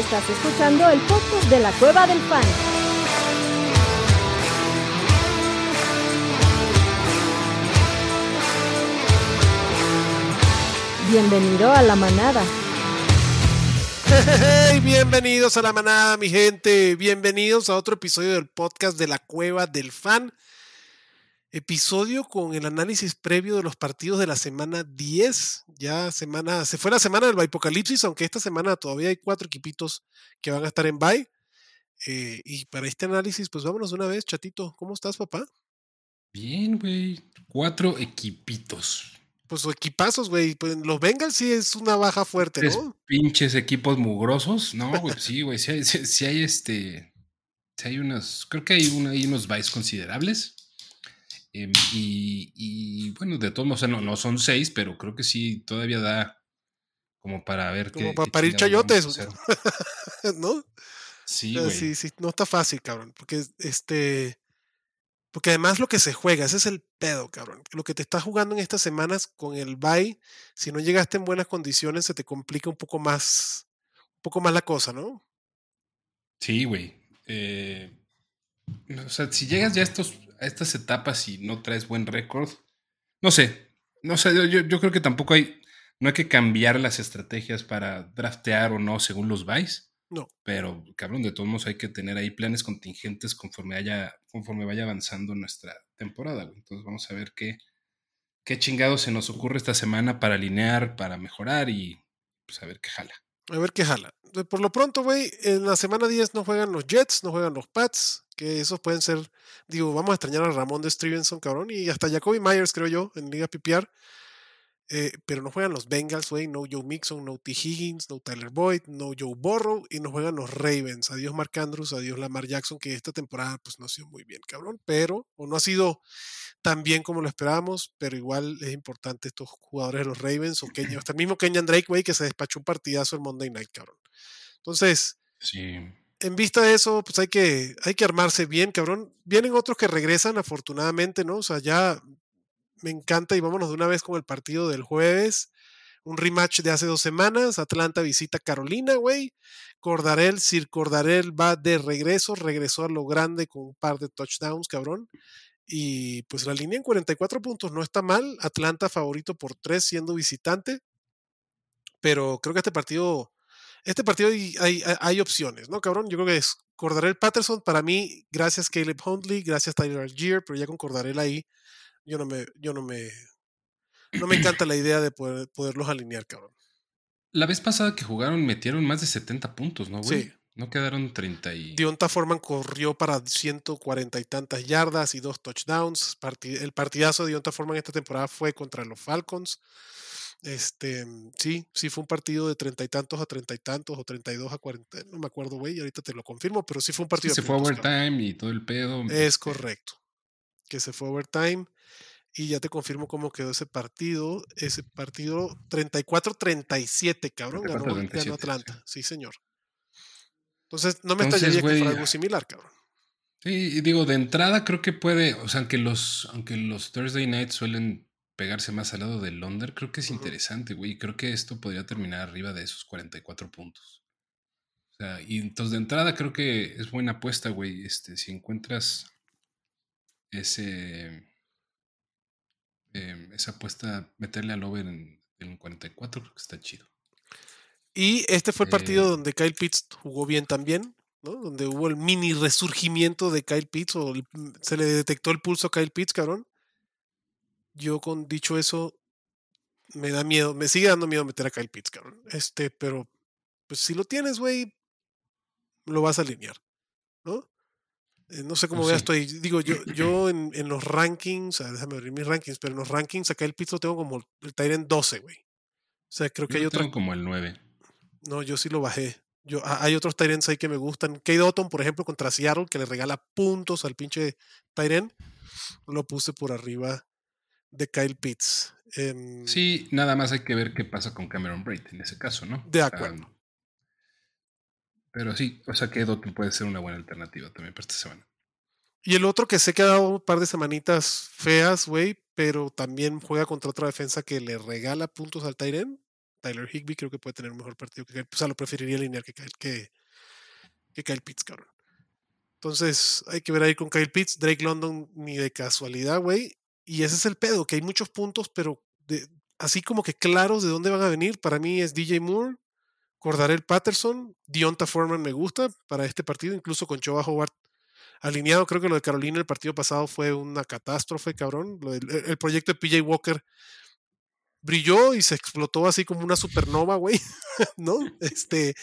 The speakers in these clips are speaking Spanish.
Estás escuchando el podcast de la Cueva del Fan. Bienvenido a la manada. Hey, bienvenidos a la manada, mi gente. Bienvenidos a otro episodio del podcast de la Cueva del Fan. Episodio con el análisis previo de los partidos de la semana 10. Ya semana, se fue la semana del Apocalipsis, aunque esta semana todavía hay cuatro equipitos que van a estar en bye. Eh, y para este análisis, pues vámonos una vez, chatito. ¿Cómo estás, papá? Bien, güey. Cuatro equipitos. Pues equipazos, güey. Pues los Bengals sí es una baja fuerte, Tres ¿no? pinches equipos mugrosos. No, güey, sí, güey. Sí hay, sí- sí hay este. Sí hay unos. Creo que hay, una- hay unos buys considerables. Em, y, y, bueno, de todos modos, o sea, no, no son seis, pero creo que sí todavía da como para ver Como qué. para parir vamos chayotes. ¿No? Sí, güey. sí, sí, no está fácil, cabrón. Porque este. Porque además lo que se juega, ese es el pedo, cabrón. Lo que te estás jugando en estas semanas con el bye, si no llegaste en buenas condiciones, se te complica un poco más, un poco más la cosa, ¿no? Sí, güey. Eh, o sea, si llegas ya a, estos, a estas etapas y no traes buen récord, no sé. No sé, yo, yo- yo creo que tampoco hay. No hay que cambiar las estrategias para draftear o no según los buys. No. Pero, cabrón, de todos modos hay que tener ahí planes contingentes conforme haya, conforme vaya avanzando nuestra temporada, güey. Entonces vamos a ver qué, qué chingado se nos ocurre esta semana para alinear, para mejorar y pues a ver qué jala. A ver qué jala. Por lo pronto, güey, en la semana 10 no juegan los Jets, no juegan los Pats, que esos pueden ser, digo, vamos a extrañar a Ramón de Stevenson, cabrón, y hasta Jacoby Myers, creo yo, en Liga PPR. Eh, pero no juegan los Bengals, güey, no Joe Mixon, no T. Higgins, no Tyler Boyd, no Joe Burrow, y no juegan los Ravens. Adiós Mark Andrews, adiós Lamar Jackson, que esta temporada pues no ha sido muy bien, cabrón, pero, o no ha sido tan bien como lo esperábamos, pero igual es importante estos jugadores de los Ravens, o Kenya, hasta el mismo Kenyan Drake, güey, que se despachó un partidazo el Monday Night, cabrón. Entonces, Sí. en vista de eso, pues hay que, hay que armarse bien, cabrón. Vienen otros que regresan, afortunadamente, ¿no? O sea, ya me encanta y vámonos de una vez con el partido del jueves. Un rematch de hace dos semanas. Atlanta visita Carolina, güey. Cordarel, Sir Cordarel va de regreso. Regresó a lo grande con un par de touchdowns, cabrón. Y pues la línea en 44 puntos no está mal. Atlanta favorito por 3 siendo visitante. Pero creo que este partido, este partido hay, hay, hay opciones, ¿no, cabrón? Yo creo que es Cordarel Patterson, para mí, gracias Caleb Huntley, gracias Tyler Algier, pero ya con Cordarel ahí, yo no me, yo no me, no me encanta la idea de poder, poderlos alinear, cabrón. La vez pasada que jugaron metieron más de 70 puntos, ¿no, güey? Sí. No quedaron 30 y... Dionta Foreman corrió para 140 y tantas yardas y dos touchdowns. El partidazo de Dionta Foreman esta temporada fue contra los Falcons. Este, sí, sí fue un partido de treinta y tantos a treinta y tantos o 32 a 40, no me acuerdo, güey, ahorita te lo confirmo, pero sí fue un Sí, partido de se fue overtime y todo el pedo. Es este, correcto. Que se fue overtime. Y ya te confirmo cómo quedó ese partido. Ese partido 34-37, cabrón. Ganó, 34-37, ganó Atlanta. Sí. señor. Entonces, no me extrañaría que fuera algo similar, cabrón. Sí, y digo, de entrada creo que puede, o sea, aunque los, aunque los Thursday nights suelen pegarse más al lado del under, creo que es interesante, güey. Creo que esto podría terminar arriba de esos 44 puntos. O sea, y entonces de entrada creo que es buena apuesta, güey. Este, si encuentras ese em, esa apuesta, meterle al over en, en 44, creo que está chido. Y este fue el partido Eh, donde Kyle Pitts jugó bien también, ¿no? Donde hubo el mini resurgimiento de Kyle Pitts, o el- se le detectó el pulso a Kyle Pitts, cabrón. Yo con dicho eso, me da miedo, me sigue dando miedo meter a Kyle Pitts, cabrón. Este, pero pues si lo tienes, güey, lo vas a alinear, ¿no? Eh, no sé cómo Pues veas sí. estoy. Digo, yo, yo en, en los rankings, ah, déjame abrir mis rankings, pero en los rankings acá el Pitts lo tengo como el Tyrant 12, güey. O sea, creo que hay tengo como el 9. No, yo sí lo bajé. Yo, hay otros Tyrants ahí que me gustan. Kate Otton, por ejemplo, contra Seattle, que le regala puntos al pinche Tyrant. Lo puse por arriba de Kyle Pitts. Em, Sí, nada más hay que ver qué pasa con Cameron Braid en ese caso, ¿no? De O sea, acuerdo. Pero sí, o sea que Dotun puede ser una buena alternativa también para esta semana. Y el otro que sé que ha dado un par de semanitas feas, güey, pero también juega contra otra defensa que le regala puntos al Tyrant. Tyler Higby creo que puede tener un mejor partido que Kyle O sea, lo preferiría alinear que Kyle, que, que Kyle Pitts, cabrón. Entonces, hay que ver ahí con Kyle Pitts, Drake London ni de casualidad, güey. Y ese es el pedo, que hay muchos puntos, pero de, así como que claros de dónde van a venir. Para mí es DJ Moore, Cordarel Patterson, Dionta Foreman me gusta para este partido, incluso con Choba Howard alineado. Creo que lo de Carolina el partido pasado fue una catástrofe, cabrón. el, proyecto de PJ Walker brilló y se explotó así como una supernova, güey, ¿no? Este,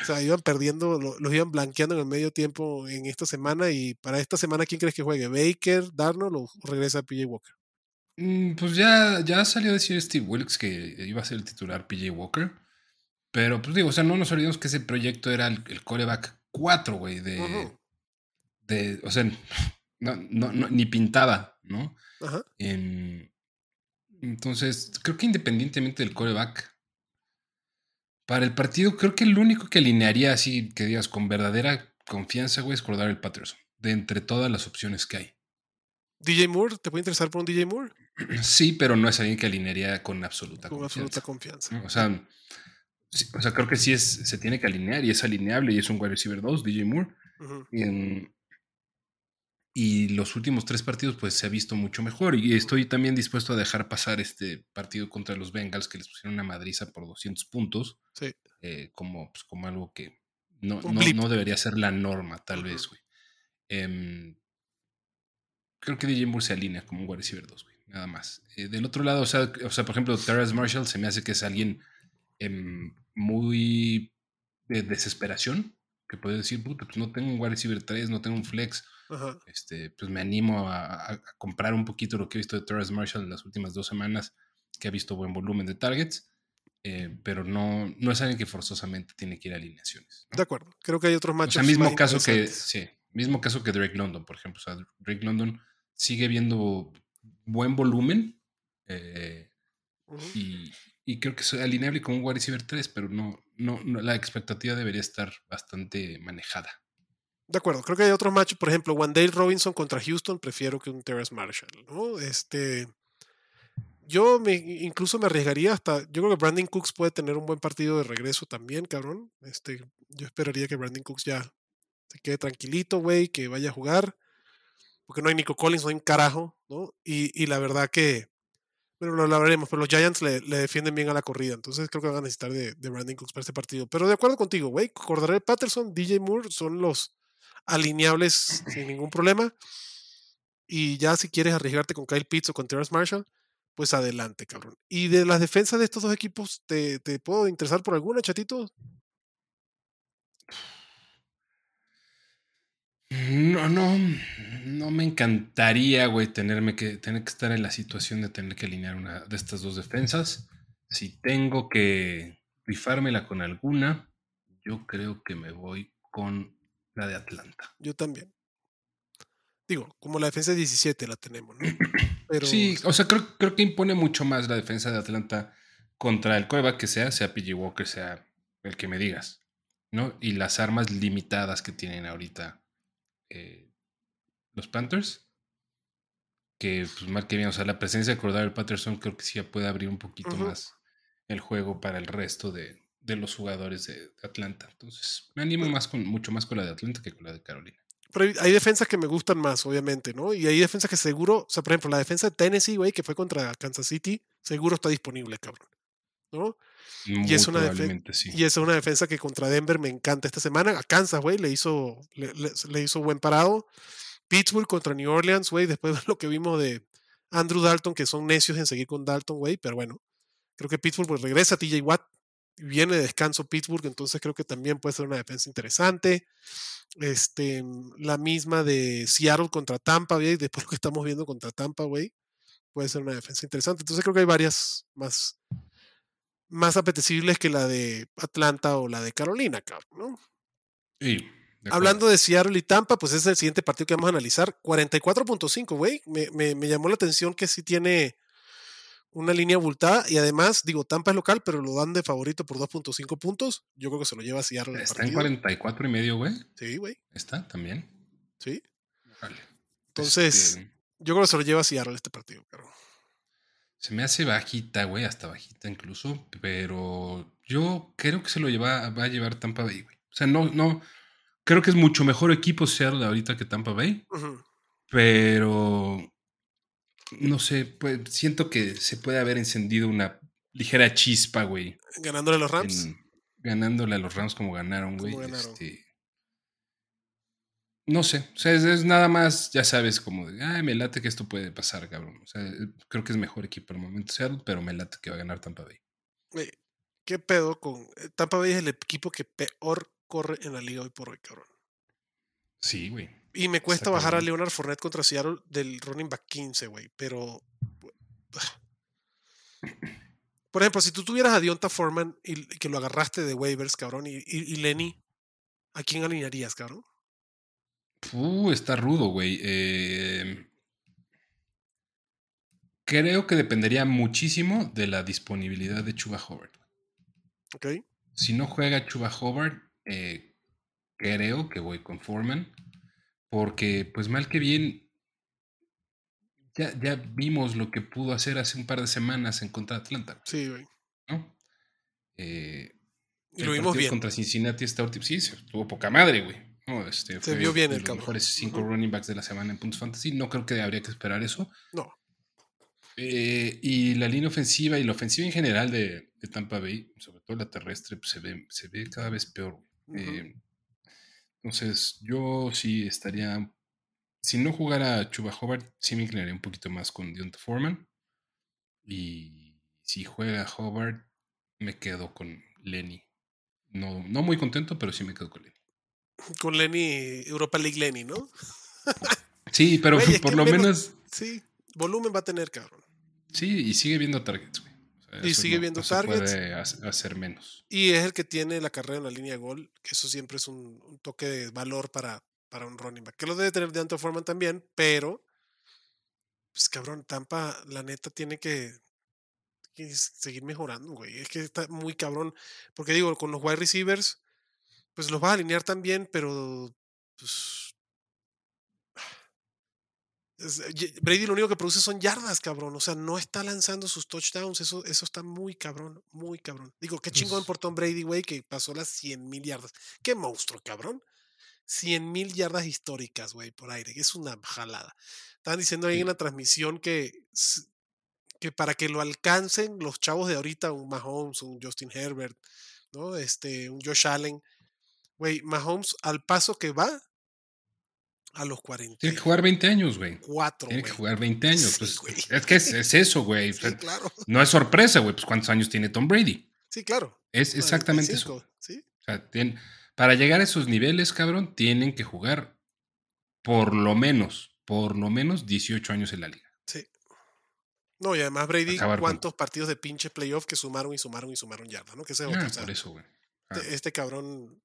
o sea, iban perdiendo, los iban blanqueando en el medio tiempo en esta semana y para esta semana, ¿quién crees que juegue? ¿Baker, Darnold o regresa PJ Walker? Mm, pues ya, ya salió a decir Steve Wilkes que iba a ser el titular PJ Walker. Pero pues digo, o sea, no nos olvidemos que ese proyecto era el, el coreback 4, güey, de, de, o sea, no, no, ni pintaba, ¿no? Ajá. entonces, creo que independientemente del coreback, para el partido, creo que el único que alinearía así, que digas, con verdadera confianza, güey, es Cordar el Patterson, de entre todas las opciones que hay. DJ Moore, ¿te puede interesar por un DJ Moore? Sí, pero no es alguien que alinearía con absoluta con confianza. absoluta confianza. O sea, o sea, creo que sí es, se tiene que alinear y es alineable y es un wide receiver 2, DJ Moore. y, y, los últimos tres partidos, pues se ha visto mucho mejor. Y estoy también dispuesto a dejar pasar este partido contra los Bengals, que les pusieron una madriza por 200 puntos. Sí. Eh, como, pues, como algo que no, no, debería ser la norma, tal vez, güey. Em, creo que DJ Moore se alinea como un wide receiver 2, güey. Nada más. Eh, del otro lado, o sea, o sea, por ejemplo, Terrence Marshall se me hace que es alguien em, muy de desesperación, que puede decir, puta, pues no tengo un wide receiver 3, no tengo un flex, este, pues me animo a, comprar un poquito lo que he visto de Terrence Marshall en las últimas dos semanas, que ha visto buen volumen de targets, eh, pero no, no es alguien que forzosamente tiene que ir a alineaciones. De acuerdo, creo que hay otros matches. O sea, mismo caso que, sí, mismo caso que Drake London, por ejemplo. O sea, Drake London sigue viendo buen volumen eh, y, y creo que es alineable con un wide receiver 3, pero no, no, la expectativa debería estar bastante manejada. De acuerdo, creo que hay otros matches, por ejemplo, Wandale Robinson contra Houston, prefiero que un Terrence Marshall, ¿no? Este, yo me, incluso me arriesgaría hasta, yo creo que Brandon Cooks puede tener un buen partido de regreso también, cabrón. Este, yo esperaría que Brandon Cooks ya se quede tranquilito, güey, que vaya a jugar, porque no hay Nico Collins, no hay un carajo, ¿no? Y, y la verdad que, bueno, lo hablaremos, pero los Giants le, defienden bien a la corrida. Entonces creo que van a necesitar de, de Brandon Cooks para este partido. Pero de acuerdo contigo, güey. Cordarel Patterson, DJ Moore son los alineables sin ningún problema. Y ya si quieres arriesgarte con Kyle Pitts o con Terrence Marshall, pues adelante, cabrón. Y de las defensas de estos dos equipos, ¿te, te puedo interesar por alguna, chatito? No, no, no me encantaría, güey, tenerme que, tener que estar en la situación de tener que alinear una de estas dos defensas. Si tengo que rifármela con alguna, yo creo que me voy con la de Atlanta. Yo también. Digo, como la defensa de 17 la tenemos, ¿no? Pero... Sí, o sea, creo, creo que impone mucho más la defensa de Atlanta contra el coreback que sea, sea PG Walker, sea el que me digas, ¿no? Y las armas limitadas que tienen ahorita eh, los Panthers. Que, pues, mal que bien, o sea, la presencia de Cordell Patterson creo que sí ya puede abrir un poquito más el juego para el resto de, los jugadores de Atlanta. Entonces, me animo más con, mucho más con la de Atlanta que con la de Carolina. Pero hay defensas que me gustan más, obviamente, ¿no? Y hay defensas que seguro, o sea, por ejemplo, la defensa de Tennessee, güey, que fue contra Kansas City, seguro está disponible, cabrón. ¿No? y es, una y es una defensa que contra Denver me encanta esta semana. A Kansas, güey, le hizo, le, hizo buen parado. Pittsburgh contra New Orleans, güey, después de lo que vimos de Andrew Dalton, que son necios en seguir con Dalton, güey, pero bueno, creo que Pittsburgh pues, regresa a TJ Watt, viene de descanso Pittsburgh, entonces creo que también puede ser una defensa interesante. Este, la misma de Seattle contra Tampa, güey, después lo que estamos viendo contra Tampa, güey, puede ser una defensa interesante. Entonces creo que hay varias más más apetecibles que la de Atlanta o la de Carolina, cabrón, ¿no? Sí. Hablando de Seattle y Tampa, pues es el siguiente partido que vamos a analizar. 44.5, güey. Me, me, llamó la atención que sí tiene una línea abultada y además, digo, Tampa es local, pero lo dan de favorito por 2.5 puntos. Yo creo que se lo lleva a Seattle. Está en 44 y medio, güey. Sí, güey. Está también. Sí. Vale. Entonces, este yo creo que se lo lleva a Seattle este partido, cabrón. Se me hace bajita, güey, hasta bajita incluso, pero yo creo que se lo lleva, va a llevar Tampa Bay, güey. O sea, no, no, creo que es mucho mejor equipo Seattle ahorita que Tampa Bay, pero no sé, pues siento que se puede haber encendido una ligera chispa, güey, Ganándole a los Rams. en- ganándole a los Rams como ganaron, güey. Este, no sé, o sea, es, es nada más, ya sabes, como de, ay, me late que esto puede pasar, cabrón. O sea, eh, creo que es mejor equipo al momento Seattle, pero me late que va a ganar Tampa Bay. Güey, ¿Qué pedo con. eh, Tampa Bay es el equipo que peor corre en la liga hoy por hoy, cabrón. Sí, güey. Y me cuesta bajar a. Leonard Fournette contra Seattle del running back 15, güey. Pero. Por ejemplo, si tú tuvieras a Dionta Foreman y y que lo agarraste de waivers, cabrón, y, y- y Lenny, ¿a quién alinearías, cabrón? Uh, está rudo, güey. Eh, creo que dependería muchísimo de la disponibilidad de Chuba Howard. ¿Ok? Si no juega Chuba Howard, eh, creo que voy con Foreman. Porque, pues mal que bien, ya, ya vimos lo que pudo hacer hace un par de semanas en contra de Atlanta, Sí, güey. ¿no? Eh, Y lo vimos bien. Contra Cincinnati esta última. Sí, se tuvo poca madre, güey. No, este, Se vio bien de el los cabrón. mejores cinco running backs de la semana en puntos fantasy. No creo que habría que esperar eso. No. Eh, y la línea ofensiva y la ofensiva en general de, de Tampa Bay, sobre todo la terrestre, pues, se, ve, se ve cada vez peor. Eh, entonces, yo sí estaría. Si no jugara Chuba Hobart, sí me inclinaría un poquito más con Deontay Foreman. Y si juega Hobart, me quedo con Lenny. No, no muy contento, pero sí me quedo con Lenny. Con Lenny, Europa League Lenny, ¿no? Sí, pero por lo menos- menos. Sí, volumen va a tener, cabrón. Sí, y sigue viendo targets, güey. O sea, Y sigue no- viendo targets. puede hace- hacer menos. Y es el que tiene la carrera en la línea de gol, que eso siempre es un, un toque de valor para, para un running back. Que lo debe tener de Foreman también, pero, pues cabrón, Tampa, la neta, tiene que, que seguir mejorando, güey. Es que está muy cabrón. Porque digo, con los wide receivers, pues los vas a alinear también, pero, pues. es- ye- Brady lo único que produce son yardas, cabrón. O sea, no está lanzando sus touchdowns. Eso, eso está muy cabrón, muy cabrón. Digo, qué chingón Pues- por Tom Brady, güey, que pasó las 100 mil yardas. Qué monstruo, cabrón. 100 mil yardas históricas, güey, por aire. Es una jalada. Estaban diciendo ahí en la transmisión que, que para que lo alcancen los chavos de ahorita, un Mahomes, un Justin Herbert, ¿no? Este, un Josh Allen. Güey, Mahomes, al paso que va, a los 40. Tiene que jugar 20 años, güey. Cuatro, Tiene que jugar 20 años. Sí, pues, es que es, es eso, güey. O Sí, sea, claro. No es sorpresa, güey. Pues cuántos años tiene Tom Brady. Sí, claro. Es exactamente eso. 45, ¿sí? O sea, para llegar a esos niveles, cabrón, tienen que jugar por lo menos, por lo menos 18 años en la liga. Sí. No, y además Brady, Acabar con- ¿cuántos partidos de pinche playoff que sumaron y sumaron y sumaron yardas, ¿no? Que ese es otro, Ah, o sea, por eso, güey. Ah, este, este cabrón,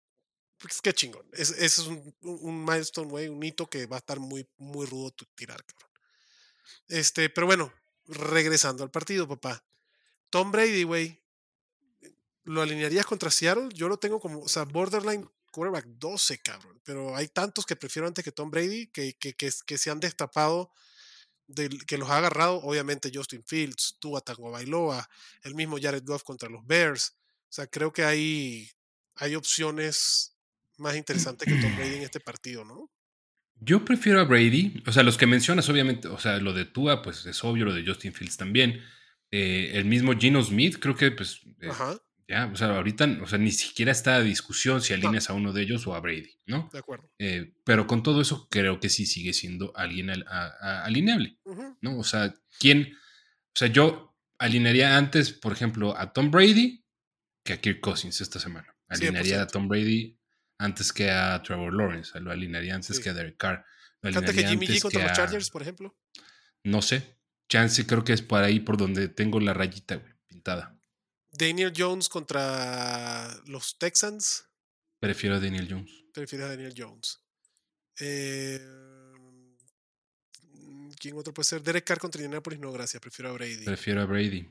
pues qué chingón. Es- Ese es un, un- un milestone, güey, un hito que va a estar muy, muy rudo tirar, cabrón. Este, pero bueno, regresando al partido, papá. Tom Brady, güey, ¿lo alinearías contra Seattle? Yo lo tengo como, o sea, borderline quarterback 12, cabrón. Pero hay tantos que prefiero antes que Tom Brady que, que, que, se han destapado, que los ha agarrado, obviamente Justin Fields, Tua Tagovailoa, el mismo Jared Goff contra los Bears. O sea, creo que hay, hay opciones más interesantes que Tom Brady en este partido, ¿no? Yo prefiero a Brady. O sea, los que mencionas, obviamente, o sea, lo de Tua, pues es obvio, lo de Justin Fields también. Eh, el mismo Gino Smith, creo que, pues, eh, Ajá, ya, o sea, ahorita, o sea, ni siquiera está a discusión si alineas a uno de ellos o a Brady, ¿no? de acuerdo. Eh, pero con todo eso, creo que sí sigue siendo alguien al- a- a- alineable, ¿no? O sea, ¿quién? O sea, yo alinearía antes, por ejemplo, a Tom Brady que a Kirk Cousins esta semana. Alinearía a 100%. Tom Brady antes que a Trevor Lawrence, lo alinearía antes Sí. que a Derek Carr. Lo Canta que Jimmy G contra los a- Chargers, por ejemplo. No sé. Chance creo que es por ahí por donde tengo la rayita, güey, pintada. Daniel Jones contra los Texans. Prefiero a Daniel Jones. Prefieres a Daniel Jones. Eh, ¿Quién otro puede ser? Derek Carr contra Indianapolis. No, gracias. Prefiero a Brady. Prefiero a Brady.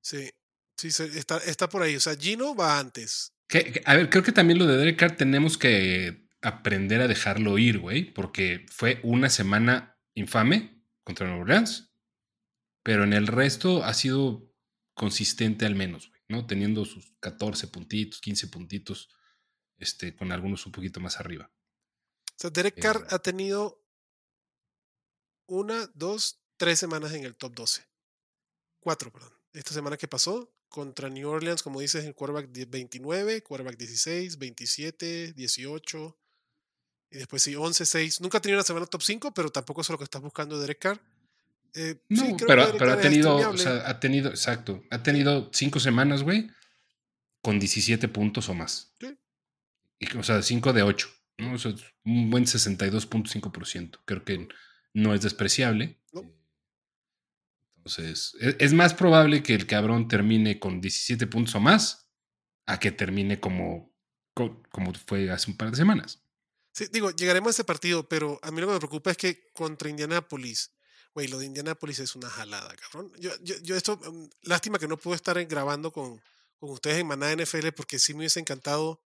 Sí. Sí, está, está por ahí. O sea, Gino va antes. Que- a ver, creo que también lo de Derek Carr tenemos que aprender a dejarlo ir, güey, porque fue una semana infame contra Nueva Orleans, pero en el resto ha sido consistente al menos, güey, ¿no? Teniendo sus 14 puntitos, 15 puntitos, este, con algunos un poquito más arriba. O sea, Derek Carr Eh. ha tenido una, dos, tres semanas en el top 12. Cuatro, perdón. Esta semana que pasó contra New Orleans, como dices, el quarterback 29, quarterback 16, 27, 18. Y después sí, 11, 6. Nunca ha tenido una semana top 5, pero tampoco es lo que estás buscando de Derek Carr. Eh, No, sí, creo que pero, Derek pero Carr ha tenido, o sea, ha tenido, exacto, ha tenido cinco semanas, güey, con 17 puntos o más. Sí. Y, o sea, 5 de 8, ¿no? Eso es un buen 62.5%. Creo que no es despreciable. No. Entonces, e- es, más probable que el cabrón termine con 17 puntos o más a que termine como, co- como fue hace un par de semanas. Sí, digo, llegaremos a ese partido, pero a mí lo que me preocupa es que contra Indianapolis, güey, lo de Indianapolis es una jalada, cabrón. Yo, yo, esto, mm, lástima que no puedo estar en- grabando con, con ustedes en Maná NFL porque sí me hubiese encantado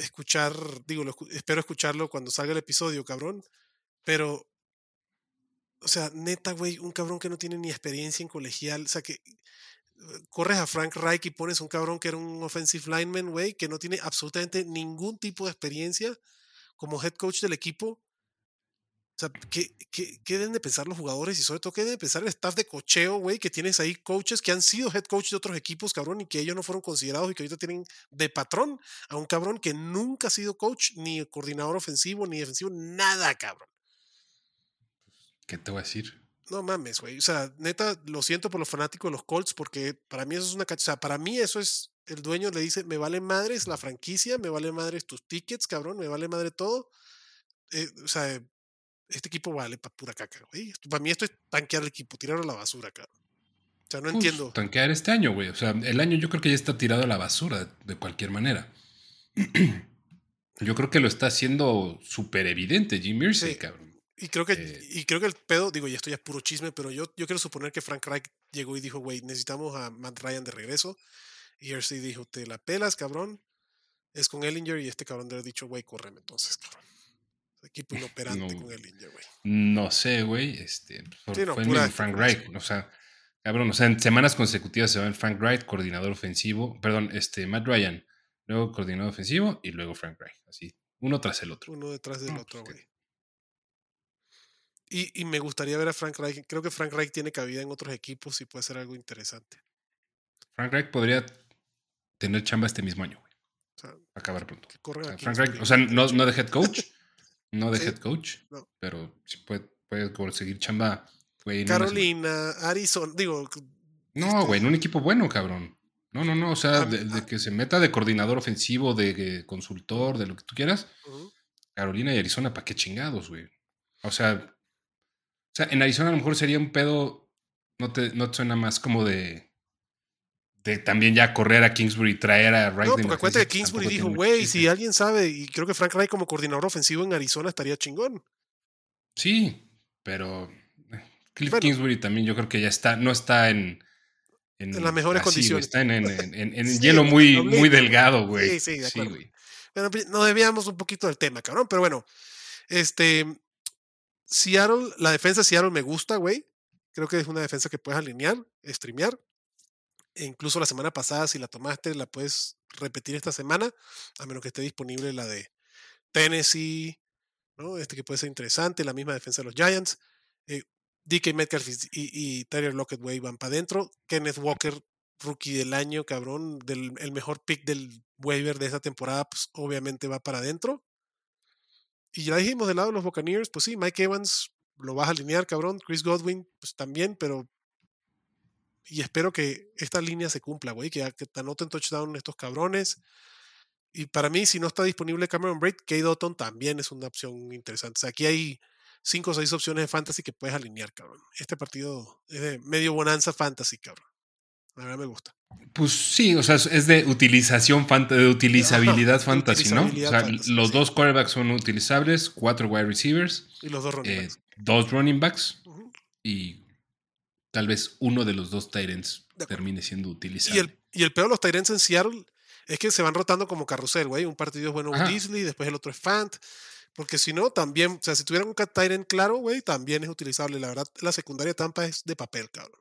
escuchar, digo, espero escucharlo cuando salga el episodio, cabrón, pero, o sea, neta, güey, un cabrón que no tiene ni experiencia en colegial, o sea, que eh, corres a Frank Reich y pones un cabrón que era un offensive lineman, güey, que no tiene absolutamente ningún tipo de experiencia como head coach del equipo. O sea, ¿qué, qué, qué deben de pensar los jugadores y sobre todo qué deben de pensar el staff de cocheo, güey, que tienes ahí coaches que han sido head coach de otros equipos, cabrón, y que ellos no fueron considerados y que ahorita tienen de patrón a un cabrón que nunca ha sido coach, ni coordinador ofensivo, ni defensivo, nada, cabrón. ¿Qué te voy a decir? No mames, güey. O sea, neta, lo siento por los fanáticos de los Colts porque para mí eso es una... cach- O sea, para mí eso es... El dueño le dice, me vale madres la franquicia, me vale madres tus tickets, cabrón, me vale madre todo. Eh, o sea, este equipo vale para pura caca, güey. Para mí esto es tanquear el equipo, tirarlo a la basura, cabrón. O sea, no Pues, entiendo. Tanquear este año, güey. O sea, el año yo creo que ya está tirado a la basura de, de cualquier manera. Yo creo que lo está haciendo súper evidente Jim Irsay, Sí. cabrón. Y creo que, eh, y creo que el pedo, digo, y esto ya es puro chisme, pero yo, yo quiero suponer que Frank Reich llegó y dijo, güey, necesitamos a Matt Ryan de regreso. Y Irsay dijo, te la pelas, cabrón. Es con Ellinger y este cabrón le ha dicho, güey, córreme entonces, cabrón. Equipo inoperante No. con Ellinger, güey. No sé, güey. Este, Sí, no, fue pura mismo Frank. Wright. O sea, cabrón, o sea, en semanas consecutivas se va el Frank Wright, coordinador ofensivo. Perdón, este, Matt Ryan, luego coordinador ofensivo y luego Frank Wright. Así, uno tras el otro. Uno detrás del No, otro, pues, güey. Y, y me gustaría ver a Frank Reich. Creo que Frank Reich tiene cabida en otros equipos y puede ser algo interesante. Frank Wright podría tener chamba este mismo año, güey. O sea, Acabar pronto. O sea. Frank Reich, o sea, no, no de head coach, no de Sí, head coach, no. pero sí puede, puede conseguir chamba, güey. Carolina, Arizona, digo, No, Este- güey, en un equipo bueno, cabrón. No, no, no. O sea, Am- de, de ah. que se meta de coordinador ofensivo, de, consultor, de lo que tú quieras. Carolina y Arizona, ¿para qué chingados, güey? O sea, sea, en Arizona a lo mejor sería un pedo. No te, no te suena más como de. De también ya correr a Kingsbury y traer a Wright. No, porque acuérdate que Kingsbury dijo, güey, chiste". si alguien sabe, y creo que Frank Reich como coordinador ofensivo en Arizona estaría chingón. Sí, pero. eh, Cliff Bueno. Kingsbury también yo creo que ya está. No está en. En las mejores así, condiciones. Está en, en, en- Sí, hielo muy, muy delgado, güey. Sí, sí, de acuerdo. güey. Bueno, pues, nos desviamos un poquito del tema, cabrón, pero bueno, este, Seattle, la defensa de Seattle me gusta, güey. Creo que es una defensa que puedes alinear, streamear. E incluso la semana pasada, si la tomaste, la puedes repetir esta semana, a menos que esté disponible la de Tennessee, ¿no? Este que puede ser interesante, la misma defensa de los Giants. Eh, DK Metcalf y, y Tyler Lockett, güey, van para adentro. Kenneth Walker, rookie del año, cabrón, del, el mejor pick del waiver de esta temporada, pues obviamente va para adentro. Y ya dijimos del lado de los Buccaneers, pues sí, Mike Evans lo vas a alinear, cabrón. Chris Godwin, pues también, pero. Y espero que esta línea se cumpla, güey, que, que te anoten touchdown estos cabrones. Y para mí, si no está disponible Cameron Braid, Kate Dotton también es una opción interesante. O sea, aquí hay cinco o seis opciones de fantasy que puedes alinear, cabrón. Este partido es de medio bonanza fantasy, cabrón. La verdad me gusta. Pues sí, o sea, es- de utilización, de utilizabilidad Ajá, fantasy, ¿no? o sea, los sí. dos quarterbacks son utilizables, cuatro wide receivers, Y los dos running eh, backs. dos running backs y tal vez uno de los dos acuerdo. termine siendo Y utilizable. el, y el peor de los Tyrants en Seattle es que se van rotando como carrusel, güey. Un partido es bueno Ajá. Beasley, después el otro es Fant. Porque si no, también, o sea, si tuvieran un cat Tyrant claro, güey, también es utilizable. La verdad, la secundaria de Tampa es de papel, cabrón.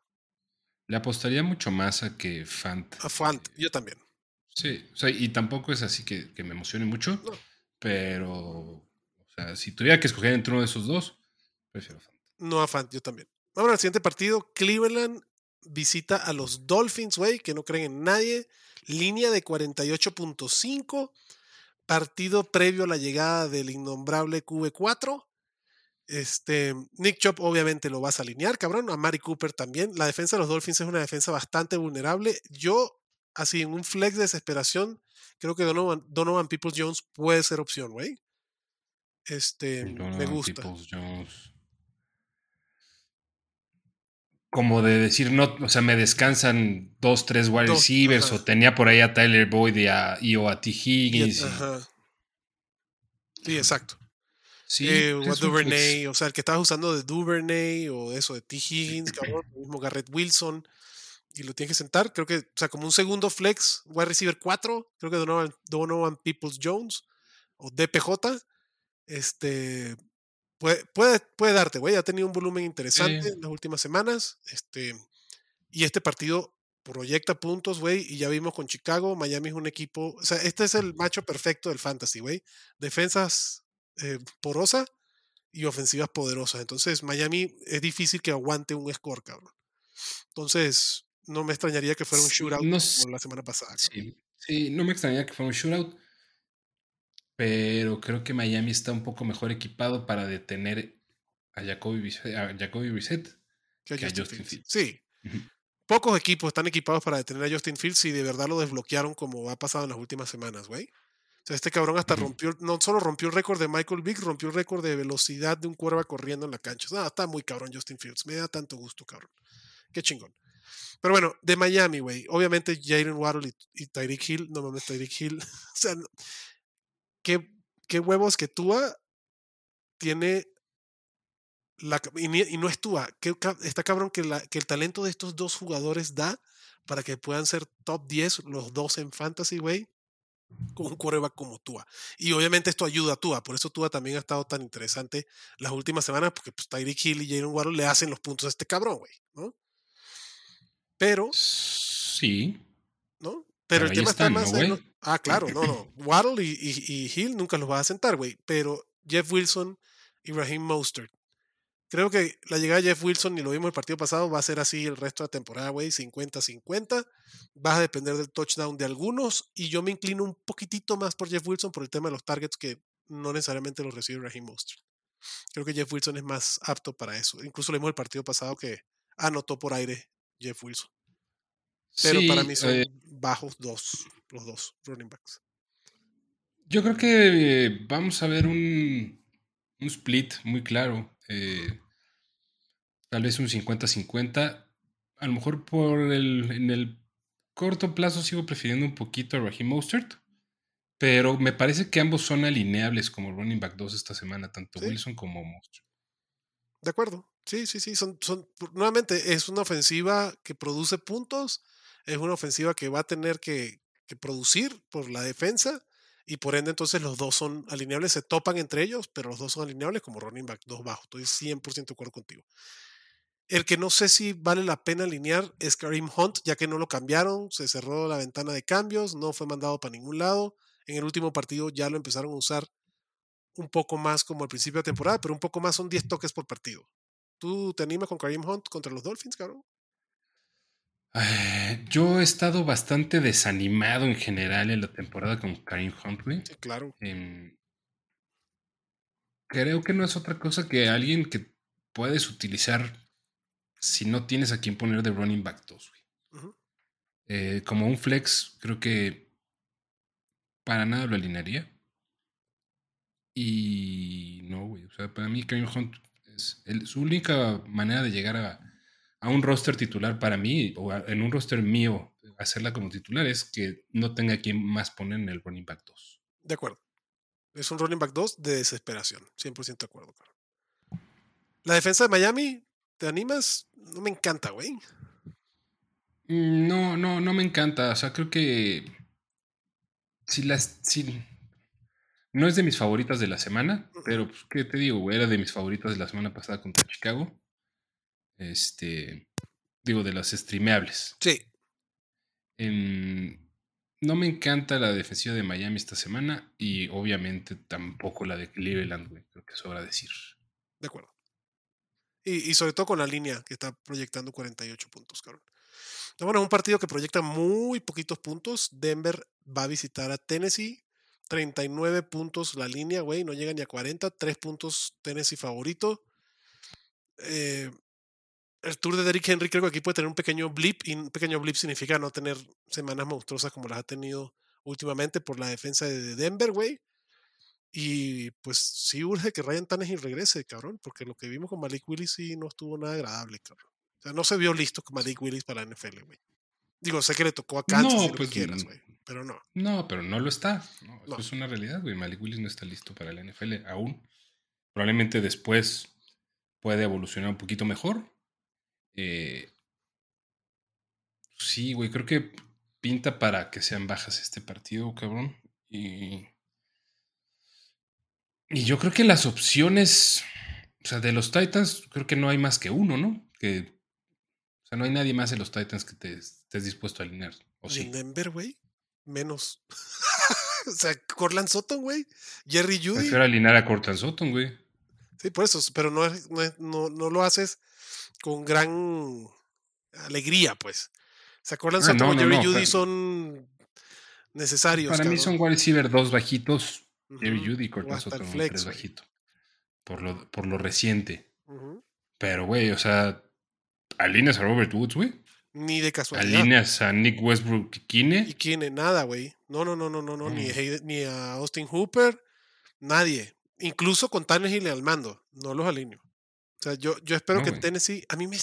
Le apostaría mucho más a que Fant. A Fant, yo también. Sí, o sea, y tampoco es así que, que me emocione mucho, pero, o sea, si tuviera que escoger entre uno de esos dos, prefiero a Fant. No a Fant, yo también. Vamos al siguiente partido. Cleveland visita a los Dolphins, güey, que no creen en nadie. Línea de 48.5. Partido previo a la llegada del innombrable QB4. Este, Nick Chop obviamente lo vas a alinear, cabrón. A Mari Cooper también. La defensa de los Dolphins es una defensa bastante vulnerable. Yo, así en un flex de desesperación, creo que Donovan, Donovan Peoples Jones puede ser opción, güey. Este, me gusta. Como de decir, no, o sea, me descansan dos, tres wide receivers, o tenía por ahí a Tyler Boyd y, a, o a T. Higgins. Sí, exacto. Sí, eh, o Duvernay, o sea, el que estabas usando de Duvernay o eso de T. Higgins, cabrón, el mismo Garrett Wilson, y lo tienes que sentar, creo que, o sea, como un segundo flex, wide receiver 4, creo que Donovan, Donovan Peoples Jones o DPJ, este, puede, puede, puede darte, güey, ha tenido un volumen interesante en las últimas semanas, este, y este partido proyecta puntos, güey, y ya vimos con Chicago, Miami es un equipo, o sea, este es el macho perfecto del fantasy, güey, defensas eh, porosa y ofensivas poderosas. Entonces, Miami es difícil que aguante un score, cabrón. Entonces, no me extrañaría que fuera un shootout como la semana pasada. Sí, no me extrañaría que fuera un shootout. Pero creo que Miami está un poco mejor equipado para detener a Jacoby, a Jacoby que a Justin, Fields. Sí. Pocos equipos están equipados para detener a Justin Fields y de verdad lo desbloquearon como ha pasado en las últimas semanas, güey. O sea, este cabrón hasta rompió, no solo rompió el récord de Michael Vick, rompió el récord de velocidad de un cuerva corriendo en la cancha. Está muy cabrón Justin Fields. Me da tanto gusto, cabrón. Qué chingón. Pero bueno, de Miami, güey. Obviamente Jaden Waddle y, Tyreek Hill. No mames, Tyreek Hill. o sea, ¿qué, qué huevos que Tua tiene la, y, no es Tua. está cabrón que, la, que el talento de estos dos jugadores da para que puedan ser top 10 los dos en fantasy, güey con un coreback como Tua. Y obviamente esto ayuda a Tua, por eso Tua también ha estado tan interesante las últimas semanas, porque pues, Tyreek Hill y Jalen Waddle le hacen los puntos a este cabrón, güey, ¿no? Pero. Sí. ¿No? Pero, el tema está más. ah, claro, no, no. Waddle y, y, Hill nunca los va a sentar, güey. Pero Jeff Wilson y Raheem Mostert Creo que la llegada de Jeff Wilson, y lo vimos el partido pasado, va a ser así el resto de la temporada, güey, 50-50. Va a depender del touchdown de algunos, y yo me inclino un poquitito más por Jeff Wilson por el tema de los targets que no necesariamente los recibe Raheem Mostert. Creo que Jeff Wilson es más apto para eso. Incluso lo vimos el partido pasado que anotó por aire Jeff Wilson. Pero para mí son eh bajos dos, los dos running backs. Yo creo que vamos a ver un, un split muy claro. Eh, tal vez un 50-50. A lo mejor por el, en el corto plazo sigo prefiriendo un poquito a Raheem Mostert. Pero me parece que ambos son alineables como running back 2 esta semana, tanto Wilson como Mostert. De acuerdo. Sí, sí, sí. Son, son, nuevamente, es una ofensiva que produce puntos. Es una ofensiva que va a tener que, que producir por la defensa y por ende entonces los dos son alineables, se topan entre ellos, pero los dos son alineables como running back, dos bajos. Estoy 100% de acuerdo contigo. El que no sé si vale la pena alinear es Karim Hunt, ya que no lo cambiaron, se cerró la ventana de cambios, no fue mandado para ningún lado. En el último partido ya lo empezaron a usar un poco más como al principio de temporada, pero un poco más son 10 toques por partido. ¿Tú te animas con Karim Hunt contra los Dolphins, cabrón? Eh, yo he estado bastante desanimado en general en la temporada con Karim Huntley. Sí, claro. Em, creo que no es otra cosa que alguien que puedes utilizar si no tienes a quien poner de running back 2. Eh, como un flex, creo que para nada lo alinearía. Y no, güey. O sea, para mí Karim Hunt es su única manera de llegar a a un roster titular para mí, o en un roster mío, hacerla como titular es que no tenga quien más poner en el running back 2. De acuerdo. Es un running back 2 de desesperación. 100% de acuerdo, La defensa de Miami, ¿te animas? No me encanta, güey. Mm, no, no, no me encanta. O sea, creo que si las. Si, No es de mis favoritas de la semana, pero pues, ¿qué te digo, güey? Era de mis favoritas de la semana pasada contra Chicago. Este, digo, de las streameables. Sí. Em, no me encanta la defensiva de Miami esta semana y obviamente tampoco la de Cleveland, güey. Creo que sobra decir. De acuerdo. Y, sobre todo con la línea que está proyectando 48 puntos, cabrón. Bueno, un partido que proyecta muy poquitos puntos. Denver va a visitar a Tennessee. 39 puntos la línea, güey. No llega ni a 40. 3 puntos Tennessee favorito. Eh, el tour de Derrick Henry creo que aquí puede tener un pequeño blip. Y un pequeño blip significa no tener semanas monstruosas como las ha tenido últimamente por la defensa de Denver, güey. Y pues sí urge que Ryan Tannehill regrese, cabrón, porque lo que vimos con Malik Willis sí no estuvo nada agradable, cabrón. O sea, no se vio listo con Malik Willis para la NFL, güey. Digo, sé que le tocó a Kansas No, si lo que pues, quieras, mm, güey, pero no. No, pero no lo está. No, eso es una realidad, güey. Malik Willis no está listo para la NFL aún. Probablemente después puede evolucionar un poquito mejor. Eh, sí, güey, creo que pinta para que sean bajas este partido, cabrón. Y, y yo creo que las opciones, o sea, de los Titans, creo que no hay más que uno, ¿no? Que, o sea, no hay nadie más de los Titans que te estés dispuesto a alinear. ¿O sí? en Denver, güey, menos. o sea, Corland Sutton, güey. Jerry Judy. Prefiero alinear a Cortland Sutton, güey. Sí, por eso, pero no, no, no, no lo haces con gran alegría, pues. O sea, Corland Ah, Sutton no, Jerry Judy son necesarios. Para mí son wide receiver dos bajitos, Jerry Ujú. Judy y flex, tres güey. bajito. Por lo, por lo reciente. Pero, güey, o sea, alineas a Robert Woods, güey. Ni de casualidad. Alineas a Nick Westbrook y Y Kine. nada, güey. No, no, no, no, no, no. Ni, Mm. Ni a Austin Hooper, nadie. Incluso con Tannehill al mando, no los alineo. O sea, yo, yo espero No, que güey. Tennessee, a mí me,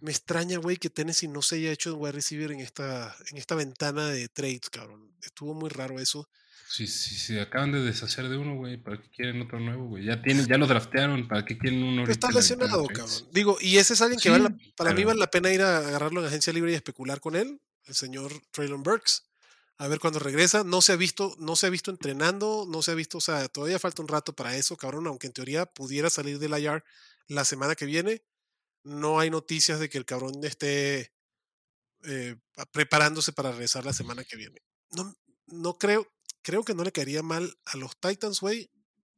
me extraña, güey, que Tennessee no se haya hecho un wide receiver en esta, en esta ventana de trades, cabrón. Estuvo muy raro eso. Si, si se acaban de deshacer de uno, güey, ¿para qué quieren otro nuevo, güey? Ya tienen, ya lo draftearon, ¿para qué quieren uno Pero está lesionado, cabrón. Digo, y ese es alguien que vale la- Sí, para mí vale la pena ir a agarrarlo en agencia libre y especular con él, el señor Traylon Burks. A ver cuándo regresa. No se ha visto, no se ha visto entrenando, no se ha visto, o sea, todavía falta un rato para eso, cabrón, aunque en teoría pudiera salir del IR la semana que viene. No hay noticias de que el cabrón esté eh, preparándose para regresar la semana que viene. No, no creo, creo que no le caería mal a los Titans, güey,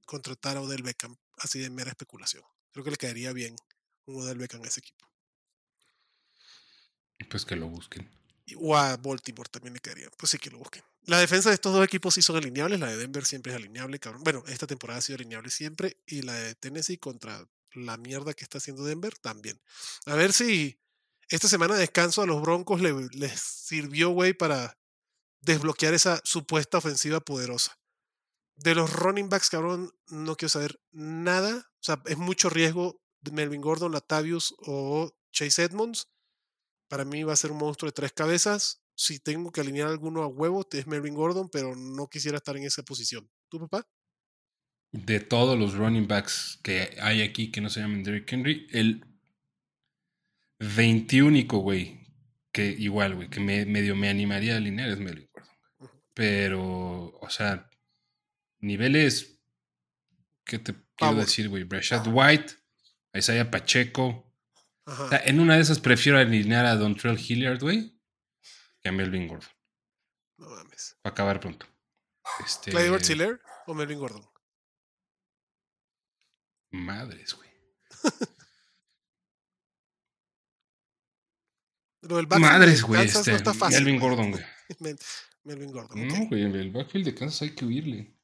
contratar a Odell Beckham, así de mera especulación. Creo que le caería bien un Odell Beckham a ese equipo. Pues que lo busquen. O a Baltimore también le caería. Pues sí que lo busquen. La defensa de estos dos equipos sí son alineables. La de Denver siempre es alineable, cabrón. Bueno, esta temporada ha sido alineable siempre. Y la de Tennessee contra la mierda que está haciendo Denver también. A ver si esta semana de descanso a los Broncos le- les sirvió, güey, para desbloquear esa supuesta ofensiva poderosa. De los running backs, cabrón, no quiero saber nada. O sea, es mucho riesgo Melvin Gordon, Latavius o Chase Edmonds. Para mí va a ser un monstruo de tres cabezas. Si tengo que alinear alguno a huevo, es Melvin Gordon, pero no quisiera estar en esa posición. ¿Tú, papá? De todos los running backs que hay aquí que no se llaman Derrick Henry, el 21 güey, que igual, güey, que me, medio me animaría a alinear es Melvin Gordon. güey. Pero, o sea, niveles, ¿qué te quiero decir, güey? Brashad White, Isaiah Pacheco. Ajá. O sea, en una de esas prefiero alinear a Dontrell Hilliard, güey, que a Melvin Gordon. No mames. Para acabar pronto. Este, ¿Clyde Edwards Hiller o Melvin Gordon? Madres, güey. Lo del de Madres, güey. Kansas Este, no está fácil. Melvin. Gordon, güey. Mel- Melvin Gordon. No, güey, en el backfield de Kansas hay que huirle.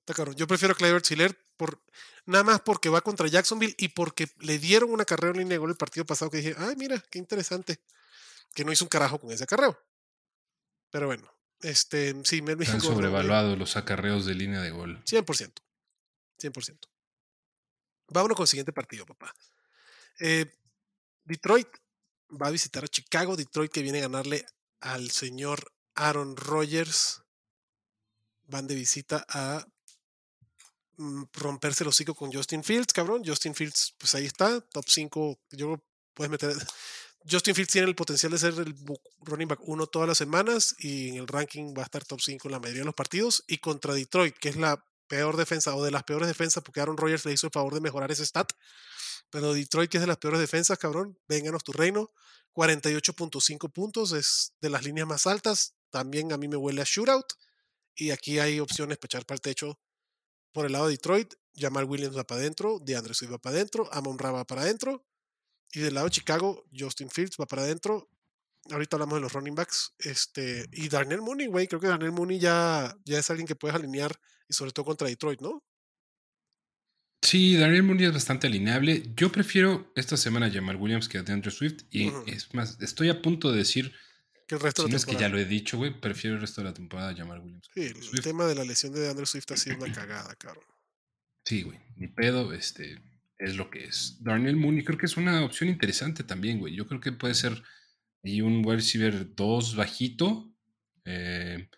Está cabrón. Yo prefiero a Clyde Edwards Hiller por nada más porque va contra Jacksonville y porque le dieron una carrera en línea de gol el partido pasado que dije, ay, mira, qué interesante. Que no hizo un carajo con ese acarreo. Pero bueno, este, sí, Melvin Están sobrevaluados los acarreos de línea de gol. 100%. 100%. Vámonos con el siguiente partido, papá. Eh, Detroit va a visitar a Chicago. Detroit que viene a ganarle al señor Aaron Rodgers. Van de visita a mm, romperse el hocico con Justin Fields, cabrón. Justin Fields, pues ahí está, top 5. Yo puedes meter. Justin Fields tiene el potencial de ser el running back 1 todas las semanas y en el ranking va a estar top 5 en la mayoría de los partidos. Y contra Detroit, que es la peor defensa o de las peores defensas, porque Aaron Rodgers le hizo el favor de mejorar ese stat. Pero Detroit, que es de las peores defensas, cabrón, vénganos tu reino. 48.5 puntos, es de las líneas más altas. También a mí me huele a shootout. Y aquí hay opciones para echar para el techo. Por el lado de Detroit, Jamal Williams va para adentro, DeAndre Swift va para adentro, Amon Ra va para adentro. Y del lado de Chicago, Justin Fields va para adentro. Ahorita hablamos de los running backs. Este, y Darnell Mooney, güey. Creo que Darnell Mooney ya, ya es alguien que puedes alinear y sobre todo contra Detroit, ¿no? Sí, Daniel Mooney es bastante alineable. Yo prefiero esta semana a Jamal Williams que a DeAndre Swift. Y es más, estoy a punto de decir. Que el resto si no es que ya lo he dicho, güey, prefiero el resto de la temporada a Jamal Williams. Sí, el tema de la lesión de DeAndre Swift ha sido una cagada, cabrón. Sí, güey, ni pedo, este, es lo que es. Darnell Mooney creo que es una opción interesante también, güey. Yo creo que puede ser y un wide receiver 2 bajito. Eh,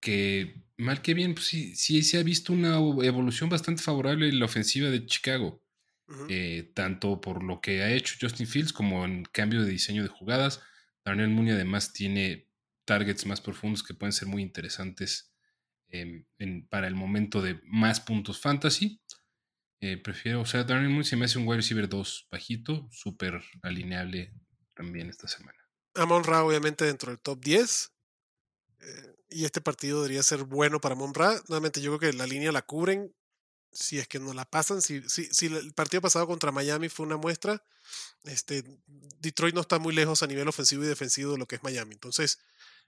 que mal que bien, pues sí, sí se ha visto una evolución bastante favorable en la ofensiva de Chicago. Eh, tanto por lo que ha hecho Justin Fields como en cambio de diseño de jugadas. Darnell Mooney además tiene targets más profundos que pueden ser muy interesantes em, para el momento de más puntos fantasy. Eh, prefiero, o sea, Darnell Mooney se me hace un wide receiver 2 bajito, súper alineable también esta semana. Amon Ra, obviamente, dentro del top 10 y este partido debería ser bueno para Monra. Nuevamente, yo creo que la línea la cubren si es que no la pasan. Si, si, si el partido pasado contra Miami fue una muestra, este, Detroit no está muy lejos a nivel ofensivo y defensivo de lo que es Miami. Entonces,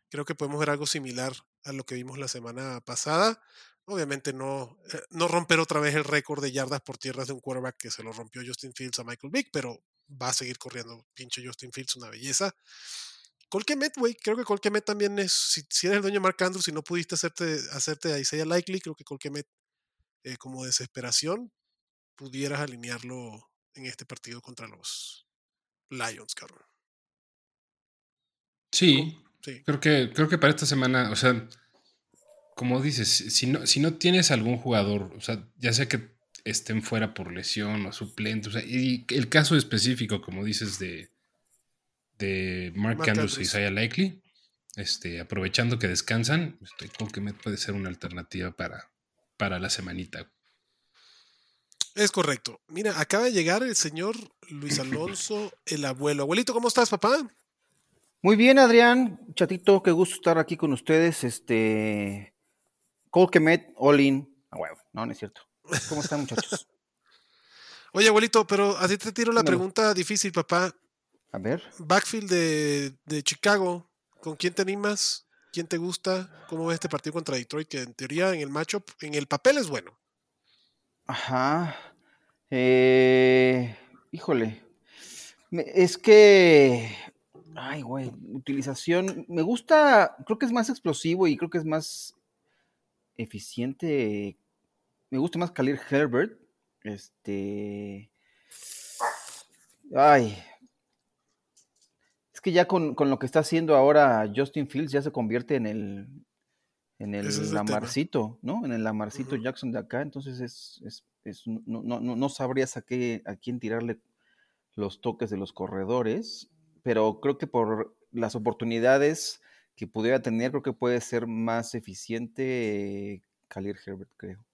creo que podemos ver algo similar a lo que vimos la semana pasada. Obviamente no, eh, no romper otra vez el récord de yardas por tierras de un quarterback que se lo rompió Justin Fields a Michael Vick, pero va a seguir corriendo pinche Justin Fields, una belleza. Colquemet, güey, creo que Colquemet también es, si, eres el dueño de Mark Andrews y no pudiste hacerte, hacerte a Isaiah Likely, creo que Colquemet eh, como desesperación pudieras alinearlo en este partido contra los Lions, cabrón. Sí, sí, Creo, que, creo que para esta semana, o sea, como dices, si no, si no tienes algún jugador, o sea, ya sea que estén fuera por lesión o suplente, o sea, y el caso específico, como dices, de de Mark, Andrews, y Isaiah Likely. Este, aprovechando que descansan, estoy con que me puede ser una alternativa para, para la semanita. Es correcto. Mira, acaba de llegar el señor Luis Alonso, el abuelo. Abuelito, ¿cómo estás, papá? Muy bien, Adrián. Chatito, qué gusto estar aquí con ustedes. Este. Colquemet, Olin. Ah, no, no es cierto. ¿Cómo están, muchachos? Oye, abuelito, pero a ti te tiro la pregunta difícil, papá. A ver. Backfield de, Chicago. ¿Con quién te animas? ¿Quién te gusta? ¿Cómo ves este partido contra Detroit? Que en teoría en el matchup, en el papel es bueno. Ajá. Eh, híjole. Es que. Ay, güey. Utilización. Me gusta. Creo que es más explosivo y creo que es más eficiente. Me gusta más Khalil Herbert. Este. Ay, es que ya con, lo que está haciendo ahora Justin Fields ya se convierte en el en el Lamarcito, ¿no? En el Lamarcito Jackson de acá, entonces es, no, no, no, sabrías a qué a quién tirarle los toques de los corredores, pero creo que por las oportunidades que pudiera tener, creo que puede ser más eficiente Khalil Herbert, creo.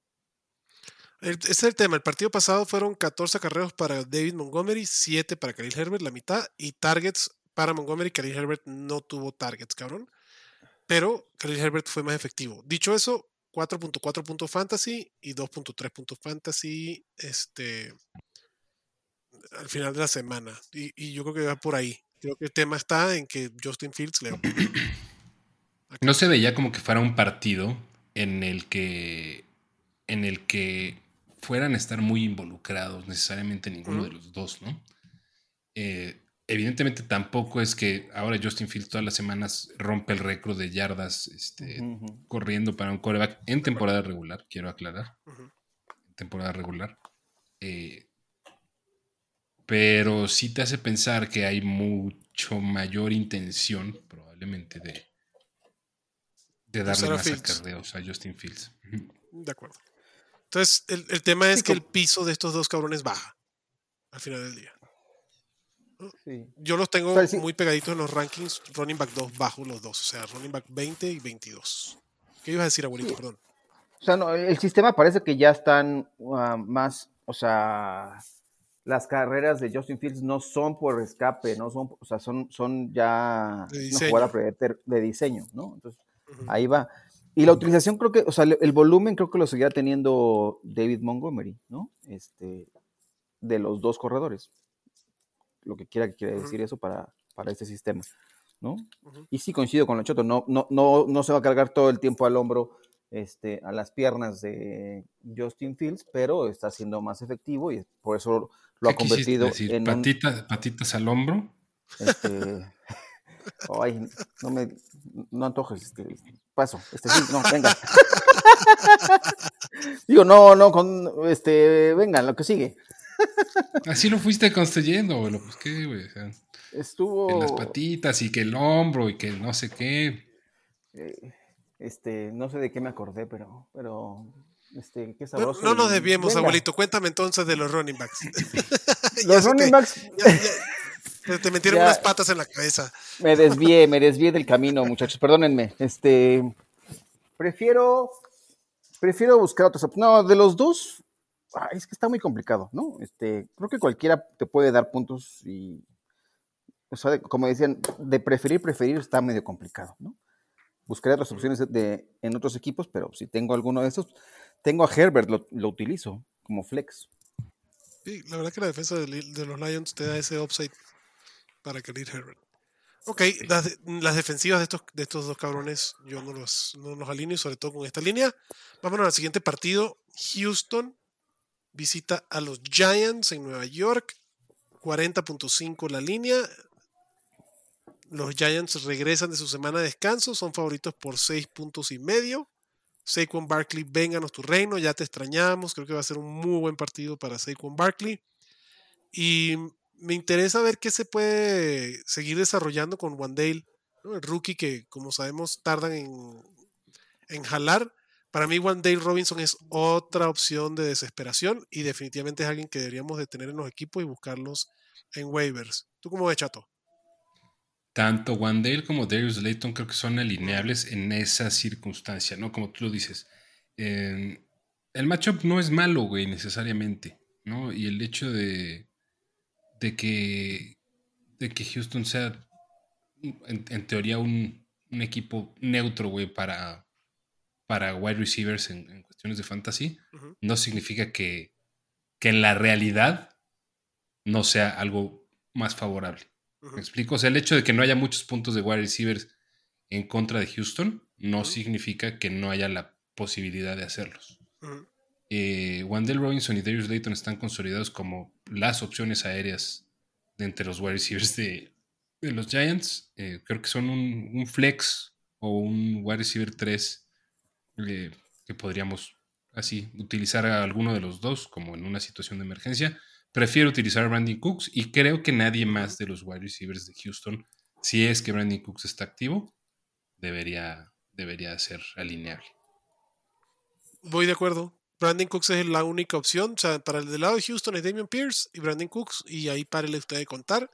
Ese es el tema. El partido pasado fueron 14 carreros para David Montgomery, 7 para Khalil Herbert, la mitad, y targets para Montgomery, Khalil Herbert no tuvo targets, cabrón. Pero Khalil Herbert fue más efectivo. Dicho eso, 4.4 puntos fantasy y 2.3 puntos fantasy este, al final de la semana. Y, yo creo que va por ahí. Creo que el tema está en que Justin Fields le... No se veía como que fuera un partido en el que en el que fueran a estar muy involucrados necesariamente ninguno de los dos, ¿no? Eh, evidentemente tampoco es que ahora Justin Fields todas las semanas rompe el récord de yardas este, corriendo para un coreback en temporada regular, quiero aclarar. Temporada regular. Eh, pero sí te hace pensar que hay mucho mayor intención, probablemente, de, de darle más acarreos a Justin Fields. De acuerdo. Entonces, el, tema es que el piso de estos dos cabrones baja al final del día. Yo los tengo muy pegaditos en los rankings, running back 2 bajo los dos, o sea, running back 20 y 22. ¿Qué ibas a decir, abuelito? Perdón. O sea, no, el sistema parece que ya están ah, más, o sea, las carreras de Justin Fields no son por escape, no son, o sea, son, son ya una jugada de diseño, ¿no? Entonces, ahí va. Y la utilización creo que, o sea, el, volumen creo que lo seguirá teniendo David Montgomery, ¿no? Este, de los dos corredores. Lo que quiera que quiera decir eso para, para este sistema, ¿no? Y sí coincido con Choto, no, no, no, no se va a cargar todo el tiempo al hombro, este, a las piernas de Justin Fields, pero está siendo más efectivo y por eso lo ha convertido en patitas al hombro. Este, ay, no me no antojes, este, paso, este sí, no, venga. Digo, no, no, con este, venga, lo que sigue. Así lo fuiste construyendo, güey, pues qué, güey. Estuvo. En las patitas y que el hombro y que no sé qué. Eh, este, no sé de qué me acordé, pero, pero este, qué sabroso. No, nos desviemos, abuelito. Cuéntame entonces de los running backs. los running backs. Te metieron unas patas en la cabeza. Me desvié, me desvié del camino, muchachos. Perdónenme. Este, prefiero, prefiero buscar otros. No, de los dos, es que está muy complicado, ¿no? Este, creo que cualquiera te puede dar puntos y, o sea, como decían, de preferir, preferir está medio complicado, ¿no? Buscaré otras opciones de, en otros equipos, pero si tengo alguno de esos, tengo a Herbert, lo, utilizo como flex. Sí, la verdad que la defensa de, los Lions te da ese upside para querer Herbert. Ok, las, defensivas de estos, de estos dos cabrones yo no los, no los alineo, sobre todo con esta línea. Vámonos al siguiente partido. Houston visita a los Giants en Nueva York. 40.5 la línea. Los Giants regresan de su semana de descanso, son favoritos por 6 puntos y medio. Saquon Barkley, vénganos tu reino, ya te extrañamos. Creo que va a ser un muy buen partido para Saquon Barkley. Y me interesa ver qué se puede seguir desarrollando con Wandale, el rookie que, como sabemos, tardan en, en jalar. Para mí, Wandale Robinson es otra opción de desesperación y definitivamente es alguien que deberíamos de tener en los equipos y buscarlos en waivers. ¿Tú cómo ves, Chato? tanto Wandale como Darius Layton creo que son alineables en esa circunstancia, ¿no? Como tú lo dices. el matchup no es malo, güey, necesariamente, ¿no? Y el hecho de, de, que, de que Houston sea, en, teoría, un, equipo neutro, güey, para, para wide receivers en, cuestiones de fantasy, no significa que, que en la realidad no sea algo más favorable. ¿Me explico? O sea, el hecho de que no haya muchos puntos de wide receivers en contra de Houston no significa que no haya la posibilidad de hacerlos. eh, Wandell Robinson y Darius Layton están consolidados como las opciones aéreas de entre los wide receivers de, los Giants. Eh, creo que son un, flex o un wide receiver 3 eh, que podríamos así utilizar a alguno de los dos como en una situación de emergencia. Prefiero utilizar a Brandon Cooks y creo que nadie más de los wide receivers de Houston, si es que Brandon Cooks está activo, debería, debería ser alineable. Voy de acuerdo. Brandon Cooks es la única opción. O sea, para el del lado de Houston es Damian Pierce y Brandon Cooks, y ahí párele usted de contar.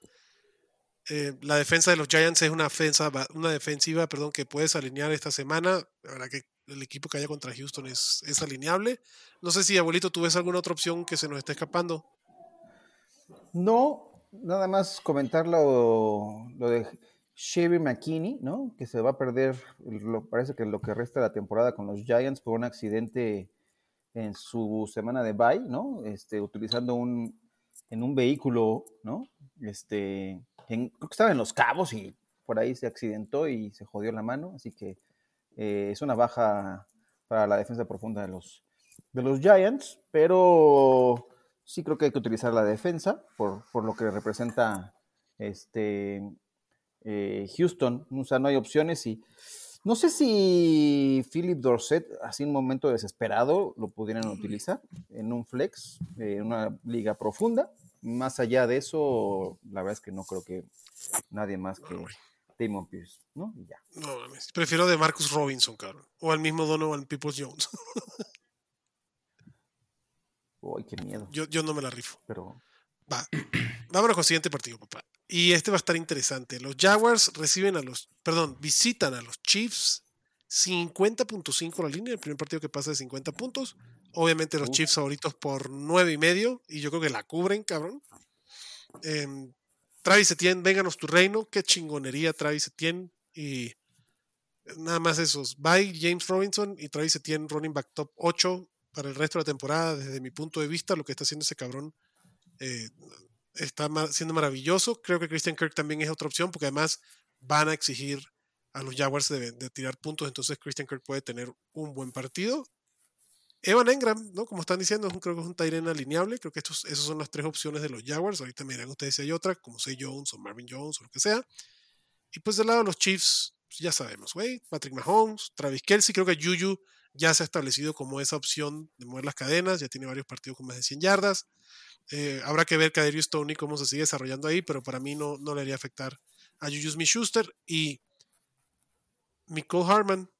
Eh, la defensa de los Giants es una defensa, una defensiva perdón, que puedes alinear esta semana. La verdad que el equipo que haya contra Houston es, es alineable. No sé si, abuelito, tú ves alguna otra opción que se nos esté escapando. No, nada más comentar lo, de Sherry McKinney, ¿no? Que se va a perder, lo, parece que lo que resta de la temporada con los Giants por un accidente en su semana de bye, ¿no? Este, utilizando un, en un vehículo, ¿no? Este, creo que estaba en Los Cabos y por ahí se accidentó y se jodió la mano, así que eh, es una baja para la defensa profunda de los, de los Giants, pero sí creo que hay que utilizar la defensa por, lo que representa este eh, Houston. O sea, no hay opciones y no sé si Philip Dorset, así en un momento desesperado, lo pudieran utilizar en un flex, en una liga profunda. Más allá de eso, la verdad es que no creo que nadie más que Damon Pierce, ¿no? Y ya. No, prefiero de Marcus Robinson, claro. O al mismo Donovan Peoples Jones. Uy, qué miedo. Yo, yo no me la rifo. Pero. Va. Vámonos con el siguiente partido, papá. Y este va a estar interesante. Los Jaguars reciben a los, perdón, visitan a los Chiefs 50.5 la línea, el primer partido que pasa de 50 puntos. Obviamente los Chiefs favoritos por 9 y medio y yo creo que la cubren, cabrón. Em, Travis Etienne, vénganos tu reino. Qué chingonería Travis Etienne. Y nada más esos. Bye James Robinson y Travis Etienne running back top 8 para el resto de la temporada. Desde mi punto de vista, lo que está haciendo ese cabrón eh, está siendo maravilloso. Creo que Christian Kirk también es otra opción porque además van a exigir a los Jaguars de, tirar puntos. Entonces Christian Kirk puede tener un buen partido. Evan Engram, ¿no? Como están diciendo, creo que es un Tyren alineable. Creo que esas son las tres opciones de los Jaguars. Ahorita me ustedes si hay otra, como Say Jones o Marvin Jones o lo que sea. Y pues del lado de los Chiefs, ya sabemos, güey. Patrick Mahomes, Travis Kelsey, creo que Juju ya se ha establecido como esa opción de mover las cadenas. Ya tiene varios partidos con más de 100 yardas. Eh, habrá que ver Kaderius Tony cómo se sigue desarrollando ahí, pero para mí no, no le haría afectar a Juju Smith-Schuster. Y Nicole Harman,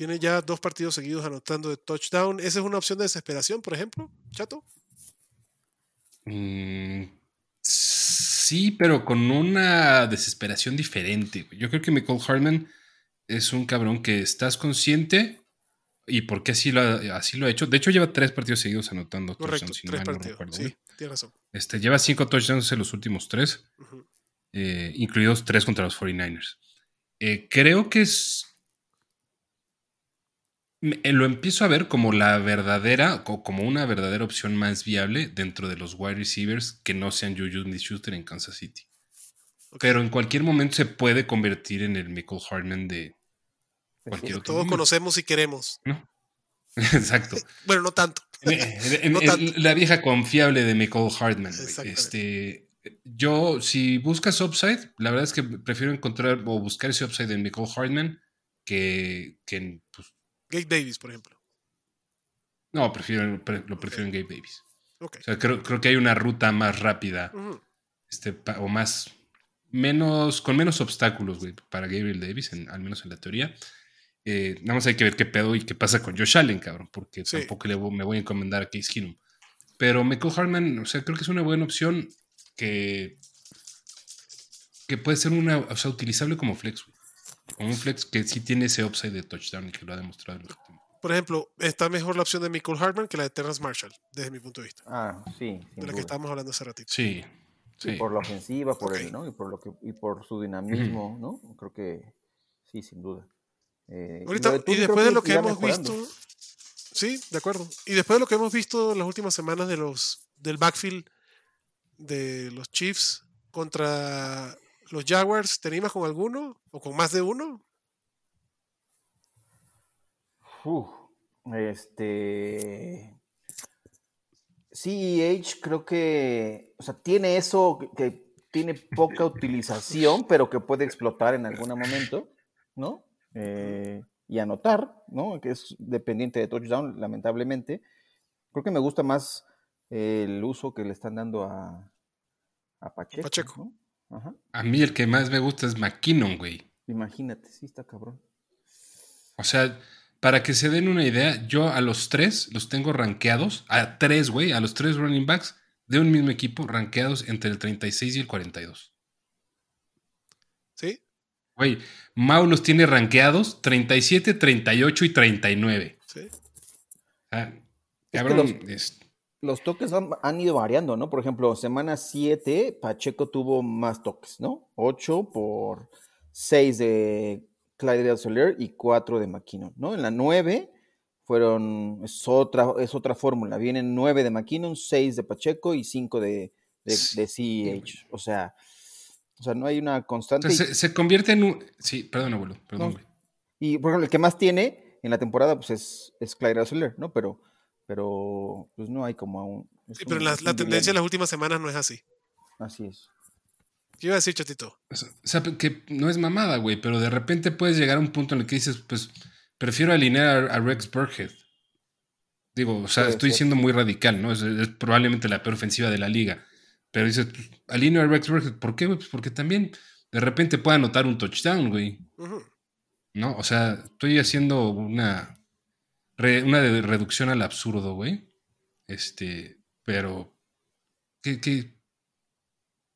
tiene ya dos partidos seguidos anotando de touchdown. ¿Esa es una opción de desesperación, por ejemplo, Chato? Mm, sí, pero con una desesperación diferente. Yo creo que Michael Harman es un cabrón que estás consciente y porque así lo, ha, así lo ha hecho. De hecho, lleva tres partidos seguidos anotando Correcto, tres partidos. sí, tiene razón. Este, lleva cinco touchdowns en los últimos tres, eh, incluidos tres contra los 49ers. Eh, creo que es eh, lo empiezo a ver como la verdadera, como una verdadera opción más viable dentro de los wide receivers que no sean Juju ni Schuster en Kansas City. Pero en cualquier momento se puede convertir en el Michael Hartman de cualquier otro. Todos conocemos y queremos. Exacto. bueno, no tanto. La vieja confiable de Michael Hartman. Este, yo, si buscas upside, la verdad es que prefiero encontrar o buscar ese upside en Michael Hartman que, que en pues, Gabe Davis, por ejemplo. No, prefiero, lo prefiero en Gabe Davis. O sea, creo, que hay una ruta más rápida. este, o más. Menos. Con menos obstáculos, güey, para Gabriel Davis, al menos en la teoría. Eh, nada más hay que ver qué pedo y qué pasa con Josh Allen, cabrón, porque tampoco le me voy a encomendar a Case Keenum. Pero Michael Hartman, o sea, creo que es una buena opción que, que puede ser una, o sea, utilizable como flex, güey un flex que sí tiene ese upside de touchdown y que lo ha demostrado. Por ejemplo, está mejor la opción de Michael Hartman que la de Terrence Marshall, desde mi punto de vista. Ah, sí. De la que estábamos hablando hace ratito. Sí. sí. por la ofensiva, por él, ¿no? Y por, lo que, y por su dinamismo, ¿no? Creo que sí, sin duda. Eh, y después de lo que, hemos visto. Sí, de acuerdo. Y después de lo que hemos visto en las últimas semanas de los del backfield de los Chiefs contra los Jaguars, ¿te animas con alguno o con más de uno? este. CEH creo que. O sea, tiene eso que, tiene poca utilización, pero que puede explotar en algún momento, ¿no? Eh, y anotar, ¿no? Que es dependiente de touchdown, lamentablemente. Creo que me gusta más el uso que le están dando a, a Pacheco. Pacheco. A mí el que más me gusta es McKinnon, güey. Imagínate, sí está cabrón. O sea, para que se den una idea, yo a los tres los tengo rankeados, a tres, güey, a los tres running backs de un mismo equipo, rankeados entre el 36 y el 42. Güey, Mau los tiene rankeados 37, 38 y 39. Sí. Ah, cabrón, los toques han, ido variando, ¿no? Por ejemplo, semana 7, Pacheco tuvo más toques, ¿no? 8 por 6 de Clyde Soler y 4 de McKinnon, ¿no? En la 9 fueron, es otra, es otra fórmula, vienen 9 de McKinnon, 6 de Pacheco y 5 de, de, CEH. O sea, o sea, no hay una constante. se, convierte en un... Sí, perdón, abuelo, perdón. Y por ejemplo, el que más tiene en la temporada pues es, es Clyde Soler, ¿no? Pero pero pues no hay como aún. Sí, pero la, tendencia en las últimas semanas no es así. Así es. ¿Qué iba a decir, chatito? O sea, que no es mamada, güey, pero de repente puedes llegar a un punto en el que dices, pues, prefiero alinear a, Rex Burkhead. Digo, o sea, estoy siendo muy radical, ¿no? Es, probablemente la peor ofensiva de la liga. Pero dices, pues, alineo a Rex Burkhead. ¿Por qué, güey? Pues porque también de repente puede anotar un touchdown, güey. ¿No? O sea, estoy haciendo una una de reducción al absurdo, güey. Este, pero. ¿qué,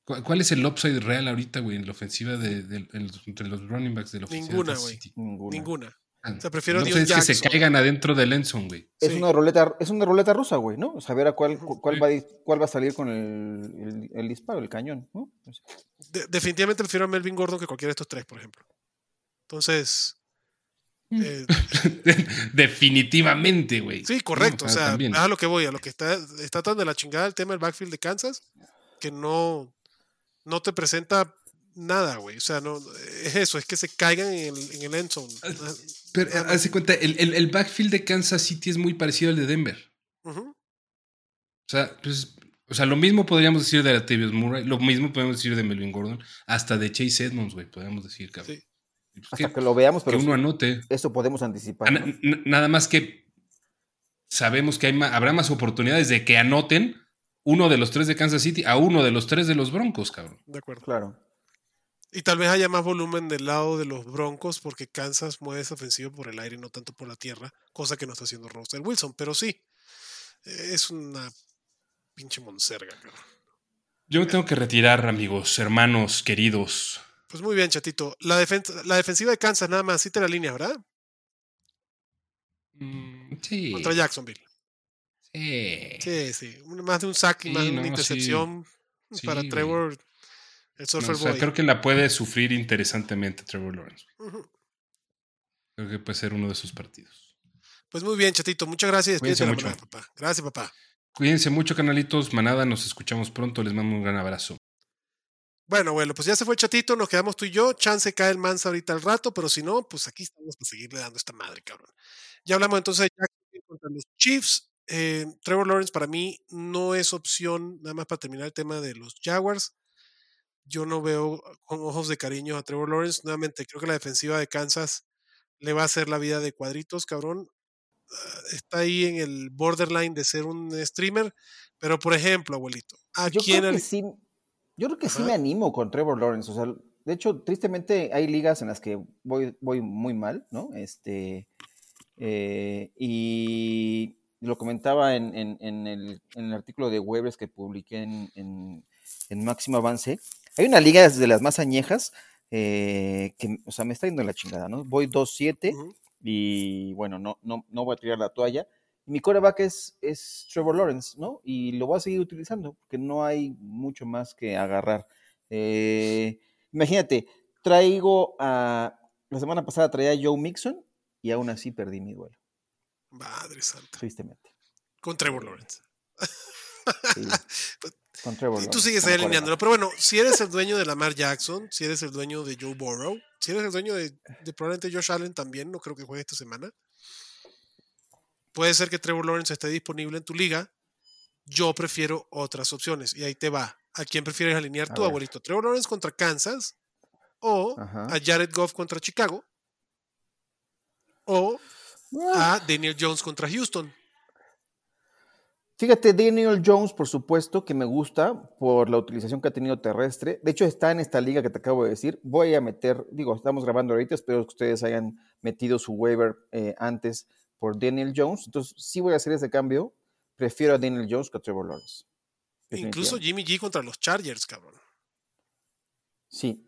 ¿Cuál es el upside real ahorita, güey, en la ofensiva de, entre los running backs de la ofensiva? Ninguna, güey. Ninguna. O sea, prefiero no es que se caigan adentro del Enson, güey. Es una ruleta, es una ruleta rusa, güey, ¿no? Saber a cuál, cuál, va, cuál va a salir con el, el, disparo, el cañón, ¿no? definitivamente prefiero a Melvin Gordon que cualquiera de estos tres, por ejemplo. Entonces. Mm. Eh, definitivamente, güey. Sí, correcto. o sea, a lo que voy, a lo que está, está tan de la chingada el tema del backfield de Kansas, que no, no te presenta nada, güey. O sea, no, es eso, es que se caigan en el, en el end zone. Ah, pero hace cuenta, el, el, backfield de Kansas City es muy parecido al de Denver. O sea, pues, o sea, lo mismo podríamos decir de Latavius Murray, lo mismo podemos decir de Melvin Gordon, hasta de Chase Edmonds, güey, podríamos decir, cabrón. Pues hasta que, lo veamos, pero que uno anote. Eso podemos anticipar. Nada más que sabemos que hay habrá más oportunidades de que anoten uno de los tres de Kansas City a uno de los tres de los Broncos, cabrón. De acuerdo. Claro. Y tal vez haya más volumen del lado de los Broncos porque Kansas mueve ese ofensivo por el aire y no tanto por la tierra, cosa que no está haciendo Russell Wilson. Pero sí, es una pinche monserga, cabrón. Yo me tengo que retirar, amigos, hermanos, queridos. Pues muy bien, chatito. La, la defensiva de Kansas nada más, sí te la línea, ¿verdad? Mm, sí. Contra Jacksonville. Sí. Sí, sí. Más de un sack y más de una intercepción para Trevor creo que la puede sufrir interesantemente Trevor Lawrence. Creo que puede ser uno de sus partidos. Pues muy bien, chatito. Muchas gracias. Cuídense mucho. papá. Gracias, papá. Cuídense mucho, canalitos. Manada, nos escuchamos pronto. Les mando un gran abrazo. Bueno, bueno, pues ya se fue chatito, nos quedamos tú y yo. Chance cae el Mansa ahorita al rato, pero si no, pues aquí estamos para seguirle dando esta madre, cabrón. Ya hablamos entonces de contra los Chiefs. Eh, Trevor Lawrence para mí no es opción, nada más para terminar el tema de los Jaguars yo no veo con ojos de cariño a Trevor Lawrence. Nuevamente, creo que la defensiva de Kansas le va a hacer la vida de cuadritos, cabrón. Ah, está ahí en el borderline de ser un streamer. Pero, por ejemplo, abuelito, ¿a yo Creo que sí, yo creo que sí me animo con Trevor Lawrence. O sea, de hecho, tristemente hay ligas en las que voy, voy muy mal, ¿no? Este. Eh, y lo comentaba en, el, artículo de Webers que publiqué en Máximo Avance hay una liga desde las más añejas eh, que, o sea, me está yendo la chingada, ¿no? Voy 2-7 y bueno, no, no, no voy a tirar la toalla. mi coreback es, es Trevor Lawrence, ¿no? Y lo voy a seguir utilizando porque no hay mucho más que agarrar. Eh, imagínate, traigo a. La semana pasada traía a Joe Mixon y aún así perdí mi duelo. Madre santa. Tristemente. Con Trevor Lawrence. Sí. Y tú sigues ahí alineándolo. Pero bueno, si eres el dueño de Lamar Jackson, si eres el dueño de Joe Burrow, si eres el dueño de, probablemente Josh Allen también, no creo que juegue esta semana. Puede ser que Trevor Lawrence esté disponible en tu liga. Yo prefiero otras opciones. Y ahí te va. ¿A quién prefieres alinear tu abuelito? ¿Trevor Lawrence contra Kansas? ¿O a Jared Goff contra Chicago? ¿O a Daniel Jones contra Houston? Fíjate, Daniel Jones, por supuesto, que me gusta por la utilización que ha tenido terrestre. De hecho, está en esta liga que te acabo de decir. Voy a meter, digo, estamos grabando ahorita, espero que ustedes hayan metido su waiver eh, antes por Daniel Jones. Entonces, sí voy a hacer ese cambio. Prefiero a Daniel Jones que a Trevor Lawrence. Incluso Jimmy G contra los Chargers, cabrón. Sí.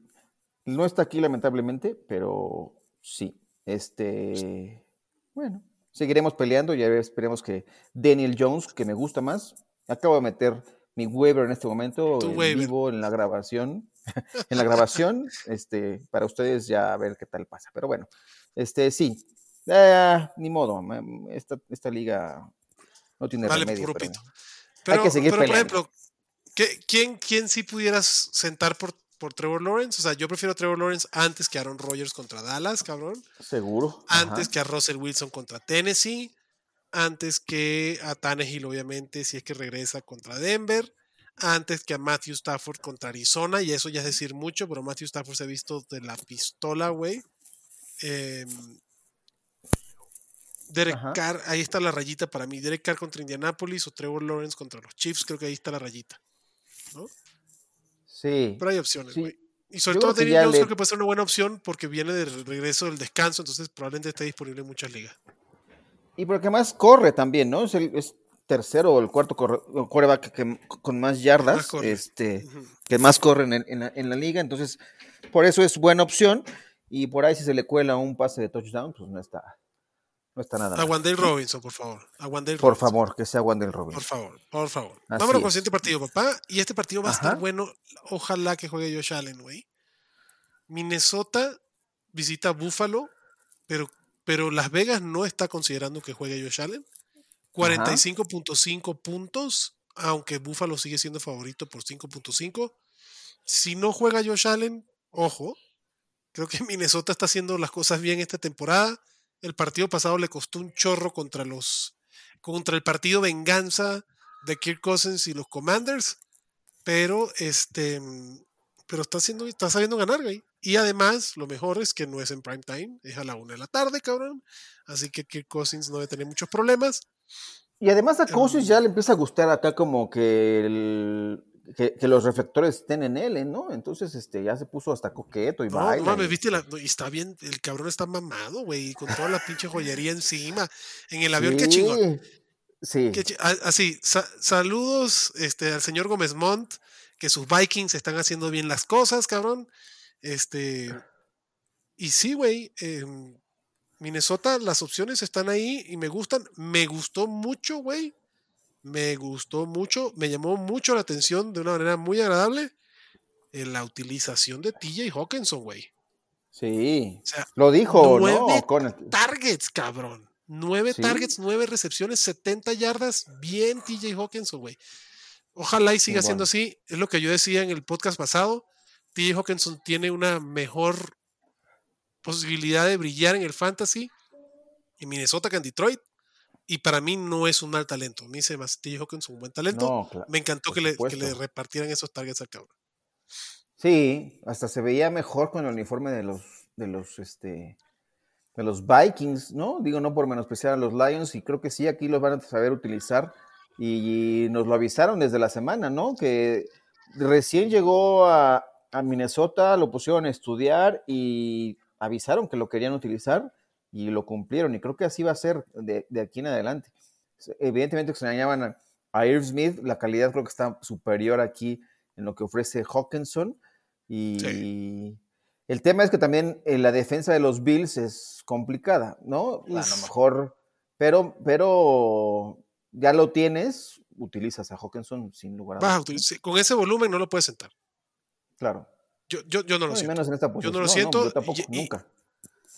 No está aquí, lamentablemente, pero sí. Este. Bueno, seguiremos peleando y esperemos que Daniel Jones, que me gusta más, acabo de meter mi waiver en este momento en vivo en la grabación, en la grabación, este, para ustedes ya a ver qué tal pasa. Pero bueno, este sí, eh, ni modo, esta, esta liga no tiene remedio. Pero, hay que seguir peleando. Por ejemplo, ¿quién, ¿quién sí pudieras sentar por por Trevor Lawrence. O sea, yo prefiero a Trevor Lawrence antes que Aaron Rodgers contra Dallas, cabrón. Seguro. Antes que a Russell Wilson contra Tennessee. Antes que a Tannehill, obviamente, si es que regresa contra Denver. Antes que a Matthew Stafford contra Arizona. Y eso ya es decir mucho, pero Matthew Stafford se ha visto de la pistola, güey. Em, Derek Carr, ahí está la rayita para mí. Derek Carr contra Indianapolis o Trevor Lawrence contra los Chiefs, creo que ahí está la rayita. ¿no? Sí. Pero hay opciones, güey. Y sobre todo Daniel Jones creo que puede ser una buena opción porque viene del regreso del descanso, entonces probablemente esté disponible en muchas ligas. Y porque más corre también, ¿no? Es, tercero o el cuarto coreback que, con más yardas, este, que más corren en, la, liga, entonces por eso es buena opción y por ahí si se le cuela un pase de touchdown, pues no está, no está nada. A Wandale Robinson, por favor. A por favor, que sea Wandale Robinson. Por favor, por favor. Vámonos con el siguiente partido, papá. Y este partido va a estar bueno. Ojalá que juegue Josh Allen, güey. Minnesota visita Buffalo, pero, pero Las Vegas no está considerando que juegue Josh Allen. 45.5 puntos, aunque Buffalo sigue siendo favorito por 5.5. Si no juega Josh Allen, ojo, creo que Minnesota está haciendo las cosas bien esta temporada. El partido pasado le costó un chorro contra los contra el partido venganza de Kirk Cousins y los Commanders, pero este pero está haciendo está sabiendo ganar, güey. Y además, lo mejor es que no es en prime time, es a la una de la tarde, cabrón. Así que Kirk Cousins no debe tener muchos problemas. Y además a Cousins em, ya le empieza a gustar acá como que, que, los reflectores estén en él, ¿eh? ¿no? Entonces este, ya se puso hasta coqueto y no, baila. No mames, viste, y está bien, el cabrón está mamado, güey, con toda la pinche joyería encima, en el avión, qué chingón. Sí. así, saludos este, al señor Gómez Montt, que sus Vikings están haciendo bien las cosas, cabrón. Este, y sí, güey, eh, Minnesota, las opciones están ahí y me gustan. Me gustó mucho, güey. Me gustó mucho. Me llamó mucho la atención de una manera muy agradable en la utilización de TJ Hawkinson, güey. Sí. lo dijo, nueve targets, cabrón. Nueve targets, nueve recepciones, 70 yardas. Bien, TJ Hawkinson, güey. Ojalá y siga siendo así. Es lo que yo decía en el podcast pasado. TJ Hawkinson tiene una mejor posibilidad de brillar en el fantasy en Minnesota que en Detroit. Y para mí no es un mal talento. A mí se me T. Hawkins un buen talento. me encantó que le, repartieran esos targets al cabrón. Sí, hasta se veía mejor con el uniforme de los, de los, este, de los Vikings, ¿no? Digo, no por menospreciar a los Lions, y creo que sí, aquí los van a saber utilizar. Y, nos lo avisaron desde la semana, ¿no? Que recién llegó a, a Minnesota, lo pusieron a estudiar y avisaron que lo querían utilizar y lo cumplieron. Y creo que así va a ser de, aquí en adelante. Evidentemente extrañaban a, a Irv Smith, la calidad creo que está superior aquí en lo que ofrece Hawkinson. Y el tema es que también en eh, la defensa de los Bills es complicada, ¿no? A lo mejor, pero, pero ya lo tienes, utilizas a Hawkinson sin lugar a dudas. Con ese volumen no lo puedes sentar. Claro. Yo, yo, yo no lo siento. yo no lo siento. y, nunca.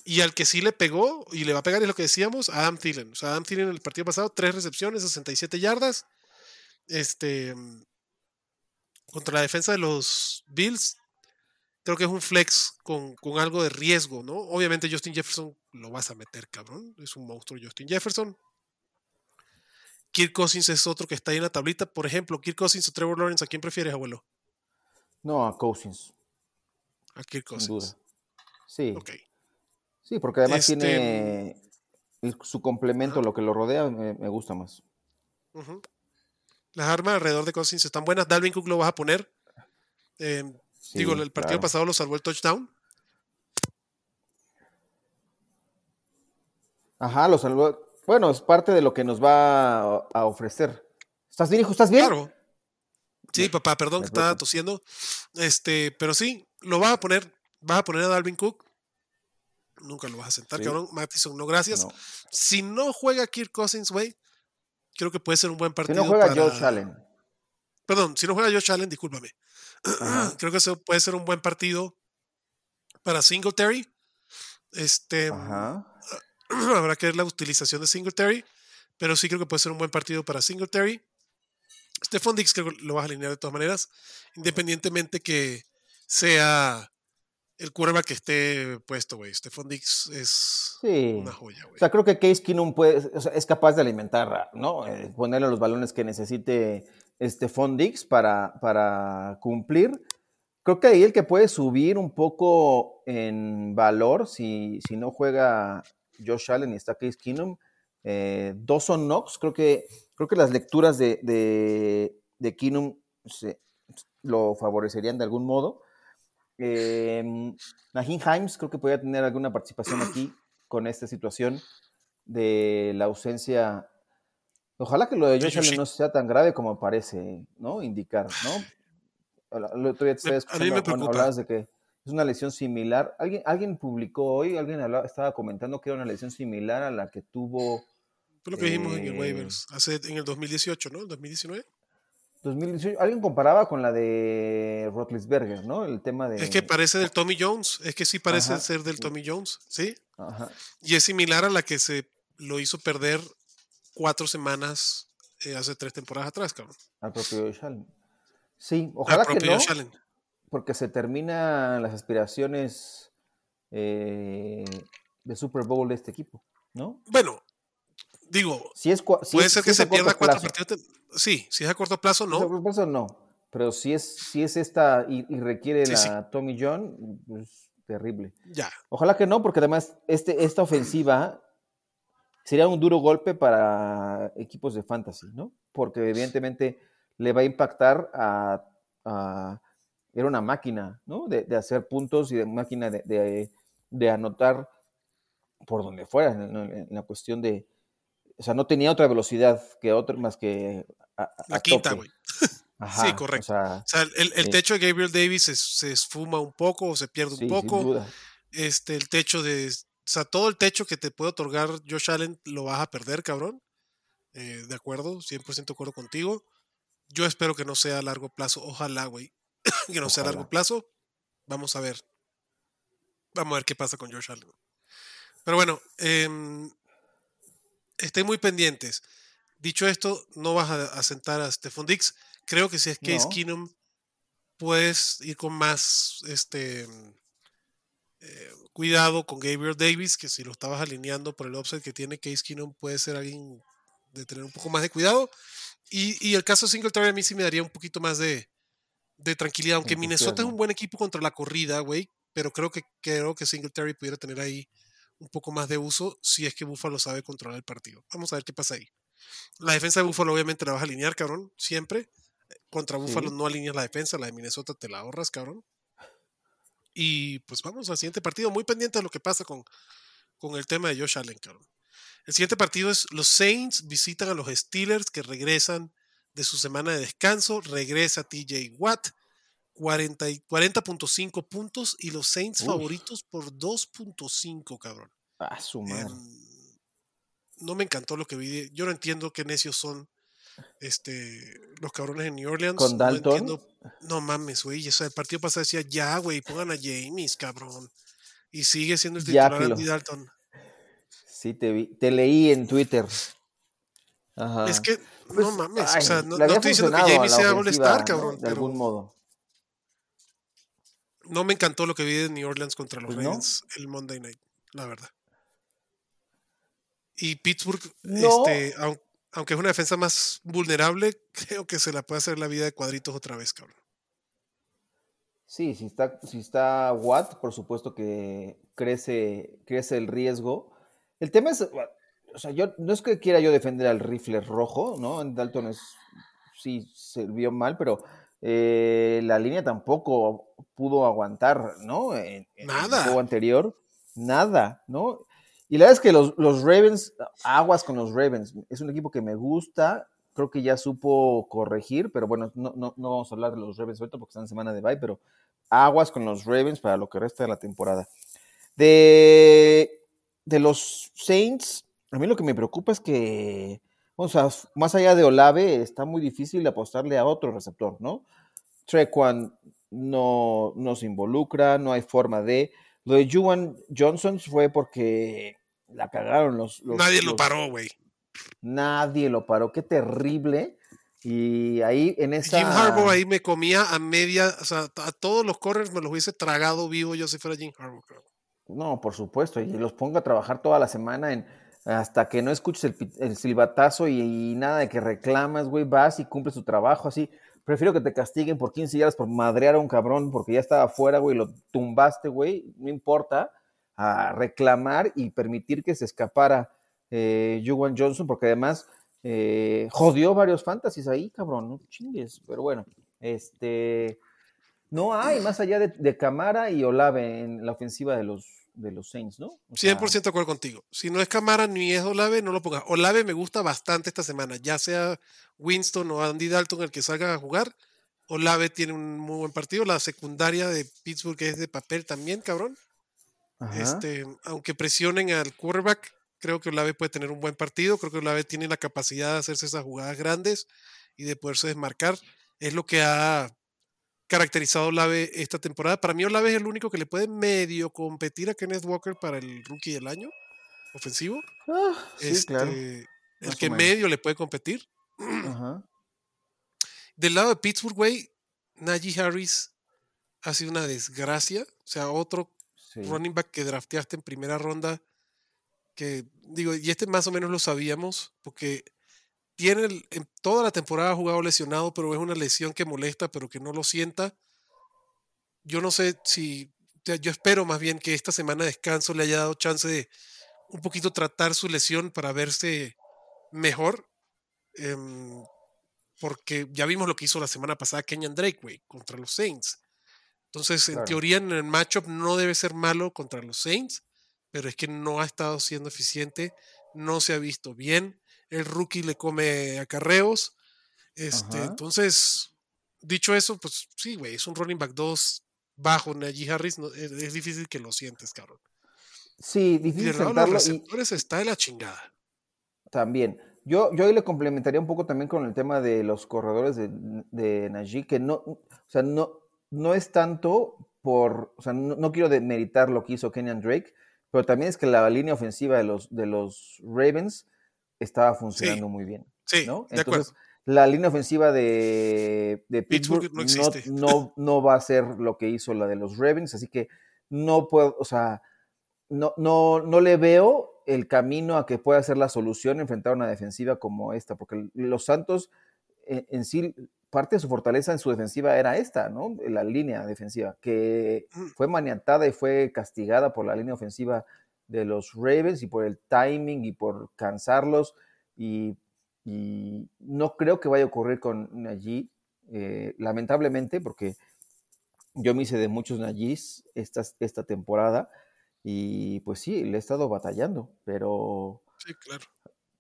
Y, al que sí le pegó y le va a pegar es lo que decíamos, Adam Thielen. O sea, Adam Thielen en el partido pasado, tres recepciones, 67 yardas. Este. Contra la defensa de los Bills, creo que es un flex con, con, algo de riesgo, ¿no? Obviamente Justin Jefferson lo vas a meter, cabrón. Es un monstruo Justin Jefferson. Kirk Cousins es otro que está ahí en la tablita. Por ejemplo, Kirk Cousins o Trevor Lawrence, ¿a quién prefieres, abuelo? No, a Cousins. A Kirk Cousins. Sí. Sí, porque además tiene este, su complemento, lo que lo rodea, me, gusta más. Las armas alrededor de Cousins están buenas. Dalvin Cook lo vas a poner. Eh, digo, el partido pasado lo salvó el touchdown. Ajá, lo salvó. Bueno, es parte de lo que nos va a ofrecer. ¿Estás bien, hijo? ¿Estás bien? Claro. Sí, papá, perdón que estaba tosiendo. Este, pero sí, lo vas a poner, vas a poner a Dalvin Cook. Nunca lo vas a sentar, cabrón. Mattison, no, gracias. Si no juega Kirk Cousins, güey, creo que puede ser un buen partido. Si no juega Josh Allen. Perdón, si no juega Josh Allen, discúlpame. creo que eso puede ser un buen partido para Singletary. Este. Habrá que ver la utilización de Singletary. Pero sí creo que puede ser un buen partido para Singletary. Stephon Dix creo que lo vas a alinear de todas maneras, independientemente que sea el quarterback que esté puesto, güey. Stephon Dix es una joya, güey. O sea, creo que Case Keenum puede, es capaz de alimentar, ¿no? Eh, ponerle los balones que necesite Stephon Dix para, para cumplir. Creo que ahí el que puede subir un poco en valor, si, si no juega Josh Allen y está Case Keenum, eh, Dawson Knox, creo que, creo que las lecturas de, de, de Kinum lo favorecerían de algún modo. Eh, Himes creo que podría tener alguna participación aquí con esta situación de la ausencia Ojalá que lo de Josh Allen no sea tan grave como parece, ¿no? Indicar, ¿no? El otro día te estaba escuchando hablabas de que es una lesión similar. Alguien, alguien publicó hoy, alguien estaba comentando que era una lesión similar a la que tuvo. Fue lo que dijimos en el eh, waivers, hace, en el 2018, ¿no? ¿El 2019? 2018, alguien comparaba con la de Rotlisberger, ¿no? El tema de... Es que parece del Tommy Jones, es que sí parece ser del Tommy Jones, ¿sí? Ajá. Y es similar a la que se lo hizo perder cuatro semanas eh, hace tres temporadas atrás, cabrón. Al propio Allen. Sí, ojalá que no, porque se terminan las aspiraciones eh, de Super Bowl de este equipo, ¿no? Bueno, digo, si es, puede ser que se pierda cuatro partidos. Sí, si es a corto plazo, no. A corto plazo, no. Pero si es, si es esta y, requiere la Tommy John, pues terrible. Ya. Ojalá que no, porque además este, esta ofensiva sería un duro golpe para equipos de fantasy, ¿no? Porque evidentemente le va a impactar a, era una máquina, ¿no? De, hacer puntos y de máquina de, de, anotar por donde fuera, en, la cuestión de, o sea, no tenía otra velocidad que otra más que la quinta, güey. sí, correcto. O sea, el, el techo de Gabriel Davis se, esfuma un poco o se pierde un poco. Este, el techo de. O sea, todo el techo que te puede otorgar Josh Allen lo vas a perder, cabrón. Eh, de acuerdo, 100% de acuerdo contigo. Yo espero que no sea a largo plazo. Ojalá, güey. que no sea a largo plazo. Vamos a ver. Vamos a ver qué pasa con Josh Allen. Pero bueno, eh, estén muy pendientes. Dicho esto, no vas a, sentar a Stephon Dix. Creo que si es Case Keenum, puedes ir con más este eh, cuidado con Gabriel Davis, que si lo estabas alineando por el offset que tiene Case Keenum, puede ser alguien de tener un poco más de cuidado. Y, el caso de Singletary a mí sí me daría un poquito más de, tranquilidad, aunque Minnesota es un buen equipo contra la corrida, güey, pero creo que creo que Singletary pudiera tener ahí un poco más de uso si es que Buffalo sabe controlar el partido. Vamos a ver qué pasa ahí. La defensa de Buffalo obviamente la vas a alinear, cabrón, siempre. Contra Buffalo no alineas la defensa, la de Minnesota te la ahorras, cabrón. Y pues vamos al siguiente partido, muy pendiente de lo que pasa con, con el tema de Josh Allen, cabrón. El siguiente partido es los Saints visitan a los Steelers que regresan de su semana de descanso. Regresa TJ Watt, 40.5 puntos y los Saints favoritos por 2.5, cabrón. Ah, su madre. No me encantó lo que vi. Yo no entiendo qué necios son este, los cabrones en New Orleans. ¿Con Dalton? No, mames, güey. O sea, el partido pasado decía, ya, güey, pongan a James, cabrón. Y sigue siendo el titular Andy Dalton. Sí, te vi. Te leí en Twitter. Ajá. Es que, no pues, mames. o sea, no, no estoy diciendo que James sea All-Star, cabrón. De algún modo. No me encantó lo que vi de New Orleans contra los pues Ravens el Monday Night, la verdad. Y Pittsburgh, este, aunque es una defensa más vulnerable, creo que se la puede hacer la vida de cuadritos otra vez, cabrón. Sí, si está, si está Watt, por supuesto que crece, crece el riesgo. El tema es, o sea, yo no es que quiera yo defender al rifle rojo, ¿no? En Dalton es, sí se vio mal, pero eh, la línea tampoco pudo aguantar, ¿no? En, nada. el juego anterior, nada, ¿no? Y la verdad es que los, Ravens, aguas con los Ravens, es un equipo que me gusta, creo que ya supo corregir, pero bueno, no, no, no vamos a hablar de los Ravens ahorita porque están en semana de bye, pero aguas con los Ravens para lo que resta de la temporada. De, de los Saints, a mí lo que me preocupa es que o sea, más allá de Olave, está muy difícil apostarle a otro receptor, ¿no? Trequan no, no se involucra, no hay forma de. Lo de Juwan Johnson fue porque la cagaron los. nadie lo paró, güey. Nadie lo paró, qué terrible. Y ahí en esa. Jim Harbaugh ahí me comía a media, o sea, a todos los corners me los hubiese tragado vivo yo si fuera Jim Harbaugh. No, por supuesto, y los pongo a trabajar toda la semana en hasta que no escuches el, silbatazo y, nada de que reclamas, güey, vas y cumples tu trabajo, así. Prefiero que te castiguen por 15 días por madrear a un cabrón porque ya estaba afuera, güey, lo tumbaste, güey, no importa, a reclamar y permitir que se escapara eh, Johnson, porque además eh, jodió varios fantasies ahí, cabrón, no chingues, pero bueno, este, no hay más allá de, de Camara y Olave en la ofensiva de los, de los Saints, ¿no? 100% de acuerdo contigo. Si no es Camara ni es Olave, no lo pongas. Olave me gusta bastante esta semana, ya sea Winston o Andy Dalton el que salga a jugar. Olave tiene un muy buen partido. La secundaria de Pittsburgh es de papel también, cabrón. Este, aunque presionen al quarterback, creo que Olave puede tener un buen partido. Creo que Olave tiene la capacidad de hacerse esas jugadas grandes y de poderse desmarcar. Es lo que ha caracterizado Olave esta temporada. Para mí Olave es el único que le puede medio competir a Kenneth Walker para el rookie del año ofensivo. Ah, este, El que medio le puede competir. Del lado de Pittsburgh, güey, Najee Harris ha sido una desgracia. O sea, otro running back que drafteaste en primera ronda. Que digo, y este más o menos lo sabíamos, porque tiene en toda la temporada ha jugado lesionado, pero es una lesión que molesta, pero que no lo sienta. Yo no sé si, yo espero más bien que esta semana de descanso le haya dado chance de un poquito tratar su lesión para verse mejor. Em, porque ya vimos lo que hizo la semana pasada Kenyan Drake, güey, contra los Saints. Entonces, en teoría, en el matchup no debe ser malo contra los Saints, pero es que no ha estado siendo eficiente, no se ha visto bien el rookie le come acarreos. Este, entonces, dicho eso, pues sí, güey, es un running back 2 bajo Najee Harris, es, difícil que lo sientes, cabrón. Sí, difícil. Y los receptores está de la chingada. También. Yo, yo ahí le complementaría un poco también con el tema de los corredores de, de Najee, que no, o sea, no, no es tanto por, o sea, no, quiero demeritar lo que hizo Kenyan Drake, pero también es que la línea ofensiva de los, de los Ravens estaba funcionando muy bien. Sí, ¿no? Entonces, la línea ofensiva de, Pittsburgh, no, no, va a ser lo que hizo la de los Ravens, así que no puedo, o sea, no, no, no le veo el camino a que pueda ser la solución enfrentar una defensiva como esta, porque los Santos en, en sí, parte de su fortaleza en su defensiva era esta, ¿no? La línea defensiva, que mm. fue maniatada y fue castigada por la línea ofensiva de los Ravens y por el timing y por cansarlos. Y, no creo que vaya a ocurrir con Najee, eh, lamentablemente, porque yo me hice de muchos Najis esta, esta temporada y pues sí, le he estado batallando, pero... Sí, claro.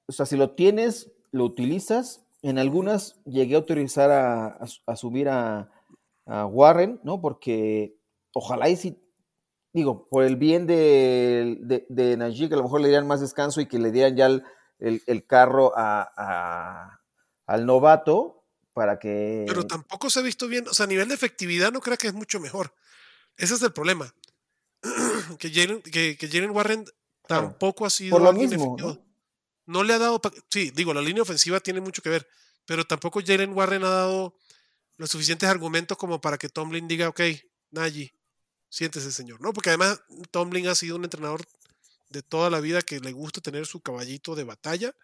O sea, si lo tienes, lo utilizas. En algunas llegué a autorizar a, subir a, a, Warren, ¿no? Porque ojalá y si digo, por el bien de, de, que a lo mejor le dieran más descanso y que le dieran ya el, carro a, al novato para que... Pero tampoco se ha visto bien, o sea, a nivel de efectividad no creo que es mucho mejor. Ese es el problema. que Jalen que, Warren tampoco ha sido... Por lo mismo. ¿no? le ha dado... Sí, digo, la línea ofensiva tiene mucho que ver, pero tampoco Jalen Warren ha dado los suficientes argumentos como para que Tomlin diga, ok, Najee, siéntese señor, ¿no? Porque además Tomlin ha sido un entrenador de toda la vida que le gusta tener su caballito de batalla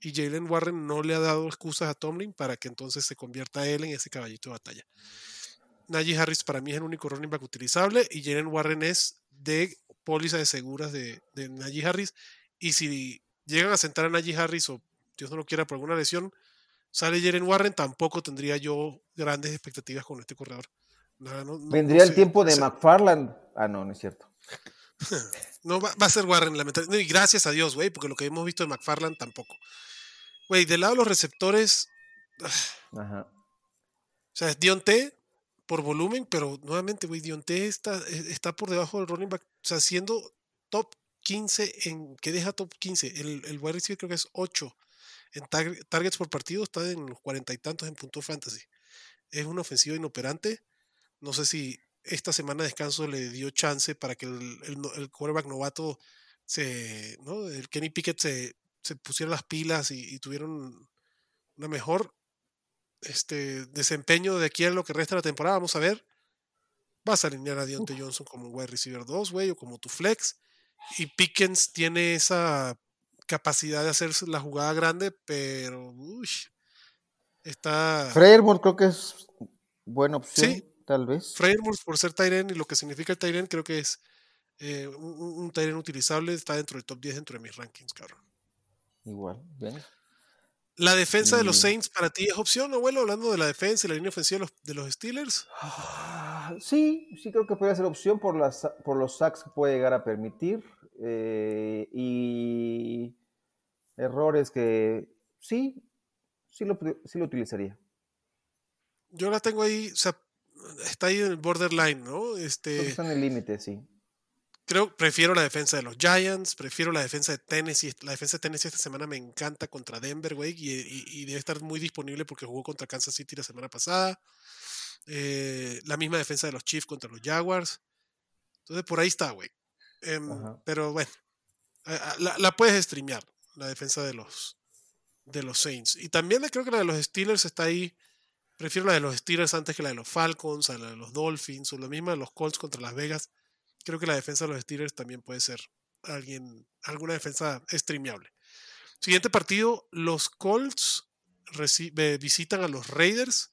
y Jalen Warren no le ha dado excusas a Tomlin para que entonces se convierta él en ese caballito de batalla. Najee Harris para mí es el único running back utilizable y Jalen Warren es de póliza de seguras de, de Najee Harris y si llegan a sentar a Najee Harris o Dios no lo quiera por alguna lesión, sale Jalen Warren, tampoco tendría yo grandes expectativas con este corredor. Vendría el tiempo de McFarland. Ah, no, no es cierto. no, va, a ser Warren, lamentablemente. y gracias a Dios, güey, porque lo que hemos visto de McFarland tampoco. Güey, del lado de los receptores. Ajá. O sea, es Dionte por volumen, pero nuevamente, güey, Dionte está, e, está por debajo del running back. O sea, siendo top 15 en. ¿Qué deja top 15? El, el wide receiver creo que es 8. En targets por partido está en los cuarenta y tantos en punto fantasy. Es una ofensiva inoperante no sé si esta semana de descanso le dio chance para que el, el, quarterback novato se, ¿no? el Kenny Pickett se, se pusiera las pilas y, tuvieron una mejor este, desempeño de aquí a lo que resta de la temporada. Vamos a ver. Vas a alinear a Deontay Johnson como wide receiver 2, güey, o como tu flex. Y Pickens tiene esa capacidad de hacer la jugada grande, pero uy, está. Fairmont creo que es buena opción. Sí, tal vez. Frameworks por ser Tyren y lo que significa el Tyren, creo que es eh, un, un utilizable, está dentro del top 10 dentro de mis rankings, cabrón. Igual, bien. ¿La defensa de los Saints para ti es opción, abuelo? Hablando de la defensa y la línea ofensiva de los, de los Steelers. Ah, sí, sí creo que puede ser opción por, las, por los sacks que puede llegar a permitir eh, y errores que sí, sí lo, sí lo utilizaría. Yo la tengo ahí, o sea, está ahí en el borderline, ¿no? Este, está en el límite, sí. Creo, prefiero la defensa de los Giants, prefiero la defensa de Tennessee. La defensa de Tennessee esta semana me encanta contra Denver, güey, y, debe estar muy disponible porque jugó contra Kansas City la semana pasada. Eh, la misma defensa de los Chiefs contra los Jaguars. Entonces por ahí está, güey. Em, pero bueno, la, la, puedes streamear, la defensa de los, de los Saints. Y también creo que la de los Steelers está ahí. Prefiero la de los Steelers antes que la de los Falcons, a la de los Dolphins, o la misma de los Colts contra Las Vegas creo que la defensa de los Steelers también puede ser alguien, alguna defensa streameable. Siguiente partido, los Colts visitan a los Raiders.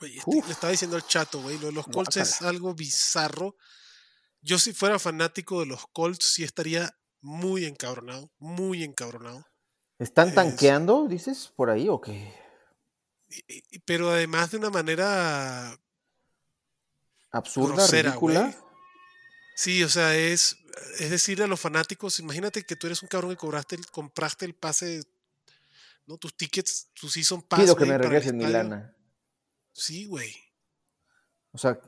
Este, le estaba diciendo al chato, güey, lo de los Colts es algo bizarro. Yo si fuera fanático de los Colts, sí estaría muy encabronado, muy encabronado. ¿Están tanqueando, dices, por ahí o qué? Pero además de una manera absurda, ridícula. Sí, o sea, es, es decirle a los fanáticos, imagínate que tú eres un cabrón que cobraste, compraste el pase, ¿no? Tus tickets, tus season pass. Pido que me regresen mi lana. Sí, güey. O sea,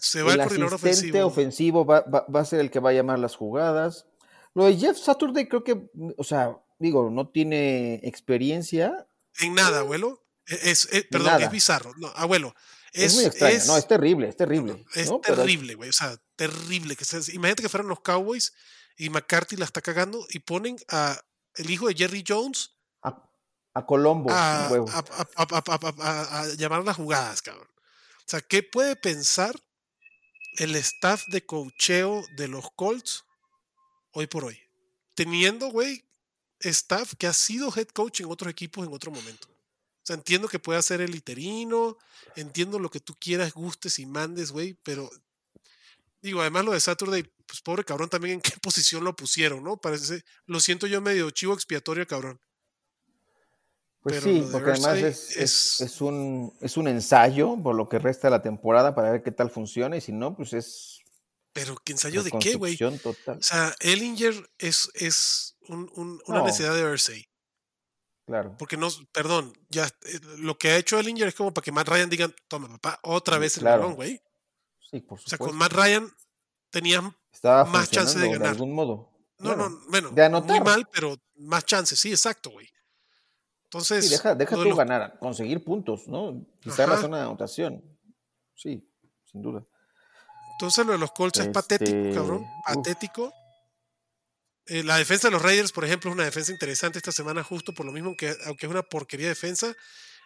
se va el, el coordinador ofensivo. ofensivo va, va, a ser el que va a llamar las jugadas. Lo de Jeff Saturday creo que, o sea, digo, no tiene experiencia. En nada, abuelo. Es, perdón, es bizarro. No, abuelo, es, muy extraño, no, es terrible, es terrible. Es terrible, güey, o sea, terrible. Que imagínate que fueran los Cowboys y McCarthy la está cagando y ponen a el hijo de Jerry Jones a, Colombo a, a, llamar las jugadas, cabrón. O sea, ¿qué puede pensar el staff de cocheo de los Colts hoy por hoy? Teniendo, güey, staff que ha sido head coach en otros equipos en otro momento. Sea, entiendo que pueda ser el literino, entiendo lo que tú quieras, gustes y mandes, güey, pero digo, además lo de Saturday, pues pobre cabrón también en qué posición lo pusieron, ¿no? Parece, lo siento yo medio chivo expiatorio, cabrón. Pues sí, porque además es, es, un, es un ensayo por lo que resta de la temporada para ver qué tal funciona y si no, pues es... Pero ¿qué ensayo de qué, güey? O sea, Ellinger es, es una necesidad de Ursay. Claro. Porque no, perdón, ya eh, lo que ha hecho Ellinger es como para que Matt Ryan diga, toma papá, otra vez el balón, güey. Sí, por supuesto. O sea, con Matt Ryan tenías más chance de ganar. De algún modo. No, no, bueno, muy mal, pero más chances, sí, exacto, güey. Entonces. Sí, deja, deja tú ganar, conseguir puntos, ¿no? Quizá la zona de anotación. Sí, sin duda. Entonces lo de los Colts es patético, cabrón. Este, patético. Eh, la defensa de los Raiders, por ejemplo, es una defensa interesante esta semana, justo por lo mismo que, aunque es una porquería de defensa,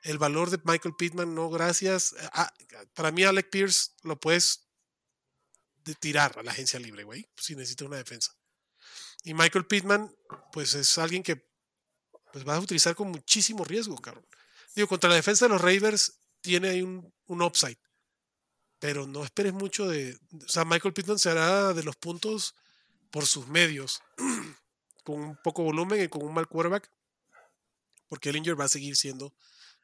el valor de Michael Pittman, no gracias. Para mí, Alec Pierce lo puedes tirar a la agencia libre, güey, si necesitas una defensa. Y Michael Pittman, pues es alguien que pues, vas a utilizar con muchísimo riesgo, cabrón. Digo, contra la defensa de los Raiders tiene ahí un, un upside. Pero no esperes mucho de. O sea, Michael Pittman se hará de los puntos por sus medios, con un poco volumen y con un mal quarterback, porque Ellinger va a seguir siendo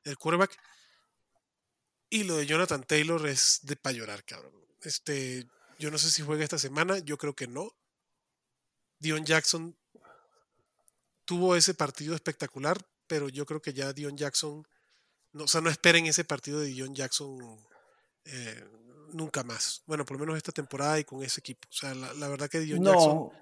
el quarterback. Y lo de Jonathan Taylor es de para llorar, cabrón. Este, yo no sé si juega esta semana, yo creo que no. Dion Jackson tuvo ese partido espectacular, pero yo creo que ya Dion Jackson, no, o sea, no esperen ese partido de Dion Jackson eh, nunca más. Bueno, por lo menos esta temporada y con ese equipo. O sea, la, verdad que Dion no,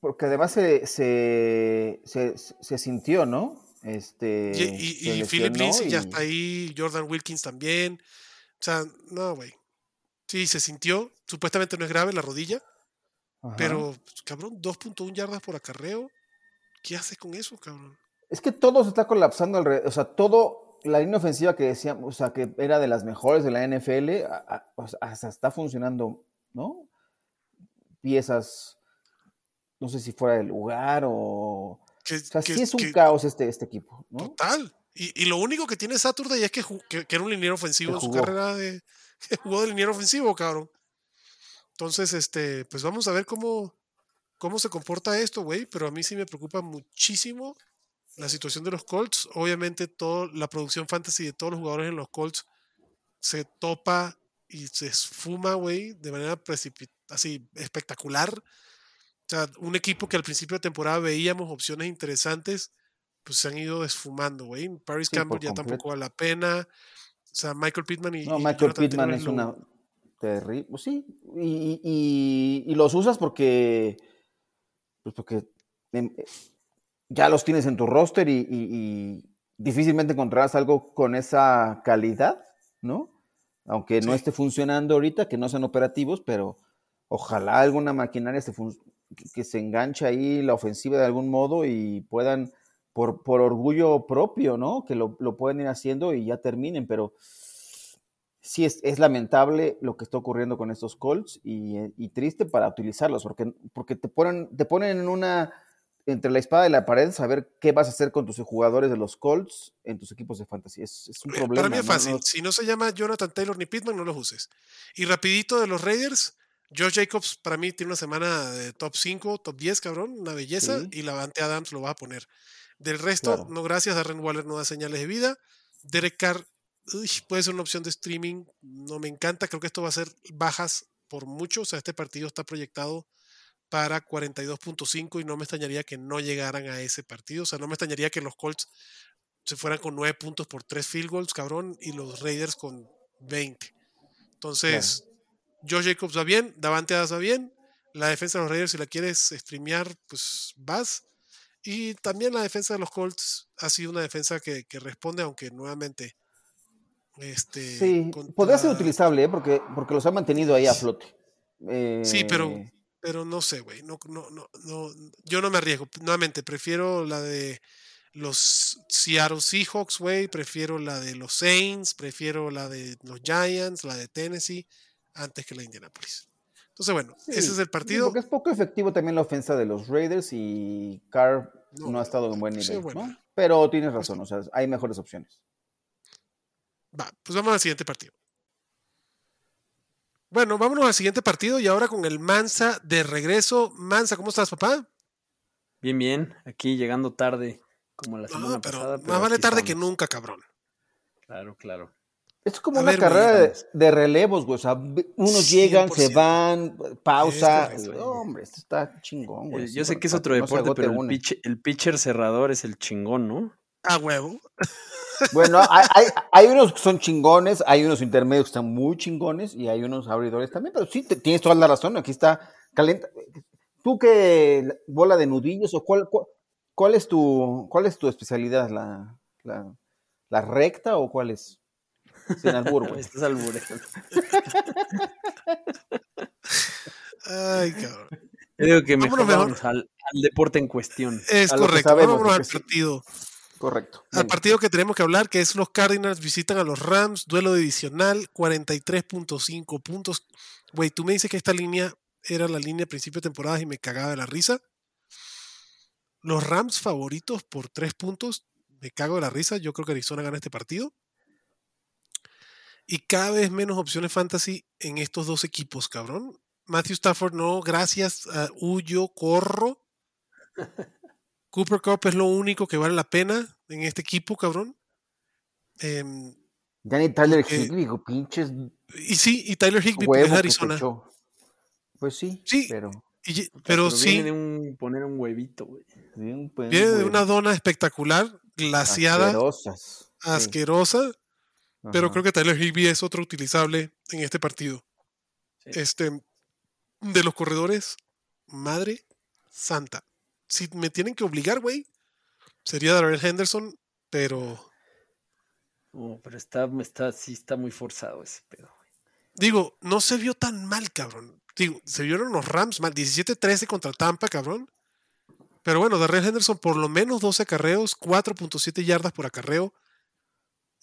Porque además se, se, se, sintió, ¿no? Este, y, y, Philip Lindsay ya está ahí, Jordan Wilkins también. O sea, no, güey. Sí, se sintió. Supuestamente no es grave la rodilla. Pero, cabrón, 2.1 yardas por acarreo. ¿Qué haces con eso, cabrón? Es que todo se está colapsando alrededor. O sea, todo la línea ofensiva que decíamos, o sea, que era de las mejores de la NFL, hasta está funcionando, ¿no? Piezas, no sé si fuera del lugar o... o sea, sí es un caos este, este equipo, ¿no? Total. Y, lo único que tiene Saturday es que, que, era un liniero ofensivo en su carrera de... Que jugó de liniero ofensivo, cabrón. Entonces, este, pues vamos a ver cómo, cómo se comporta esto, güey. Pero a mí sí me preocupa muchísimo la situación de los Colts, obviamente toda la producción fantasy de todos los jugadores en los Colts se topa y se esfuma, güey, de manera así espectacular. O sea, un equipo que al principio de temporada veíamos opciones interesantes, pues se han ido esfumando, güey. Paris Campbell ya tampoco vale la pena. O sea, Michael Pittman y. No, Michael Pittman es una terrible. Pues sí, y, y, los usas porque. Pues porque ya los tienes en tu roster y, difícilmente encontrarás algo con esa calidad, ¿no? Aunque no esté funcionando ahorita, que no sean operativos, pero ojalá alguna maquinaria se que se enganche ahí la ofensiva de algún modo y puedan, por, por orgullo propio, ¿no? Que lo, lo, pueden ir haciendo y ya terminen, pero sí es, es, lamentable lo que está ocurriendo con estos Colts y, y, triste para utilizarlos, porque, porque te, ponen, te ponen en una entre la espada y la pared saber qué vas a hacer con tus jugadores de los Colts en tus equipos de fantasy. Es, un problema. Para mí es fácil. Si no se llama Jonathan Taylor ni Pittman, no los uses. Y rapidito de los Raiders, Josh Jacobs para mí tiene una semana de top 5, top 10, cabrón, una belleza. Y Lavante Adams lo va a poner. Del resto, no gracias. Darren Waller no da señales de vida. Derek Carr puede ser una opción de streaming. No me encanta. Creo que esto va a ser bajas por mucho. O sea, este partido está proyectado para 42.5 y no me extrañaría que no llegaran a ese partido. O sea, no me extrañaría que los Colts se fueran con 9 puntos por 3 field goals, cabrón, y los Raiders con 20. Entonces, Joe Jacobs va bien, Davante Adams va bien, la defensa de los Raiders, si la quieres streamear, pues vas. Y también la defensa de los Colts ha sido una defensa que, responde, aunque nuevamente. Este, sí, podría ser utilizable, ¿eh? porque, porque los ha mantenido ahí a flote. Sí, pero eh, pero no sé, güey. No, no, no, no, yo no me arriesgo. Nuevamente, prefiero la de los Seattle Seahawks, güey. Prefiero la de los Saints. Prefiero la de los Giants, la de Tennessee, antes que la de Indianapolis. Entonces, bueno, ese es el partido. Porque es poco efectivo también la ofensa de los Raiders y Carr no, ha estado en buen nivel. ¿no? Pero tienes razón, o sea, hay mejores opciones. Va, pues vamos al siguiente partido. Bueno, vámonos al siguiente partido y ahora con el Mansa de regreso. Mansa, ¿cómo estás, papá? Bien, bien. Aquí llegando tarde, como la semana pero pasada. más vale tarde que nunca, cabrón. Claro, claro. Es como una carrera de, relevos, güey. O sea, unos llegan, se van, pausa. hombre, esto está chingón, güey. Yo sé que es otro deporte, pero el pitcher, el pitcher cerrador es el chingón, ¿no? Ah, huevo. Bueno, hay, hay, unos que son chingones, hay unos intermedios que están muy chingones y hay unos abridores también, pero sí, tienes toda la razón, aquí está caliente. ¿Tú qué bola de nudillos o cuál, cuál, es, tu, cuál es tu especialidad? ¿La, la, recta o cuál es? Sin albur, güey. Estás Ay, cabrón. Yo digo que mejor al, al, deporte en cuestión. Es correcto, vámonos al partido. Correcto. Al partido que tenemos que hablar, que es los Cardinals visitan a los Rams, duelo divisional, 43.5 puntos. Güey, tú me dices que esta línea era la línea de principio de temporada y me cagaba de la risa. Los Rams favoritos por 3 puntos, me cago de la risa. Yo creo que Arizona gana este partido. Y cada vez menos opciones fantasy en estos dos equipos, cabrón. Matthew Stafford, no, gracias. a huyo, corro. Cooper Cup es lo único que vale la pena en este equipo, cabrón. Eh, ya ni Tyler Higby, pinches. Y sí, y Tyler Higby es de Arizona. Pues sí, sí pero. pero, sí. Viene de poner un huevito, güey. Viene de una dona espectacular, glaciada, asquerosa. Pero creo que Tyler Higby es otro utilizable en este partido. Este, de los corredores, madre santa si me tienen que obligar, güey, sería Darrell Henderson, pero. Oh, pero está, está, sí está muy forzado ese pedo. Digo, no se vio tan mal, cabrón. Digo, se vieron los Rams mal, 17-13 contra Tampa, cabrón. Pero bueno, Darrell Henderson por lo menos 12 acarreos, 4.7 yardas por acarreo.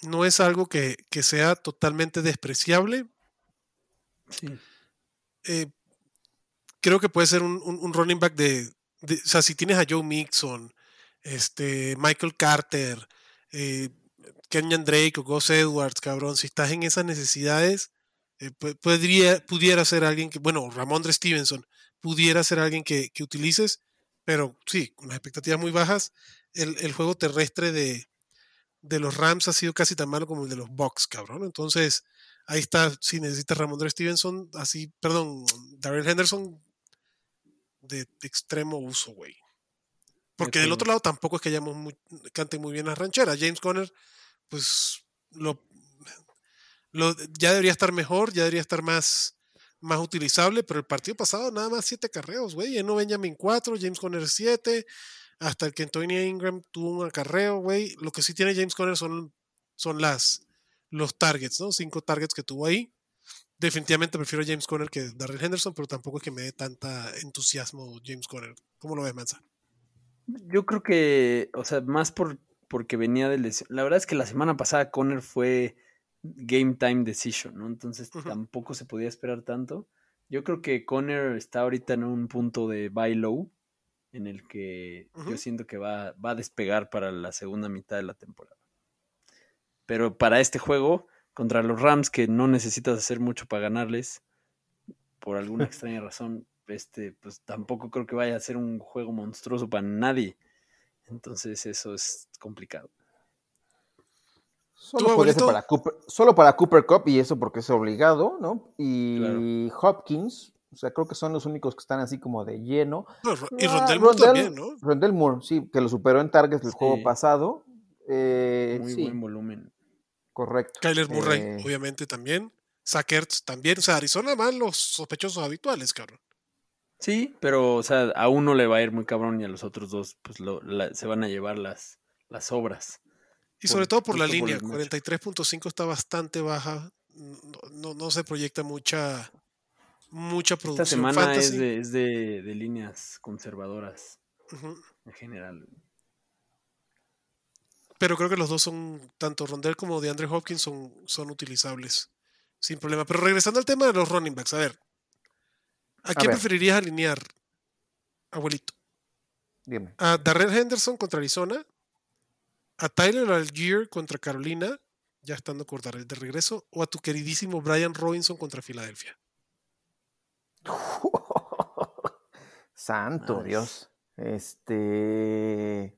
No es algo que, sea totalmente despreciable. Sí. Eh, creo que puede ser un running back de, o sea, si tienes a Joe Mixon, este, Michael Carter, eh, Kenyan Drake o Gus Edwards, cabrón, si estás en esas necesidades, eh, podría, pudiera ser alguien que, bueno, Ramondre Stevenson, pudiera ser alguien que, utilices, pero sí, con las expectativas muy bajas, el, juego terrestre de, de los Rams ha sido casi tan malo como el de los Bucks, cabrón. Entonces, ahí está, si necesitas Ramondre Stevenson, así, perdón, Darrell Henderson de extremo uso, güey. Porque del otro lado tampoco es que hayamos muy, canten muy bien las rancheras. James Conner, pues lo, lo, ya debería estar mejor, ya debería estar más, más utilizable, pero el partido pasado nada más siete carreos, güey. no Benjamin cuatro, James Conner siete, hasta el que Antonio Ingram tuvo un acarreo, güey. Lo que sí tiene James Conner son, son las, los targets, ¿no? Cinco targets que tuvo ahí. Definitivamente prefiero a James Conner que Darrell Henderson, pero tampoco es que me dé tanta entusiasmo James Conner. ¿Cómo lo ves, Mansa? Yo creo que, o sea, más por, porque venía de lesión. La verdad es que la semana pasada Conner fue game time decision, ¿no? Entonces tampoco se podía esperar tanto. Yo creo que Conner está ahorita en un punto de buy low, en el que yo siento que va, va a despegar para la segunda mitad de la temporada. Pero para este juego, contra los Rams, que no necesitas hacer mucho para ganarles, por alguna extraña razón, este, pues tampoco creo que vaya a ser un juego monstruoso para nadie. Entonces eso es complicado. Solo, para Cooper, solo para Cooper Cup y eso porque es obligado, ¿no? Y Hopkins, o sea, creo que son los únicos que están así como de lleno. y ah, Rondell Moore también, ¿no? Rondell Moore, sí, que lo superó en targets el juego pasado. Eh, Muy buen volumen. Correcto. Kyler Murray, eh, obviamente también. Sackers también. O sea, Arizona más los sospechosos habituales, cabrón. Sí, pero, o sea, a uno le va a ir muy cabrón y a los otros dos, pues lo, se van a llevar las, las obras. Y sobre todo por la línea, 43.5 está bastante baja. No, no, se proyecta mucha, mucha producción. Esta semana es, de, es de, de, líneas conservadoras en general. Pero creo que los dos son, tanto Rondell como de Andre Hopkins, son, son utilizables sin problema. Pero regresando al tema de los running backs, a ver, ¿A, quién preferirías alinear, abuelito? Dime. ¿A Darrell Henderson contra Arizona? ¿A Tyler Algier contra Carolina? Ya estando Cordarrell de regreso. ¿O a tu queridísimo Brian Robinson contra Filadelfia? Santo Dios. Este.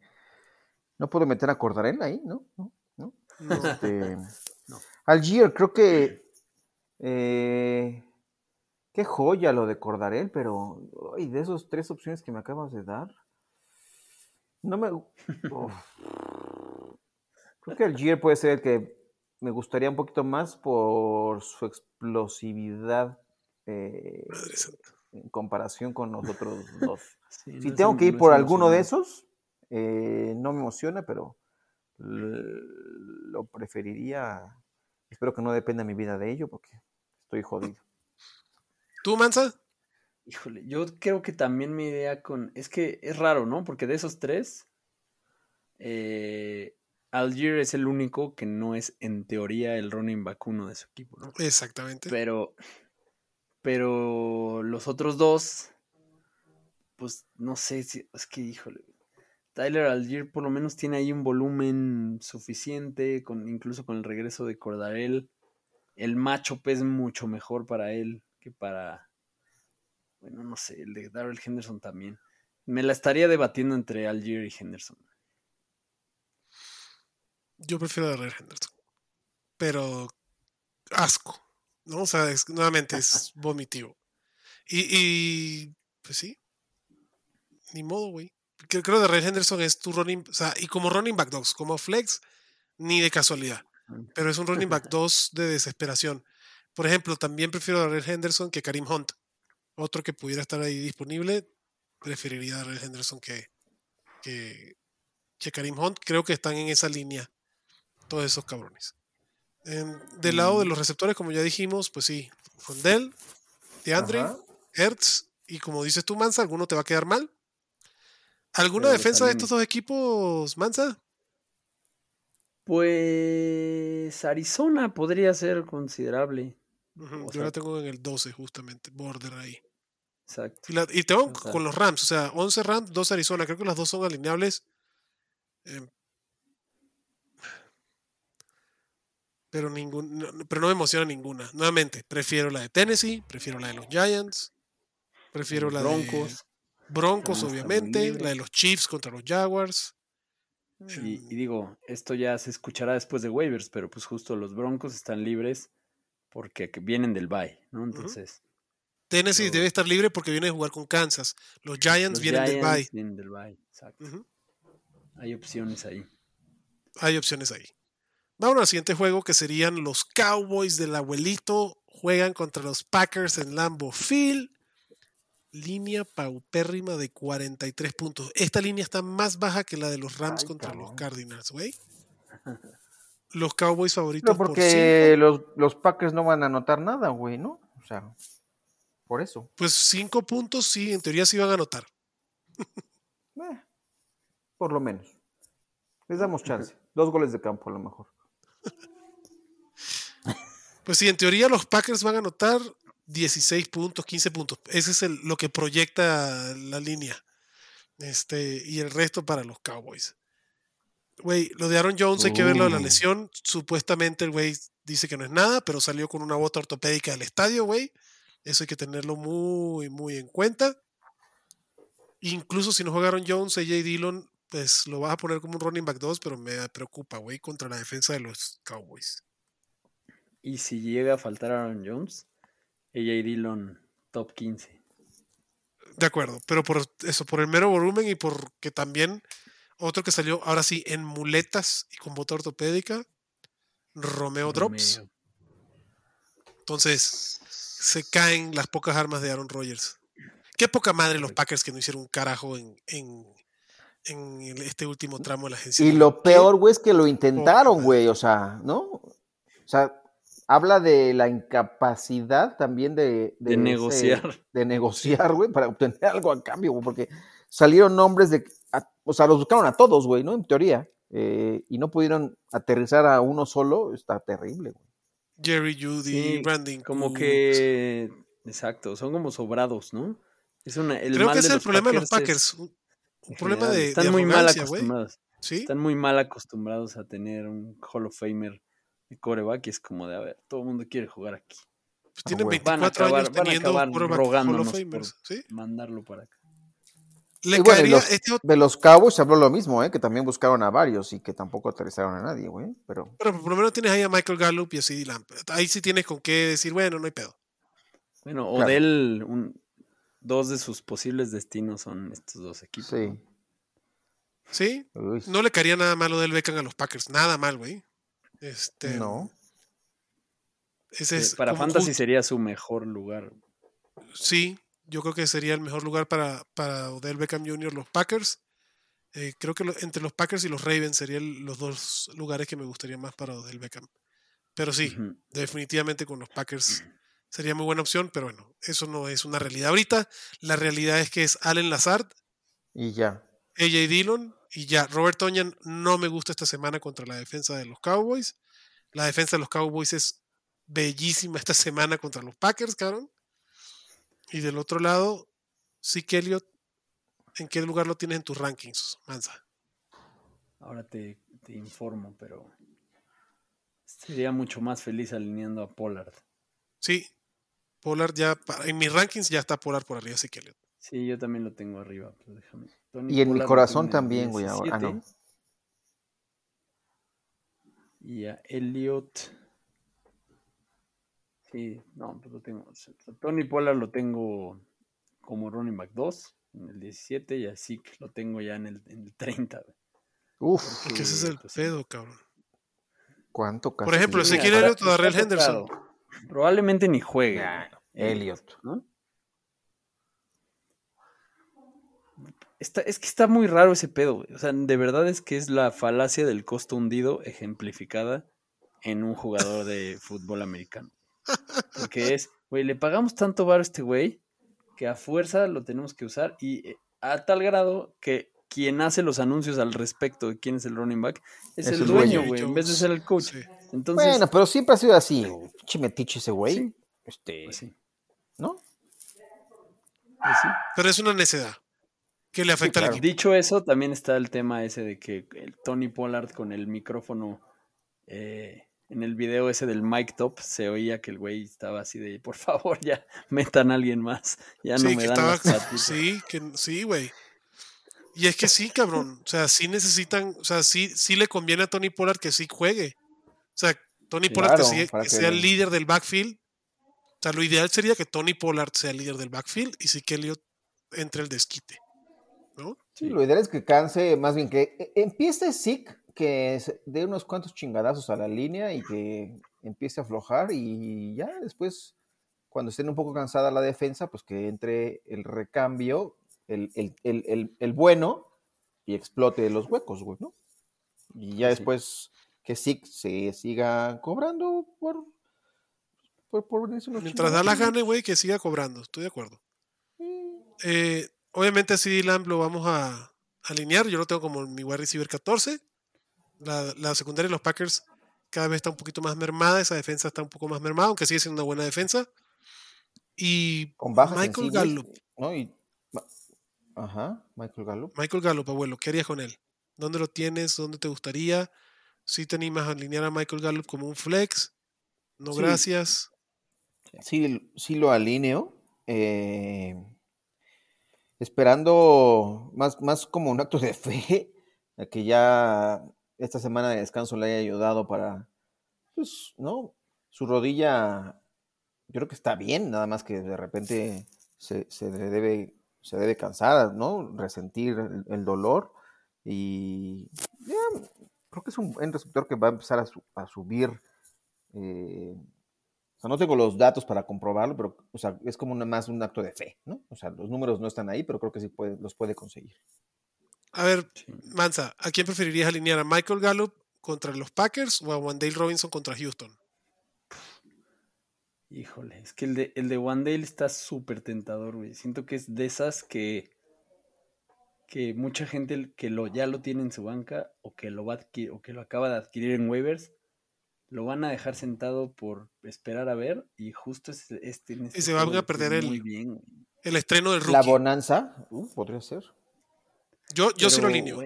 No puedo meter a Cordarel ahí, ¿no? No. no. Este... Algier, creo que. Eh, Qué joya lo de Cordarel, pero ay, de esos tres opciones que me acabas de dar, no me. Creo que el Gier puede ser el que me gustaría un poquito más por su explosividad eh, en comparación con los otros dos. si tengo que ir por alguno de esos, eh, no me emociona, pero lo preferiría. Espero que no dependa mi vida de ello, porque estoy jodido. ¿Tú, Mansa? Híjole, yo creo que también mi idea con. Es que es raro, ¿no? Porque de esos tres, eh, Algier es el único que no es en teoría el running back uno de su equipo, ¿no? Exactamente. Pero. Pero los otros dos, pues no sé si. Es que, híjole. Tyler Algier por lo menos tiene ahí un volumen suficiente, con, incluso con el regreso de Cordarel. El macho es mucho mejor para él para, bueno, no sé, el de Darrell Henderson también. Me la estaría debatiendo entre Algier y Henderson. Yo prefiero a Darrell Henderson. Pero asco. ¿No? O sea, nuevamente es vomitivo. Y, pues sí. Ni modo, güey. Creo que Darrell Henderson es tu running. O sea, y como running back 2, como flex, ni de casualidad. Pero es un running back 2 de desesperación. Por ejemplo, también prefiero a Darrell Henderson que Karim Hunt. Otro que pudiera estar ahí disponible, preferiría a Darrell Henderson que, que, Karim Hunt. Creo que están en esa línea todos esos cabrones. del lado de mm. los receptores, como ya dijimos, pues sí, Rondell, DeAndre, Hertz, y como dices tú, Mansa, ¿alguno te va a quedar mal? ¿Alguna defensa de estos dos equipos, Mansa? Pues Arizona podría ser considerable yo la tengo en el 12, justamente, border ahí. Exacto. Y, tengo con los Rams, o sea, 11 Rams, 2 Arizona. Creo que las dos son alineables. Em, pero, ningún, no, pero no me emociona ninguna. Nuevamente, prefiero la de Tennessee, prefiero la de los Giants, prefiero la Broncos. Broncos, obviamente, la de los Chiefs contra los Jaguars. Y, y, digo, esto ya se escuchará después de waivers, pero pues justo los Broncos están libres porque vienen del bye, ¿no? Entonces. Tennessee debe estar libre porque viene a jugar con Kansas. Los Giants los vienen Giants del bye. Vienen del bye, exacto. Hay opciones ahí. Hay opciones ahí. Vamos al siguiente juego que serían los Cowboys del abuelito. Juegan contra los Packers en Lambeau Field. Línea paupérrima de 43 puntos. Esta línea está más baja que la de los Rams Ay, contra cabrón. los Cardinals, güey. Los Cowboys favoritos No, por porque cinco. los, los Packers no van a anotar nada, güey, ¿no? O sea, por eso. Pues 5 puntos, sí, en teoría sí van a anotar. Eh, por lo menos. Les damos chance. Dos goles de campo a lo mejor. Pues sí, en teoría los Packers van a anotar 16 puntos, 15 puntos. Ese es el- lo que proyecta la línea. Este, y el resto para los Cowboys. Güey, lo de Aaron Jones hay que verlo de la Uh. lesión. Supuestamente el güey dice que no es nada, pero salió con una bota ortopédica del estadio, güey. Eso hay que tenerlo muy, muy en cuenta. Incluso si no juega Aaron Jones, AJ Dillon, pues lo vas a poner como un running back 2, pero me preocupa, güey, contra la defensa de los Cowboys. Y si llega a faltar Aaron Jones, AJ Dillon top 15. De acuerdo, pero por eso, por el mero volumen y porque también otro que salió ahora sí en muletas y con bota ortopédica, Romeo Drops. Entonces se caen las pocas armas de Aaron Rodgers. Qué poca madre los. Packers que no hicieron un carajo en, en, en este último tramo de la agencia. Y lo peor, güey, es que lo intentaron, güey, o sea, ¿no? O sea, habla de la incapacidad también de... De ese- negociar. de negociar, güey, para obtener algo a cambio, güey, porque salieron nombres de... a- o sea, los buscaron a todos, güey, ¿no? En teoría. eh, y no pudieron aterrizar a uno solo, está terrible, güey. Jerry Judy, Sí, Brandon Como Cooks. que. Exacto, son como sobrados, ¿no? Es una, el Creo mal que ese de es el problema de los es, Packers. Un, un problema general, de, Están de muy mal acostumbrados. ¿Sí? Están muy mal acostumbrados a tener un Hall of Famer de coreback y es como de, a ver, todo el mundo quiere jugar aquí. Pues. Van a 24 acabar- años van a teniendo acabar rogándonos. ¿sí? Mandarlo para acá. Le Y bueno, y caería los- este otro, De los Cowboys se habló lo mismo, ¿eh? Que también buscaron a varios y que tampoco aterrizaron a nadie, güey. Pero pero por lo menos tienes ahí a Michael Gallup y a CD Lamb. Ahí sí tienes con qué decir, bueno, no hay pedo. Bueno, Claro. Odell, un, dos de sus posibles destinos son estos dos equipos. sí. ¿no? ¿Sí? Uy, No le caería nada malo del Beckham a los Packers. Nada mal, güey. Este, no. Ese Eh, es para Fantasy justo- sería su mejor lugar. Sí, yo creo que sería el mejor lugar para, para Odell Beckham Jr. los Packers. Eh, creo que lo- entre los Packers y los Ravens serían los dos lugares que me gustaría más para Odell Beckham. Pero sí, definitivamente con los Packers sería muy buena opción, pero bueno, eso no es una realidad ahorita. La realidad es que es Allen Lazard, Y ya. AJ Dillon y ya. Robert Tonyan no me gusta esta semana contra la defensa de los Cowboys. La defensa de los Cowboys es bellísima esta semana contra los Packers, cabrón. Y del otro lado, sí que Elliot, ¿en qué lugar lo tienes en tus rankings, Mansa? Ahora te, te informo, pero sería mucho más feliz alineando a Pollard. Sí, Pollard ya, en mis rankings ya está Pollard por arriba, sí que Elliot. Sí, yo también lo tengo arriba, pero déjame. Tony Y en mi Pollard corazón también, güey. ahora. Ah, no. 17, Y a Elliot. Sí, no, pues lo tengo. Tony Pollard lo tengo como running back 2 en el 17 y a Zeke lo tengo ya en el, en el 30. güey. Uf, Porque ese es el pues pedo, cabrón. ¿cuánto Por ejemplo, castigo? Ezequiel Mira, Elliott o Darrell Henderson. Probablemente ni juegue. Nah. Elliot. ¿no? Está, es que está muy raro ese pedo, güey. O sea, de verdad es que es la falacia del costo hundido ejemplificada en un jugador de fútbol americano. Porque es, güey, le pagamos tanto bar a este güey que a fuerza lo tenemos que usar y eh, a tal grado que quien hace los anuncios al respecto de quién es el running back es, Es el el dueño, güey, en vez de ser el coach. Sí. Entonces, Bueno, pero siempre ha sido así. güey. Pinche metiche ese güey. Sí. Este, pues sí, ¿no? pues sí. Pero es una necedad que le afecta claro. al equipo. Dicho eso, también está el tema ese de que el Tony Pollard con el micrófono eh, en el video ese del mic top se oía que el güey estaba así de por favor ya metan a alguien más, ya no sí, me que dan estaba. las platitas". Sí, que sí, güey. Y es que sí, cabrón. O sea, sí necesitan, o sea, sí, sí le conviene a Tony Pollard que sí juegue. O sea, Tony Pollard que, sea el líder del backfield. O sea, lo ideal sería que Tony Pollard sea el líder del backfield y sí que Elliot entre el desquite. Sí, lo ideal es que canse, más bien que e, empiece Zeke, que dé unos cuantos chingadazos a la línea y que empiece a aflojar y ya después, cuando estén un poco cansada la defensa, pues que entre el recambio el, bueno y explote los huecos, güey, ¿no? Y ya después que sí se siga cobrando por, por, Mientras da la gana, güey, que siga cobrando, estoy de acuerdo. Eh, obviamente CD Lamb lo vamos a alinear, yo lo tengo como mi wide receiver 14. La, la secundaria de los Packers cada vez está un poquito más mermada, esa defensa está un poco más mermada, aunque sigue siendo una buena defensa. Y Con Michael Gallup. ¿no? Y Ajá, Michael Gallup. Michael Gallup, abuelo, ¿qué harías con él? ¿Dónde lo tienes? ¿Dónde te gustaría? ¿Si te animas a alinear a Michael Gallup como un flex? No, gracias. Sí, sí lo alineo. Eh, esperando más, más como un acto de fe, que ya esta semana de descanso le haya ayudado para, pues, ¿no? Su rodilla, yo creo que está bien, nada más que de repente se, se debe se debe cansar, ¿no? Resentir el, dolor y creo que es un buen receptor que va a empezar a, subir. Eh, sea, no tengo los datos para comprobarlo, pero o sea, es como más un acto de fe, ¿no? O sea, los números no están ahí, pero creo que sí puede, los puede conseguir. A ver, Mansa, ¿a quién preferirías alinear? ¿A Michael Gallup contra los Packers o a Wandale Robinson contra Houston? Híjole, es que el de, el de Wandale está súper tentador, güey. Siento que es de esas que, que mucha gente que lo, ya lo tiene en su banca o que lo va o que lo acaba de adquirir en waivers, lo van a dejar sentado por esperar a ver y justo este, este, y se van a perder el, el estreno del rookie. La bonanza, uh, podría ser. Yo, yo sí lo alineo.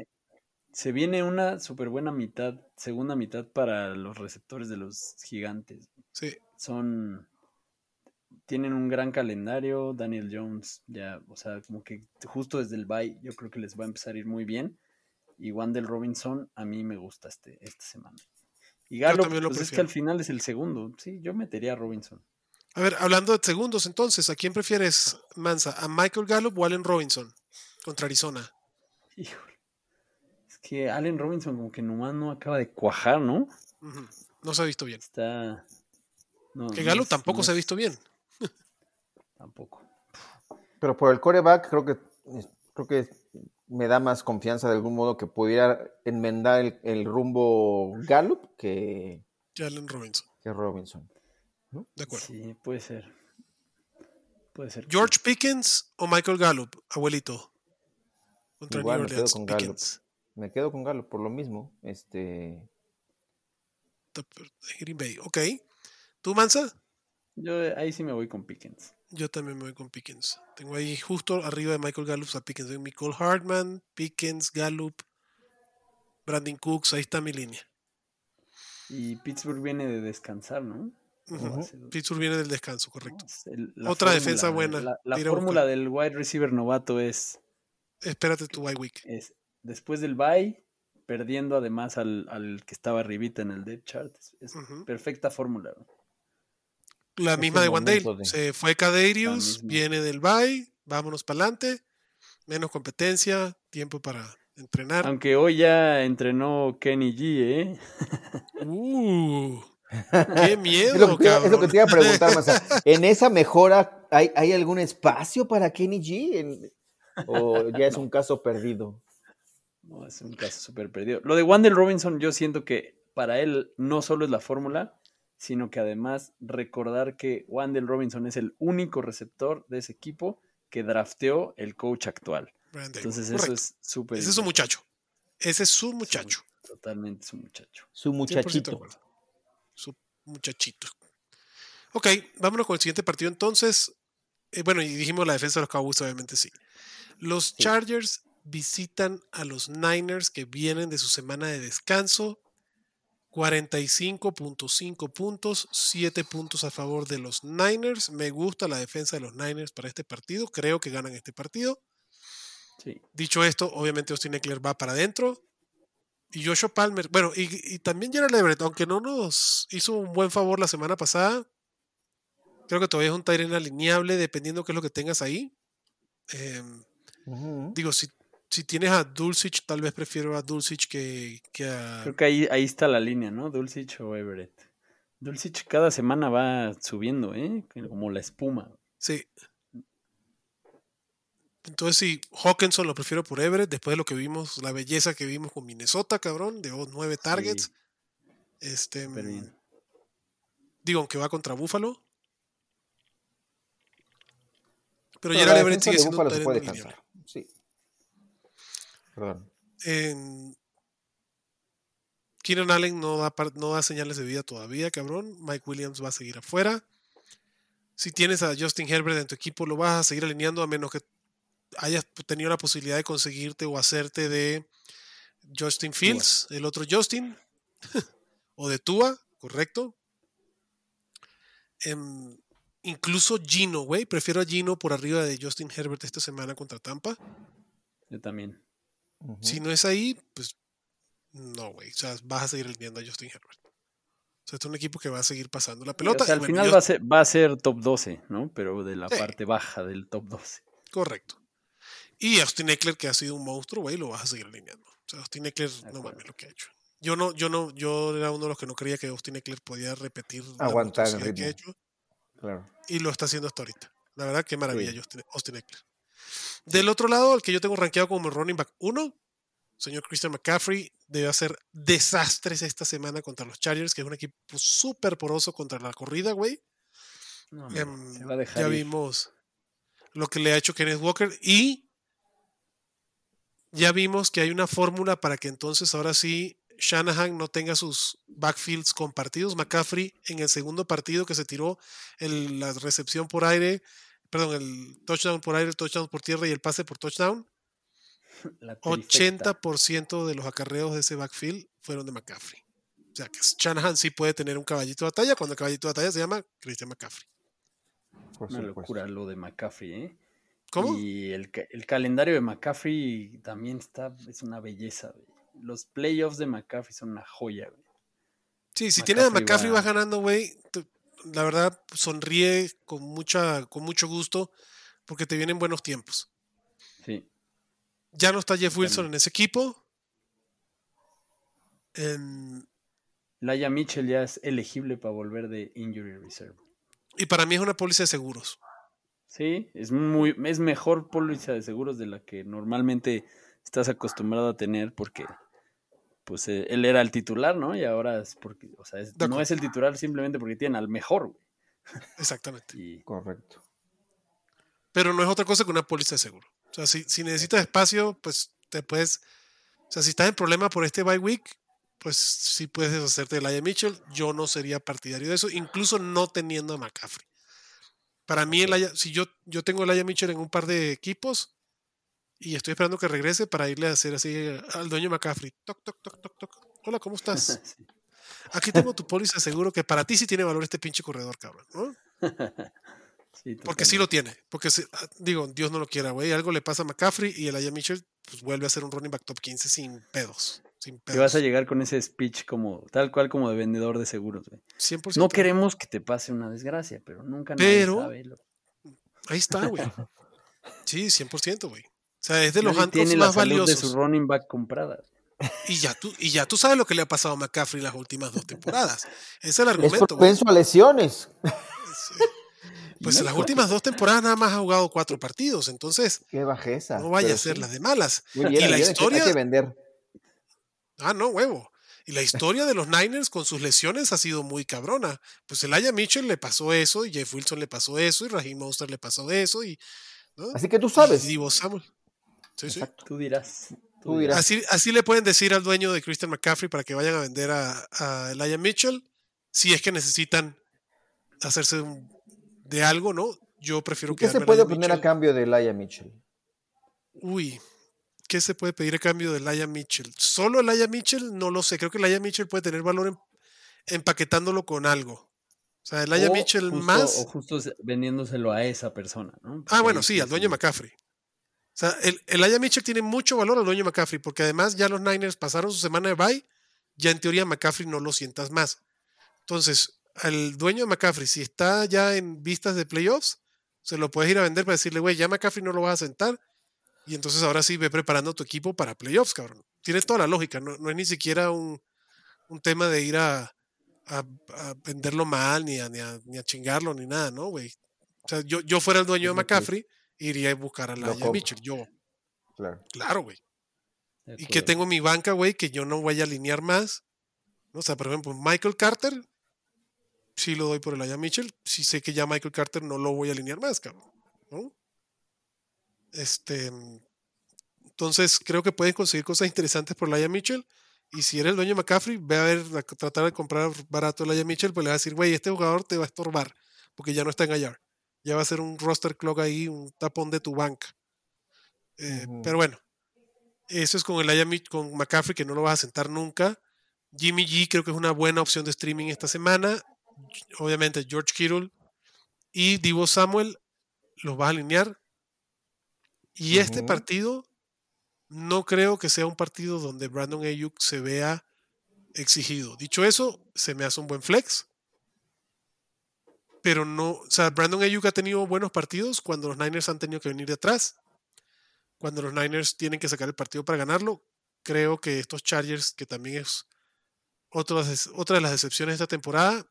se viene una súper buena mitad, segunda mitad para los receptores de los gigantes. Sí. Son tienen un gran calendario. Daniel Jones, ya, o sea, como que justo desde el bye, yo creo que les va a empezar a ir muy bien. Y Wandel Robinson, a mí me gusta este, esta semana. Y Galo, pues es que al final es el segundo. Sí, yo metería a Robinson. A ver, hablando de segundos, entonces, ¿a quién prefieres, Mansa? ¿A Michael Gallup o Allen Robinson contra Arizona? Híjole. Es que Allen Robinson como que nomás no acaba de cuajar, ¿no? No se ha visto bien. Está... que Gallup tampoco se ha visto bien tampoco. Pero por el coreback creo que creo que me da más confianza de algún modo que pudiera enmendar el, rumbo Gallup que Robinson. Que Robinson. De acuerdo. Sí, puede ser. Puede ser. George Pickens o Michael Gallup, abuelito. Igual me quedo con Gallup. Me quedo con Gallup por lo mismo. Este. Green Bay, ok. ¿Tú, Mansa? Yo ahí sí me voy con Pickens. Yo también me voy con Pickens. Tengo ahí justo arriba de Michael Gallup a Pickens. Tengo Michael Hartman, Pickens, Gallup, Brandon Cooks. Ahí está mi línea. Y Pittsburgh viene de descansar, ¿no? Pittsburgh viene del descanso, correcto. Otra defensa buena. La, fórmula del wide receiver novato es. Espérate tu bye week. Es después del bye, perdiendo además al, que estaba arribita en el depth chart. Es, perfecta fórmula. La misma de Wandale. Se fue Caderius, viene del Bay, vámonos para adelante. Menos competencia, tiempo para entrenar. Aunque hoy ya entrenó Kenny G, ¿eh? Uh, ¡Qué miedo, es lo, que, es lo que te iba a preguntar, Masa. ¿En esa mejora hay, hay algún espacio para Kenny G? ¿O ya es un caso perdido? No, es un caso súper perdido. Lo de Wandel Robinson, yo siento que para él no solo es la fórmula, sino que además recordar que Wandel Robinson es el único receptor de ese equipo que drafteó el coach actual. Entonces eso es súper... Ese es su muchacho. Ese es su muchacho. totalmente su muchacho. Su muchachito. Su muchachito. Ok, vámonos con el siguiente partido entonces. Eh, bueno, y dijimos la defensa de los Cowboys, obviamente sí. Los Chargers visitan a los Niners que vienen de su semana de descanso 45.5 puntos, 7 puntos a favor de los Niners. Me gusta la defensa de los Niners para este partido. Creo que ganan este partido. Sí. Dicho esto, obviamente Austin Eckler va para adentro. Y Joshua Palmer, bueno, y, y también Gerald Everett, aunque no nos hizo un buen favor la semana pasada, creo que todavía es un Tyrene alineable dependiendo qué es lo que tengas ahí. Em, digo, si, si tienes a Dulcich, tal vez prefiero a Dulcich que, que a... Creo que ahí, ahí está la línea, ¿no? Dulcich o Everett. Dulcich cada semana va subiendo, ¿eh? Como la espuma. Sí. Entonces sí, Hawkinson lo prefiero por Everett, después de lo que vimos, la belleza que vimos con Minnesota, cabrón, de oh, nueve targets. Sí, Este, bien. digo, aunque va contra Buffalo. Pero Pero Gerald la Everett sigue siendo un Buffalo se puede Tyrant lineal. cansar. Sí. Perdón. Keenan Allen no da, par- no da señales de vida todavía, cabrón. Mike Williams va a seguir afuera. Si tienes a Justin Herbert en tu equipo, lo vas a seguir alineando a menos que hayas tenido la posibilidad de conseguirte o hacerte de Justin Fields, el otro Justin, o de Tua, correcto. Em, incluso Gino, güey. Prefiero a Gino por arriba de Justin Herbert esta semana contra Tampa. Yo también. Si no es ahí, pues no, güey. O sea, vas a seguir alineando a Justin Herbert. O sea, es un equipo que va a seguir pasando la pelota. o sea, al bueno, final yo- va, a ser, va a ser top 12, ¿no? Pero de la Sí. parte baja del top 12. Correcto. Y Austin Eckler, que ha sido un monstruo, güey, lo vas a seguir alineando. O sea, Austin Eckler, no mames lo que ha hecho. Yo no, yo no, yo era uno de los que no creía que Austin Eckler podía repetir la Aguantar el monstruosidad que ha hecho. Claro. Y lo está haciendo hasta ahorita. La verdad, qué maravilla Sí. Austin Eckler. Del otro lado, el que yo tengo rankeado como el running back 1, señor Christian McCaffrey, debe hacer desastres esta semana contra los Chargers, que es un equipo súper poroso contra la corrida, güey. No, Em, se va a dejar ya ir. vimos lo que le ha hecho Kenneth Walker y ya vimos que hay una fórmula para que entonces ahora sí Shanahan no tenga sus backfields compartidos. McCaffrey en el segundo partido que se tiró el- la recepción por aire, perdón, el touchdown por aire, el touchdown por tierra y el pase por touchdown, La trifecta. 80% de los acarreos de ese backfield fueron de McCaffrey. O sea que Shanahan sí puede tener un caballito de batalla cuando el caballito de batalla se llama Christian McCaffrey. Por Una locura lo de McCaffrey, ¿eh? ¿Cómo? Y el, el calendario de McCaffrey también está, es una belleza, güey. Los playoffs de McCaffrey son una joya, güey. Sí, si tienes a McCaffrey va- vas ganando, güey, la verdad sonríe con mucha, con mucho gusto porque te vienen buenos tiempos. Sí. Ya no está Jeff Wilson en ese equipo. En- Laia Mitchell ya es elegible para volver de Injury Reserve. y para mí es una póliza de seguros. Sí, es muy, es mejor póliza de seguros de la que normalmente estás acostumbrado a tener porque pues eh, él era el titular, ¿no? Y ahora es porque, o sea, es- no es el titular simplemente porque tiene al mejor, güey. Exactamente. Y Correcto. Pero no es otra cosa que una póliza de seguro. O sea, si, si necesitas espacio, pues te puedes. O sea, si estás en problema por este bye week, pues sí puedes deshacerte de Laia Mitchell. Yo no sería partidario de eso, incluso no teniendo a McCaffrey. Para mí, el Aya- si yo, yo tengo a Laia Mitchell en un par de equipos y estoy esperando que regrese para irle a hacer así al dueño McCaffrey. Toc, toc, toc, toc, toc. Hola, ¿cómo estás? sí. Aquí tengo tu póliza seguro que para ti sí tiene valor este pinche corredor, cabrón, ¿no? Sí, Porque sí lo tiene. Porque, ah, digo, Dios no lo quiera, güey. Algo le pasa a McCaffrey y el Aya Mitchell pues, vuelve a ser un running back top 15 sin pedos. Sin Y pedos. vas a llegar con ese speech como, tal cual como de vendedor de seguros, güey. 100%. No queremos que te pase una desgracia, pero nunca nadie Pero- sabe lo- Ahí está, güey. Sí, 100%, güey. O sea, es de los handcuffs tiene la más salud de valiosos. su running back comprada. Y ya, tú, y ya tú sabes lo que le ha pasado a McCaffrey las últimas dos temporadas. Ese es el Es argumento, güey. propenso a lesiones. Sí. Pues en las últimas dos temporadas nada más ha jugado cuatro partidos. Entonces, Qué bajeza. no vaya a ser sí. las de malas. Muy Y la bien, historia- Hay que vender. Ah, no, huevo. Y la historia de los Niners con sus lesiones ha sido muy cabrona. Pues el Aya Mitchell le pasó eso, y Jeff Wilson le pasó eso, y Raheem Monster le pasó eso, y. ¿no? Así que tú sabes. Y Divo Samuel. Sí, sí. Exacto. Tú dirás. Tú dirás. Así, así le pueden decir al dueño de Christian McCaffrey para que vayan a vender a, a Elijah Mitchell si es que necesitan hacerse un- de algo, ¿no? Yo prefiero ¿Y ¿Qué se puede Elijah obtener a Mitchell. cambio de Laia Mitchell? Uy, ¿qué se puede pedir a cambio de Elijah Mitchell? Solo Elijah Mitchell, no lo sé. Creo que Elijah Mitchell puede tener valor en- empaquetándolo con algo. O sea, Elijah O Mitchell justo- más. O justo se- vendiéndoselo a esa persona, ¿no? Ah, bueno, sí, al dueño sí. McCaffrey. Sea, el, el Aya Mitchell tiene mucho valor al dueño McCaffrey, porque además ya los Niners pasaron su semana de bye, ya en teoría McCaffrey no lo sientas más. Entonces, al dueño de McCaffrey, si está ya en vistas de playoffs, se lo puedes ir a vender para decirle, güey, ya McCaffrey no lo vas a sentar. Y entonces ahora sí ve preparando tu equipo para playoffs, cabrón. Tiene toda la lógica, no, no es ni siquiera un, un tema de ir a, a, venderlo mal, ni a, ni, a, ni a chingarlo, ni nada, ¿no, güey? O sea, yo, yo fuera el dueño de McCaffrey, iría a buscar a la Mitchell, yo. Claro. Claro, güey. Y que tengo mi banca, güey, que yo no voy a alinear más. O sea, por ejemplo, Michael Carter, sí lo doy por el Aya Mitchell. Si sé que ya Michael Carter no lo voy a alinear más, cabrón. ¿no? Este. Entonces, creo que pueden conseguir cosas interesantes por Aya Mitchell. Y si eres el dueño de McCaffrey, ve a ver, a tratar de comprar barato el Aya Mitchell, pues le va a decir, güey, este jugador te va a estorbar, porque ya no está en IR. Ya va a ser un roster clock ahí, un tapón de tu banca. Eh, pero bueno, eso es con el Aya con McCaffrey, que no lo vas a sentar nunca. Jimmy G creo que es una buena opción de streaming esta semana. Obviamente George Kittle y Divo Samuel los vas a alinear. Y este partido no creo que sea un partido donde Brandon Ayuk se vea exigido. Dicho eso, se me hace un buen flex. Pero no, o sea, Brandon Ayuk ha tenido buenos partidos cuando los Niners han tenido que venir de atrás. Cuando los Niners tienen que sacar el partido para ganarlo. Creo que estos Chargers, que también es otra, de las excepciones de esta temporada,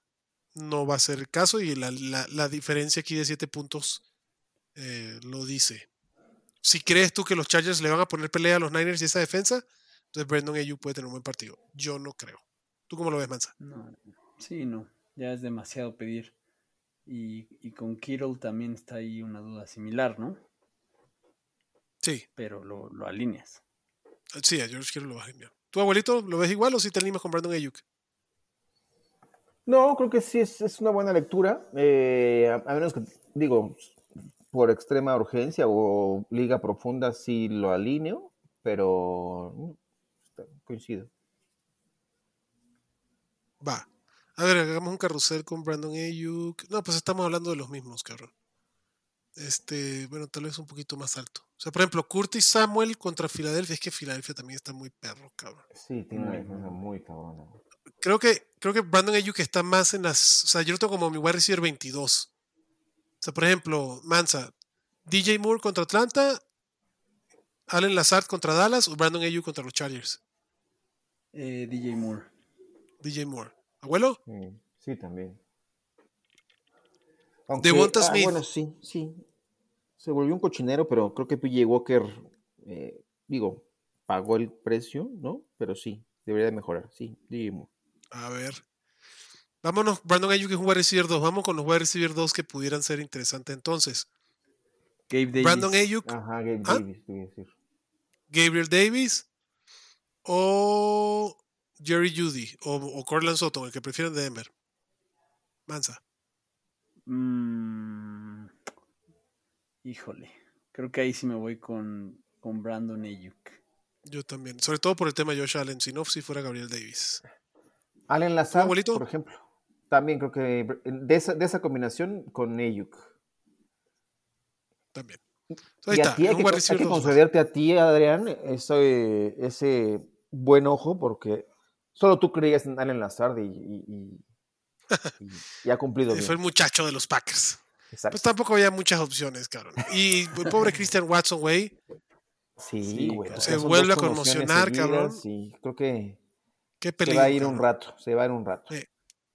no va a ser el caso y la, diferencia aquí de 7 puntos eh, lo dice si crees tú que los Chargers le van a poner pelea a los Niners y esa defensa, entonces Brandon Ayuk puede tener un buen partido. Yo no creo. ¿Tú cómo lo ves, Mansa? No, sí, no. Ya es demasiado pedir. Y, con Kittle también está ahí una duda similar, ¿no? Sí. Pero lo, alineas. Sí, a George Kittle lo vas a alinear. ¿Tu abuelito lo ves igual o si te animas con Brandon Ayuk? No, creo que sí es, una buena lectura. Eh, a, menos que, digo, por extrema urgencia o liga profunda sí lo alineo, pero mm, coincido. Va. A ver, hagamos un carrusel con Brandon Ayuk. No, pues estamos hablando de los mismos, cabrón. Este, bueno, tal vez un poquito más alto. O sea, por ejemplo, Curtis Samuel contra Filadelfia. Es que Filadelfia también está muy perro, cabrón. Sí, tiene una defensa muy cabrona. Creo que, creo que Brandon Ayuk está más en las. O sea, yo lo tengo como mi wide receiver 22. O sea, por ejemplo, Mansa, DJ Moore contra Atlanta, Allen Lazard contra Dallas o Brandon Ayuk contra los Chargers. Eh, DJ Moore. DJ Moore. ¿Abuelo? Sí, también. De Devonta ah, Bueno, sí, sí. Se volvió un cochinero, pero creo que PJ Walker, eh, digo, pagó el precio, ¿no? Pero sí, debería de mejorar. Sí, Moore. A ver. Vámonos, Brandon Ayuk es un wide receiver 2. Vamos con los wide receiver 2 que pudieran ser interesantes entonces. Gabe Davis. Brandon Ayuk. Ajá, Gabe ¿Ah? Davis, decir. Gabriel Davis. O Jerry Judy. O, o Cortland Sutton, el que prefieren de Denver. Mansa. Mm, híjole. Creo que ahí sí me voy con, con Brandon Ayuk. Yo también. Sobre todo por el tema de Josh Allen. Si no, si fuera Gabriel Davis. Allen Lazar, por ejemplo. También creo que de esa, de esa combinación con Ayuk. También. y a ti hay, que, concederte a ti, Adrián, ese, ese buen ojo, porque solo tú creías en Allen Lazard y, y, ha cumplido bien. Fue el muchacho de los Packers. Pues tampoco había muchas opciones, cabrón. Y el pobre Christian Watson, güey. Sí, güey. se vuelve a conmocionar, cabrón. Sí, creo que Qué se va a ir un rato, se va a ir un rato. se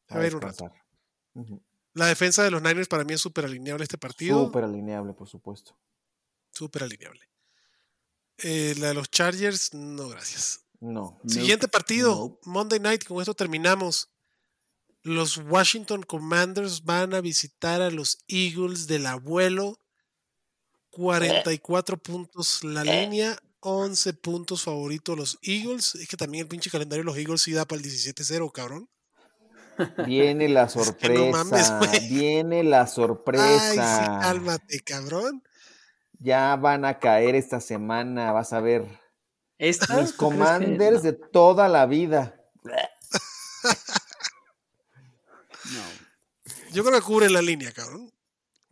va a ir un rato. La defensa de los Niners para mí es súper alineable este partido. Súper alineable, por supuesto. Súper alineable. Eh, la de los Chargers, no, gracias. No. Siguiente partido, Monday Night, con esto terminamos. Los Washington Commanders van a visitar a los Eagles del abuelo. 44 puntos la línea, 11 puntos favoritos los Eagles. Es que también el pinche calendario de los Eagles sí da para el 17-0, cabrón. Viene la sorpresa. viene la sorpresa. Ay, cálmate, cabrón. Ya van a caer esta semana, vas a ver. Mis commanders de toda la vida. Yo creo que cubre la línea, cabrón.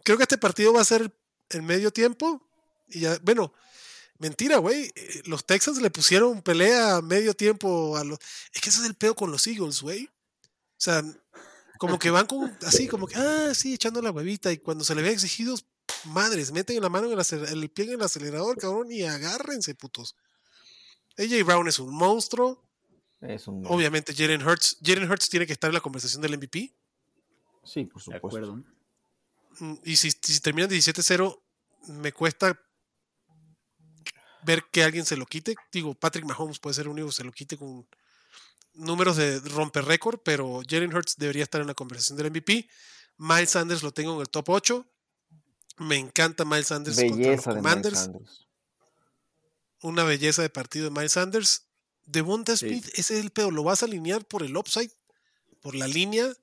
Creo que este partido va a ser en medio tiempo. Y ya, bueno, Mentira, güey. Eh, los Texans le pusieron pelea a medio tiempo a los. Es que ese es el pedo con los Eagles, güey. O sea, como que van con. Así, como que, ah, sí, echando la huevita. Y cuando se le ve exigidos, madres, meten la mano en el, el pie en el acelerador, cabrón, y agárrense, putos. AJ Brown es un monstruo. Es un... Obviamente, Jalen Hurts. Jalen Hurts tiene que estar en la conversación del MVP. Sí, por supuesto. Mm, y si, si terminan 17-0, me cuesta ver que alguien se lo quite. Digo, Patrick Mahomes puede ser el único que se lo quite con números de romper récord, pero Jalen Hurts debería estar en la conversación del MVP. Miles Sanders lo tengo en el top 8. Me encanta Miles Sanders belleza contra los Commanders. Una belleza de partido de Miles Sanders. Devonta Smith, ese es el pedo. Lo vas a alinear por el upside, por la línea.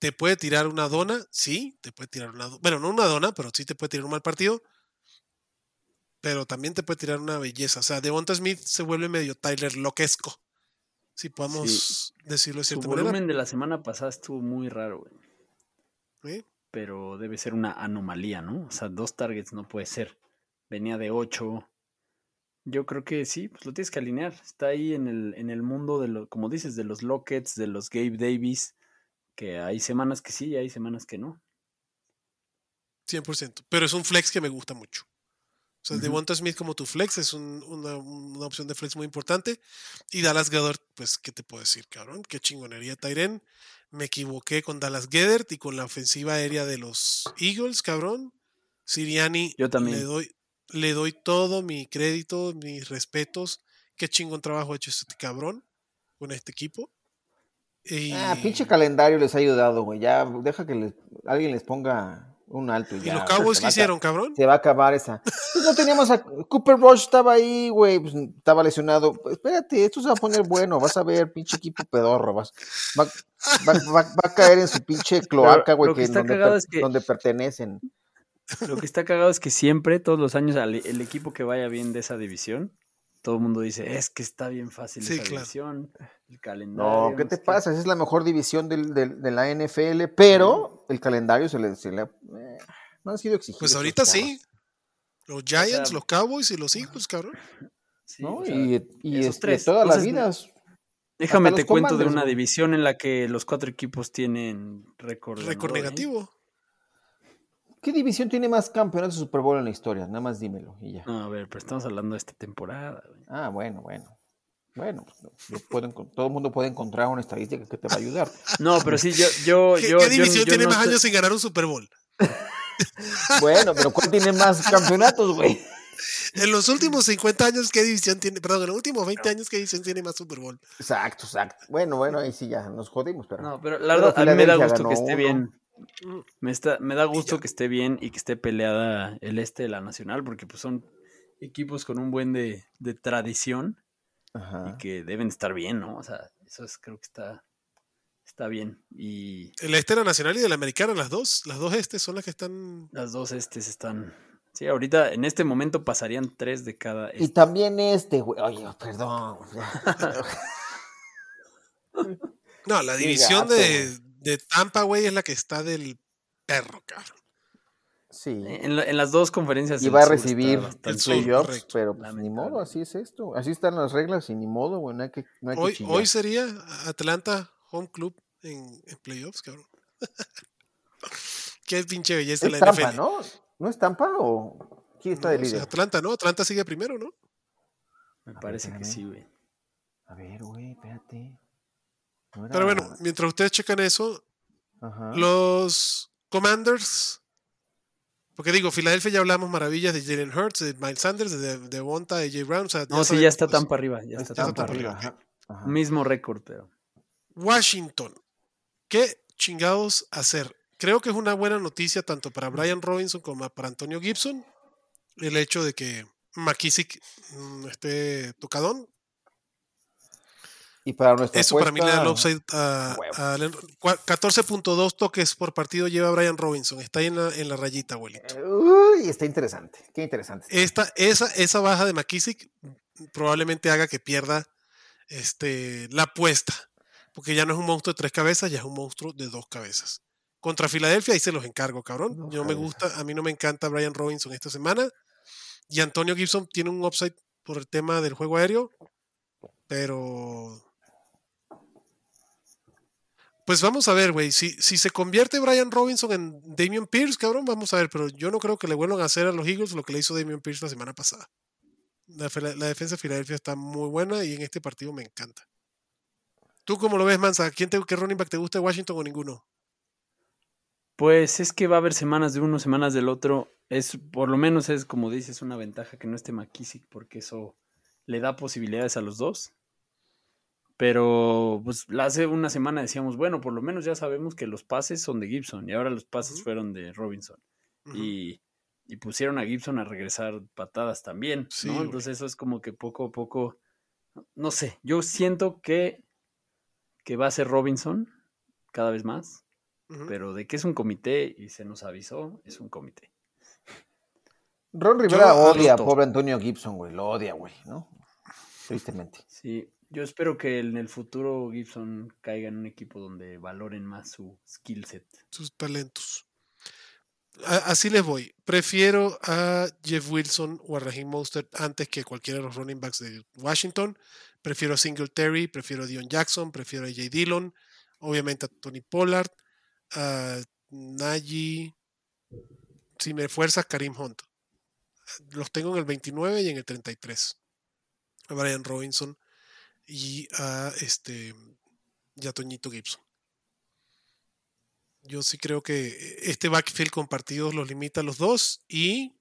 Te puede tirar una dona, sí, te puede tirar una Bueno, no una dona, pero sí te puede tirar un mal partido. Pero también te puede tirar una belleza. O sea, Devonta Smith se vuelve medio Tyler Loquesco. Si podemos decirlo de cierta Su volumen de la semana pasada estuvo muy raro, güey. Pero debe ser una anomalía, ¿no? O sea, dos targets no puede ser. Venía de ocho. Yo creo que sí, pues lo tienes que alinear. Está ahí en el, en el mundo de lo, como dices, de los Lockets, de los Gabe Davis, que hay semanas que sí y hay semanas que no. 100%. Pero es un flex que me gusta mucho. O sea, Devonta Smith como tu flex es una, opción de flex muy importante. Y Dallas Goddard, pues, ¿qué te puedo decir, cabrón? Qué chingonería, Tyren. Me equivoqué con Dallas Goddard y con la ofensiva aérea de los Eagles, cabrón. Siriani, Yo también. Le doy, le doy todo mi crédito, mis respetos. Qué chingón trabajo ha hecho este cabrón con este equipo. Ah, pinche calendario les ha ayudado, güey. Ya deja que alguien les ponga un alto. Ya. ¿Y los Cowboys qué hicieron, cabrón? Se va a acabar esa. Pues no teníamos a Cooper Rush, estaba ahí, güey, pues, estaba lesionado. Espérate, esto se va a poner bueno, vas a ver, pinche equipo pedorro. Vas, va, a caer en su pinche cloaca, güey, que, donde, pertenecen. Lo que está cagado es que siempre, todos los años, el equipo que vaya bien de esa división, todo el mundo dice, es que está bien fácil esa división, el calendario. No, ¿qué te pasa? Esa es la mejor división del, de la NFL, pero el calendario se le, eh, no han sido exigidos. Pues ahorita sí. Los Giants, los Cowboys y los Eagles, cabrón. ¿No? y, y este, todas las vidas. Déjame te cuento de una división en la que los cuatro equipos tienen récord. Récord negativo. ¿Qué división tiene más campeonatos de Super Bowl en la historia? Nada más dímelo y ya. No, a ver, pero estamos hablando de esta temporada. Ah, bueno, bueno. Bueno, pues, todo el mundo puede encontrar una estadística que te va a ayudar. No, pero sí, yo... yo ¿Qué, yo, ¿qué división tiene más años sin ganar un Super Bowl? bueno, pero ¿cuál tiene más campeonatos, güey? En los últimos 50 años, ¿qué división tiene? Perdón, en los últimos 20 años, ¿qué división tiene más Super Bowl? Exacto, exacto. Bueno, bueno, ahí sí ya nos jodimos, pero. No, pero la verdad, a mí me da gusto que esté bien. Me, está, me da gusto que esté bien y que esté peleada el este de la nacional, porque pues son equipos con un buen de, de tradición y que deben estar bien, ¿no? O sea, eso es, creo que está, está bien. Y el este de la nacional y de la americana, las dos, las dos estes son las que están. Las dos estes están. Sí, ahorita en este momento pasarían tres de cada. Este. Y también este, güey. Oye, perdón. no, la división de, de Tampa, güey, es la que está del perro, cabrón. Sí. En, en, las dos conferencias. Y va a recibir el playoffs, pero pues, ni modo, así es esto. Así están las reglas y ni modo, güey. No hay que, no hay hoy, que hoy sería Atlanta Home Club en, en playoffs, cabrón. Qué pinche belleza es la Tampa, ¿no? ¿No es Tampa o quién está de líder? Atlanta, ¿no? Atlanta sigue primero, ¿no? Me parece que sí, güey. A ver, güey, espérate. Pero bueno, mientras ustedes checan eso, los Commanders. Porque digo, Filadelfia ya hablamos maravillas de Jalen Hurts, de Miles Sanders, de Devonta, de Jay Brown. no, sí, ya está tan para arriba. Ya está, tan para arriba. Mismo récord, pero. Washington. ¿Qué chingados hacer? Creo que es una buena noticia tanto para Brian Robinson como para Antonio Gibson. El hecho de que McKissick mm, esté tocadón. Y para nuestra Eso para mí le da el upside a, 14.2 toques por partido lleva Brian Robinson. Está ahí en la, en la rayita, abuelito. Uy, está interesante. Qué interesante. Esta, esa, esa baja de McKissick probablemente haga que pierda este, la apuesta. Porque ya no es un monstruo de tres cabezas, ya es un monstruo de dos cabezas. Contra Filadelfia, ahí se los encargo, cabrón. Yo me gusta, a mí no me encanta Brian Robinson esta semana. Y Antonio Gibson tiene un upside por el tema del juego aéreo, pero pues vamos a ver, güey. Si, si se convierte Brian Robinson en Damian Pierce, cabrón, vamos a ver. Pero yo no creo que le vuelvan a hacer a los Eagles lo que le hizo Damian Pierce la semana pasada. La, defensa de Filadelfia está muy buena y en este partido me encanta. ¿Tú cómo lo ves, Mansa? ¿Quién te, ¿Qué running back te gusta de Washington o ninguno? Pues es que va a haber semanas de uno, semanas del otro. Es, por lo menos es, como dices, una ventaja que no esté McKissick, porque eso le da posibilidades a los dos. Pero pues hace una semana decíamos, bueno, por lo menos ya sabemos que los pases son de Gibson y ahora los pases fueron de Robinson. y, y, pusieron a Gibson a regresar patadas también, ¿no? Entonces eso es como que poco a poco, no sé, yo siento que, que va a ser Robinson cada vez más, pero de que es un comité y se nos avisó, es un comité. Ron Rivera odia a pobre Antonio Gibson, güey, lo odia, güey, ¿no? Tristemente. Sí, yo espero que en el futuro Gibson caiga en un equipo donde valoren más su skill set. Sus talentos. Así les voy. Prefiero a Jeff Wilson o a Raheem Mostert antes que cualquiera de los running backs de Washington. Prefiero a Singletary, prefiero a Dion Jackson, prefiero a Jay Dillon, obviamente a Tony Pollard, a Najee. Si me fuerzas, Karim Hunt. Los tengo en el 29 y en el 33. A Brian Robinson y a este ya Toñito Gibson. Yo sí creo que este backfield compartido los limita a los dos y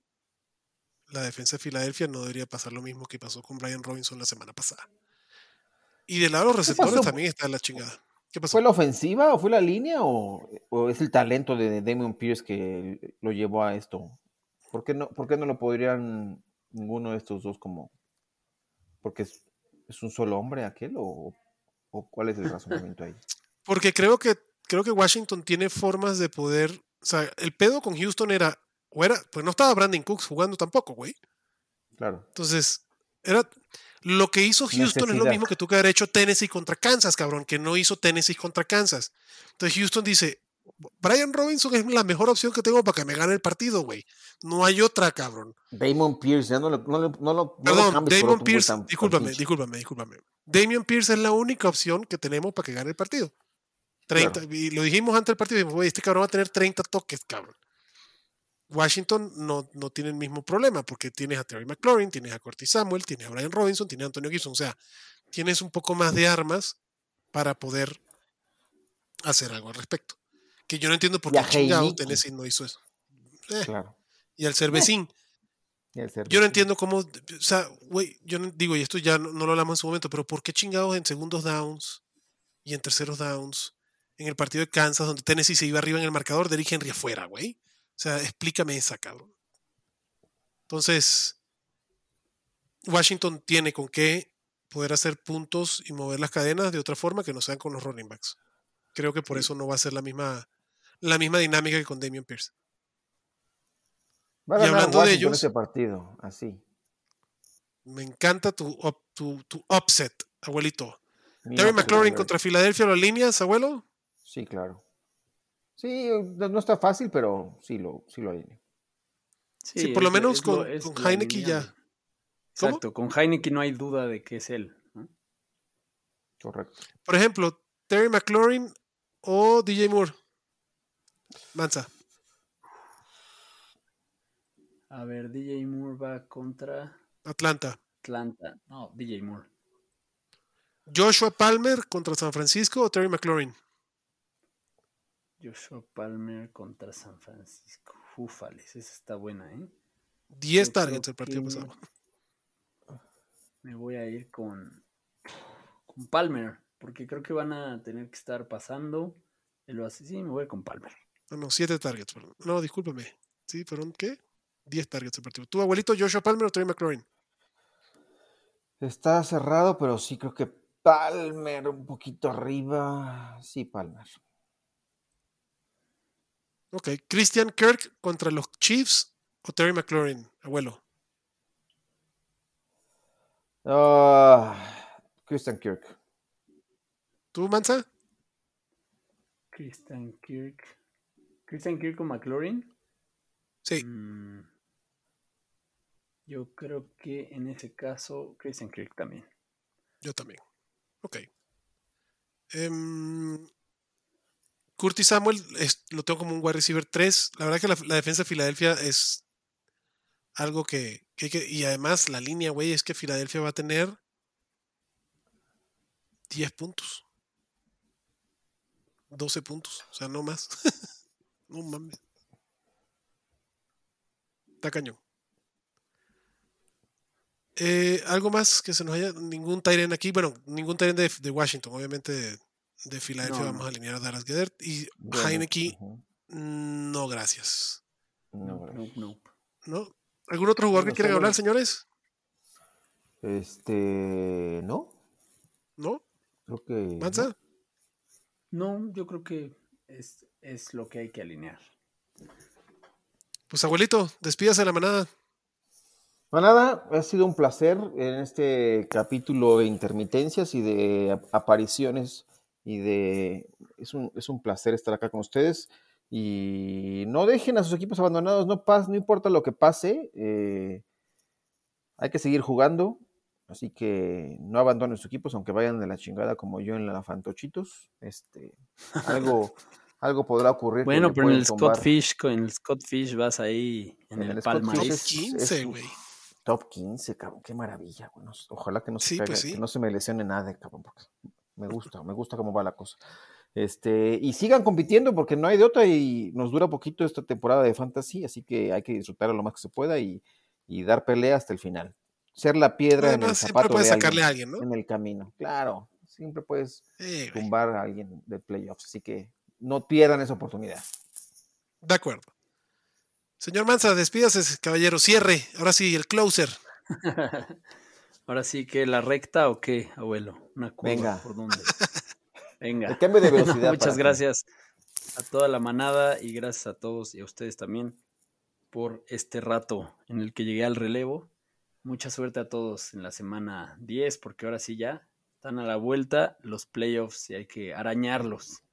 la defensa de Filadelfia no debería pasar lo mismo que pasó con Brian Robinson la semana pasada. Y de lado los receptores también está la chingada. ¿Qué pasó? ¿Fue la ofensiva o fue la línea o, es el talento de Damon Pierce que lo llevó a esto? ¿Por qué no, por qué no lo podrían ninguno de estos dos como? Porque es, ¿Es un solo hombre aquel o, cuál es el razonamiento ahí? Porque creo que, creo que Washington tiene formas de poder. O sea, el pedo con Houston era. O era pues no estaba Brandon Cooks jugando tampoco, güey. Claro. Entonces, era. Lo que hizo Houston es lo mismo que tú que haber hecho Tennessee contra Kansas, cabrón, que no hizo Tennessee contra Kansas. Entonces Houston dice, Brian Robinson es la mejor opción que tengo para que me gane el partido, güey. No hay otra, cabrón. Damon Pierce, ya no lo. No, no, Perdón, Damon Pierce, discúlpame, discúlpame, discúlpame. Damon Pierce es la única opción que tenemos para que gane el partido. 30, Y lo dijimos antes del partido, dijimos, güey, este cabrón va a tener 30 toques, cabrón. Washington no, no tiene el mismo problema porque tienes a Terry McLaurin, tienes a Curtis Samuel, tienes a Brian Robinson, tienes a Antonio Gibson. O sea, tienes un poco más de armas para poder hacer algo al respecto. Que yo no entiendo por qué chingado Tennessee no hizo eso. Eh, y al ser eh. Yo no entiendo cómo, o sea, güey, yo no, digo, y esto ya no, lo hablamos en su momento, pero ¿por qué chingados en segundos downs y en terceros downs en el partido de Kansas, donde Tennessee se iba arriba en el marcador, Derrick Henry afuera, güey? O sea, explícame esa, cabrón. Entonces, Washington tiene con qué poder hacer puntos y mover las cadenas de otra forma que no sean con los running backs. Creo que por eso no va a ser la misma la misma dinámica que con Damian Pierce. y hablando de ellos. Ese partido, así. Me encanta tu, tu, tu upset, abuelito. Terry McLaurin contra Filadelfia, ¿las líneas, abuelo? Sí, claro. Sí, no está fácil, pero sí lo, sí lo alineo. Sí, por lo menos con, con Heineken ya. Exacto, con Heineken no hay duda de que es él. Correcto. Por ejemplo, Terry McLaurin o DJ Moore. Mansa. A ver, DJ Moore va contra. Atlanta. Atlanta. No, DJ Moore. Joshua Palmer contra San Francisco o Terry McLaurin. Joshua Palmer contra San Francisco. Ufales, esa está buena, ¿eh? 10 targets el partido pasado. Me voy a ir con, con Palmer, porque creo que van a tener que estar pasando. El sí, me voy con Palmer. No, no, siete targets, perdón. No, discúlpame. Sí, fueron qué? Diez targets el partido. ¿Tu abuelito Joshua Palmer o Terry McLaurin? Está cerrado, pero sí creo que Palmer un poquito arriba. Sí, Palmer. Ok. Christian Kirk contra los Chiefs o Terry McLaurin, abuelo. Uh, Christian Kirk. ¿Tú, Mansa? Christian Kirk. Christian Kirk con McLaurin. Sí. Mm. Yo creo que en ese caso, Christian Kirk también. Yo también. Ok. Em, Curtis Samuel lo tengo como un wide receiver 3. La verdad que la, defensa de Filadelfia es algo que, que, que, Y además la línea, güey, es que Filadelfia va a tener 10 puntos. 12 puntos. O sea, no más. no mames. Está cañón. Eh, algo más que se nos haya. Ningún Tyren aquí. Bueno, ningún Tyren de, de, Washington. Obviamente de, de Filadelfia vamos a alinear a Dallas Gedert. Y Heineke, no, gracias. No, no, no. ¿Algún otro jugador que quieran hablar, señores? Este. ¿No? ¿No? Creo que. ¿Manza? No, yo creo que es, es lo que hay que alinear. Pues abuelito, despídase de la manada. Manada, ha sido un placer en este capítulo de intermitencias y de apariciones y de... Es un, es un placer estar acá con ustedes y no dejen a sus equipos abandonados, no, pas, no importa lo que pase, eh, hay que seguir jugando, así que no abandonen sus equipos, aunque vayan de la chingada como yo en la Fantochitos, este, algo, algo podrá ocurrir. Bueno, pero en el Scott Fish, con el Scott Fish vas ahí en, el, palmarés. 15, güey. Top 15, cabrón, qué maravilla, bueno, ojalá que no se, pues que no se me lesione nada, cabrón, porque me gusta, me gusta cómo va la cosa. Este, y sigan compitiendo porque no hay de otra y nos dura poquito esta temporada de fantasy, así que hay que disfrutar lo más que se pueda y, dar pelea hasta el final. Ser la piedra en el zapato de sacarle alguien, ¿no? en el camino. Claro, siempre puedes tumbar a alguien de playoffs, así que no pierdan esa oportunidad. De acuerdo. Señor Manza, despídase, caballero. Cierre. Ahora sí, el closer. Ahora sí, que la recta o qué, abuelo? Una curva, Venga. ¿por dónde? Venga. El cambio de velocidad. muchas gracias a toda la manada y gracias a todos y a ustedes también por este rato en el que llegué al relevo. Mucha suerte a todos en la semana 10, porque ahora sí ya están a la vuelta los playoffs y hay que arañarlos.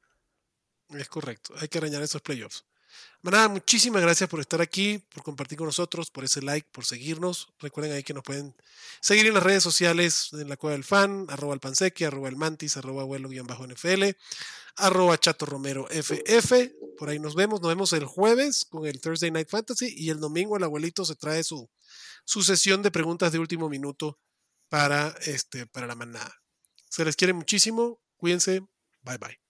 Es correcto, hay que arañar esos playoffs. Manada, muchísimas gracias por estar aquí, por compartir con nosotros, por ese like, por seguirnos. Recuerden ahí que nos pueden seguir en las redes sociales en la Cueva del Fan, arroba el Panseque, arroba el Mantis, arroba abuelo-nfl, arroba Chato Romero FF. Por ahí nos vemos. Nos vemos el jueves con el Thursday Night Fantasy y el domingo el abuelito se trae su, su sesión de preguntas de último minuto para, este, para la manada. Se les quiere muchísimo. Cuídense. Bye bye.